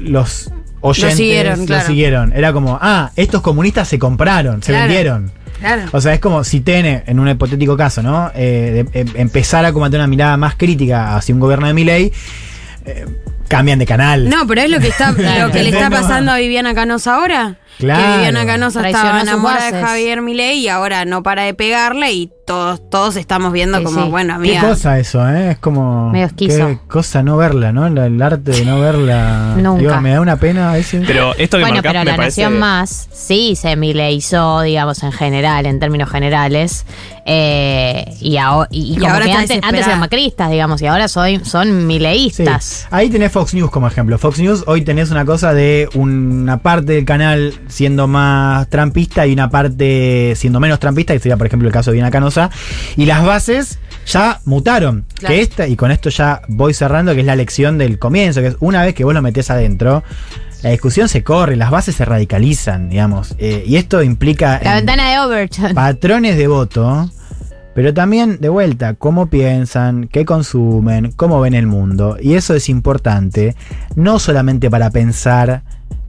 I: los oyentes
D: siguieron,
I: lo
D: claro.
I: siguieron. Era como, ah, estos comunistas se compraron, se
D: Claro.
I: vendieron.
D: Claro.
I: O sea, es como si TN, en un hipotético caso, ¿no? Eh, de- em- empezara como a tener una mirada más crítica hacia un gobierno de Milei, eh, cambian de canal.
D: No, pero es lo que está, lo que le está pasando a Viviana Canosa ahora.
I: Claro.
D: Que Viviana Canosa
C: Traicionó
D: estaba enamorada de. Javier Milei y ahora no para de pegarle y todos, todos estamos viendo
C: Sí,
D: como,
C: sí.
D: bueno,
I: Qué
D: amiga.
I: cosa eso, ¿eh? Es como.
C: Medio esquizo.
I: Qué cosa no verla, ¿no? El arte de no verla.
C: Nunca.
I: Digo, me da una pena a veces.
E: Pero esto que
C: Bueno,
E: marcás
C: pero
E: me
C: la
E: parece...
C: Nación Más sí se mileizó, digamos, en general, en términos generales. eh, y, aho- y, y
D: ahora
C: que antes, eran macristas, digamos, y ahora soy, son
I: Sí.
C: mileístas.
I: Ahí tenés Fox News como ejemplo. Fox News hoy tenés una cosa de una parte del canal siendo más trampista y una parte siendo menos trampista, que sería por ejemplo el caso de Viviana Canosa. Y las bases ya mutaron.
D: Claro.
I: Que esta, y con esto ya voy cerrando, que es la lección del comienzo, que es una vez que vos lo metés adentro. La discusión se corre, las bases se radicalizan, digamos. eh, y esto implica
C: La
I: en
C: ventana de Overton.
I: patrones de voto, pero también de vuelta, cómo piensan, qué consumen, cómo ven el mundo. Y eso es importante, no solamente para pensar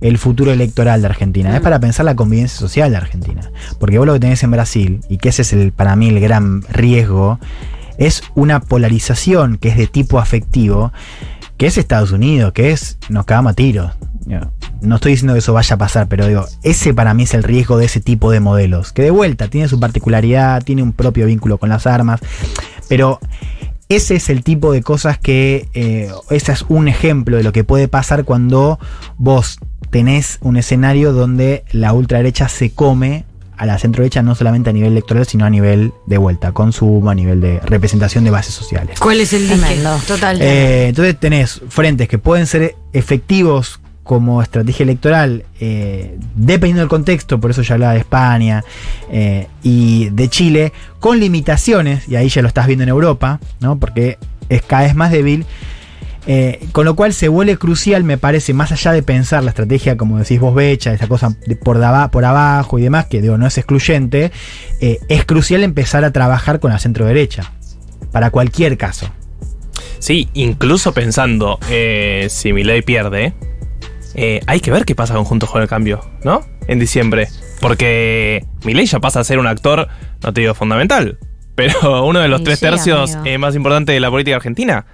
I: el futuro electoral de Argentina, es para pensar la convivencia social de Argentina. Porque vos lo que tenés en Brasil, y que ese es el, para mí el gran riesgo, es una polarización que es de tipo afectivo, que es Estados Unidos, que es nos cagamos a tiros. No estoy diciendo que eso vaya a pasar, pero digo, ese para mí es el riesgo de ese tipo de modelos. Que de vuelta tiene su particularidad, tiene un propio vínculo con las armas, pero ese es el tipo de cosas que, eh, ese es un ejemplo de lo que puede pasar cuando vos tenés un escenario donde la ultraderecha se come a la centroderecha no solamente a nivel electoral, sino a nivel de vuelta, consumo, a nivel de representación de bases sociales.
D: ¿Cuál es el?
C: Tremendo.
D: Total.
I: Eh, entonces tenés frentes que pueden ser efectivos como estrategia electoral, eh, dependiendo del contexto, por eso ya hablaba de España eh, y de Chile, con limitaciones, y ahí ya lo estás viendo en Europa, ¿no? porque es cada vez más débil. eh, con lo cual se vuelve crucial, me parece, más allá de pensar la estrategia, como decís vos, Becha, esa cosa por, daba- por abajo y demás, que digo, no es excluyente, es crucial empezar a trabajar con la centro derecha, para cualquier caso.
E: Sí, incluso pensando si Milei pierde, eh, hay que ver qué pasa con Juntos con el Cambio, ¿no? En diciembre. Porque Milei ya pasa a ser un actor, no te digo fundamental, pero uno de los tres
C: sí,
E: tercios eh, más importantes de la política argentina,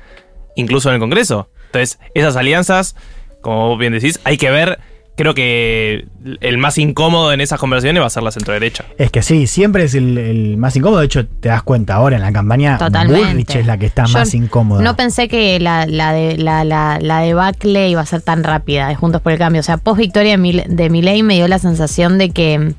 E: incluso en el Congreso. Entonces, esas alianzas, como vos bien decís, hay que ver. Creo que el más incómodo en esas conversaciones va a ser la centro-derecha.
I: Es que sí, siempre es el, el más incómodo. De hecho, te das cuenta ahora en la campaña,
C: Totalmente.
I: Bullrich es la que está
C: Yo
I: más incómoda.
C: No pensé que la, la, de, la, la, la debacle iba a ser tan rápida de Juntos por el Cambio. O sea, post victoria de, Mil- de Milei me dio la sensación de que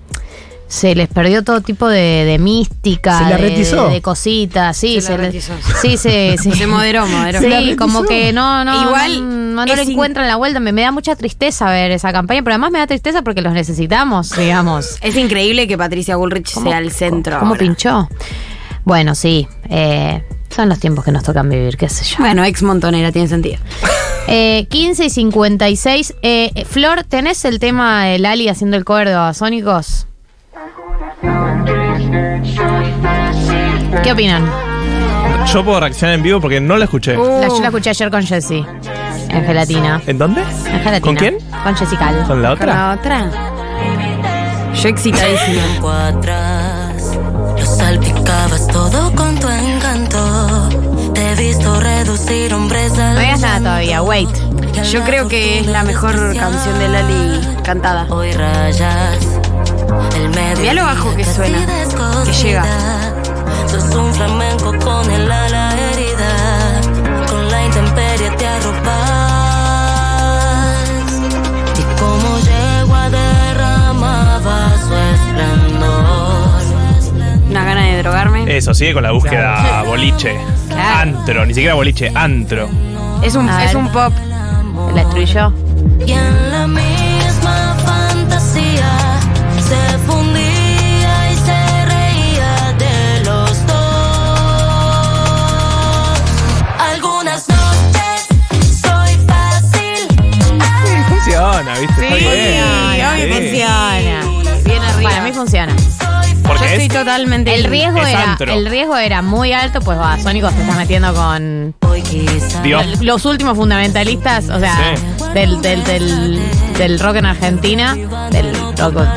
C: se les perdió todo tipo de, de mística,
I: Se la
C: de,
I: retizó.
C: de- de cositas. Sí,
D: Se la
C: le-
D: retizó.
C: sí, se, sí.
D: Se moderó, moderó.
I: Se la
C: Sí, como que no, no,
D: Igual
C: no, no le encuentran la vuelta. Me, me da mucha tristeza ver esa campaña, pero además me da tristeza porque los necesitamos, digamos.
D: Es increíble que Patricia Bullrich sea el centro.
C: ¿Cómo
D: ahora.
C: pinchó? Bueno, sí. eh, son los tiempos que nos tocan vivir, qué sé yo.
D: Bueno, ex montonera, tiene sentido.
C: Eh, 15 y 56. Eh, eh, Flor, ¿tenés el tema de Lali haciendo el cover de Babasónicos? ¿Qué opinan?
E: Yo puedo reaccionar en vivo porque no la escuché.
C: La- yo la escuché ayer con Jessie. En gelatina.
E: ¿En dónde?
C: En gelatina.
E: ¿Con quién?
C: Con Jessica.
E: ¿Con la
D: ¿Con
E: otra?
D: la otra? Yo excitadísima.
J: tiempo atrás Lo salpicabas todo con tu encanto Te he visto reducir hombres al
C: No digas nada todavía, wait.
D: Yo creo que es la mejor canción de Lali cantada.
J: Hoy rayas el medio.
D: Mira lo bajo que suena. Que llega.
J: Sos un flamenco con el ala herida. Con la intemperie te arropas. Y como yegua derramaba su esplendor. Una gana de drogarme.
E: Eso, sigue con la búsqueda claro. boliche.
D: Claro.
E: Antro, ni siquiera boliche, antro.
D: Es un, es un pop.
C: La destruyó.
J: Y en la misma fantasía.
E: ¿Viste? Está bien.
C: Funciona,
E: Sí.
C: funciona.
D: Bien arriba.
C: Para mí funciona.
E: Porque
D: Yo estoy
E: es-
D: totalmente.
C: El riesgo,
E: Es
C: era,
E: antro.
C: el riesgo era muy alto, pues va, Sónico se está metiendo con
J: Hoy.
E: Dios.
C: los últimos fundamentalistas, o sea,
E: Sí.
C: del, del, del, del rock en Argentina, del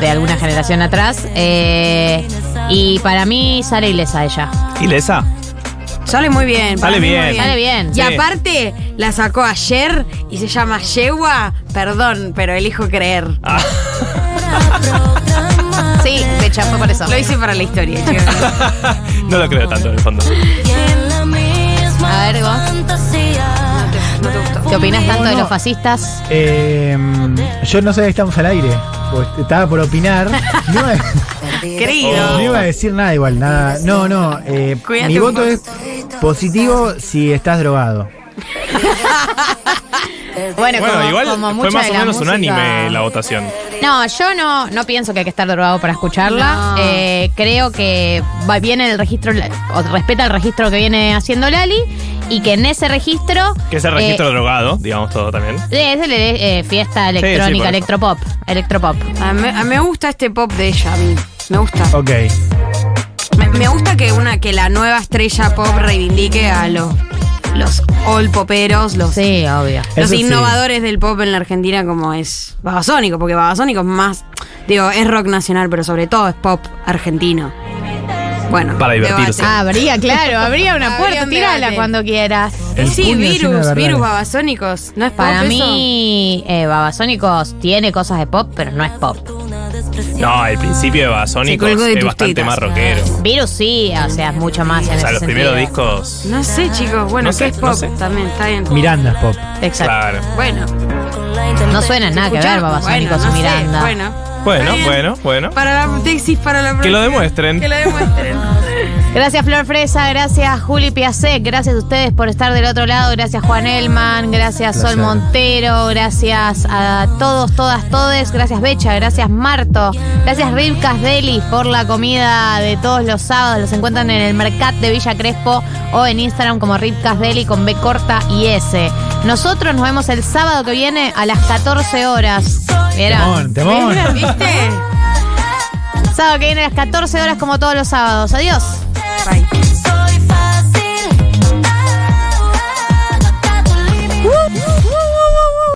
C: de alguna generación atrás. eh, y para mí sale ilesa ella.
E: ¿Ilesa?
D: Sale muy bien.
E: Sale
D: muy
E: bien.
C: Sale bien.
D: Y
E: Sí.
D: aparte, la sacó ayer y se llama Yegua. Perdón, pero elijo creer.
E: Ah,
C: Sí, de hecho fue por eso.
D: Lo hice para la historia, chicos.
E: no lo creo tanto en el fondo.
C: A ver, vos.
J: fantasía.
D: No te gustó.
C: ¿Qué opinas tanto de
I: no.
C: los fascistas?
I: Eh, yo no que estamos al aire. Porque Estaba por opinar. No iba,
D: Querido.
I: no iba a decir nada igual, nada. No, no. eh, mi voto es positivo si estás drogado.
C: Bueno,
E: Bueno,
C: como,
E: igual
C: como
E: fue más o menos
C: música-
E: unánime la votación.
C: No, yo no, no pienso que hay que estar drogado para escucharla.
D: No.
C: Eh, creo que va, viene el registro, o respeta el registro que viene haciendo Lali y que en ese registro.
E: Que es el
C: eh,
E: registro drogado, digamos todo también.
C: es el eh, fiesta
E: sí,
C: electrónica, electropop. Electropop.
D: A mí, a mí me gusta este pop de ella, a mí. Me gusta.
I: Ok.
D: Me, me gusta que una que la nueva estrella pop reivindique a los, los all poperos, los,
C: Sí, obvio.
D: los
I: Eso
D: innovadores del pop en la Argentina como es Babasónico, porque Babasónico es más, digo, es rock nacional, pero sobre todo es pop argentino. Bueno,
E: Para divertirse.
D: debate.
C: Ah, habría, claro, habría una
D: Habría
C: puerta,
D: un
C: tírala
D: debate.
C: cuando quieras.
I: El
D: sí,
I: puño lleno de
D: virus, virus babasónicos, ¿no es pop
C: Para mí, eh, Babasónicos tiene cosas de pop, pero no es pop.
E: No, el principio de Babasónicos
D: Se colgó de
E: es
D: tus
E: bastante
D: tetas.
E: más rockero.
C: Virus sí, o sea, es mucho más en
E: O
C: ese
E: sea, los
C: sentido.
E: primeros discos.
D: No sé, chicos, bueno,
E: No sé,
D: ¿qué es
E: no
D: pop?
E: sé.
D: También, está bien.
I: Miranda es pop.
C: Exacto.
E: Claro.
D: Bueno,
C: No suena nada que ver
D: escuchá,
C: Babasónicos
D: bueno, no
C: y
D: sé,
C: Miranda.
D: bueno,
E: Bueno, bueno, bueno.
D: para la tesis, para la
E: Que lo
D: próxima.
E: demuestren.
D: Que lo demuestren.
C: Gracias Flor Fresa, gracias Juli Piasek, gracias a ustedes por estar del otro lado, gracias Juan Elman, gracias Sol. Montero, gracias a todos, todas, todes, gracias Becha, gracias Marto, gracias Rivkas Deli por la comida de todos los sábados, los encuentran en el Mercat de Villa Crespo o en Instagram como Rivkas Deli con B corta y S. Nosotros nos vemos el sábado que viene a las 14 horas. ¿Vieron?
I: Temón, temón.
D: ¿Viste?
C: Sábado que viene a las 14 horas como todos los sábados. Adiós.
D: Bye.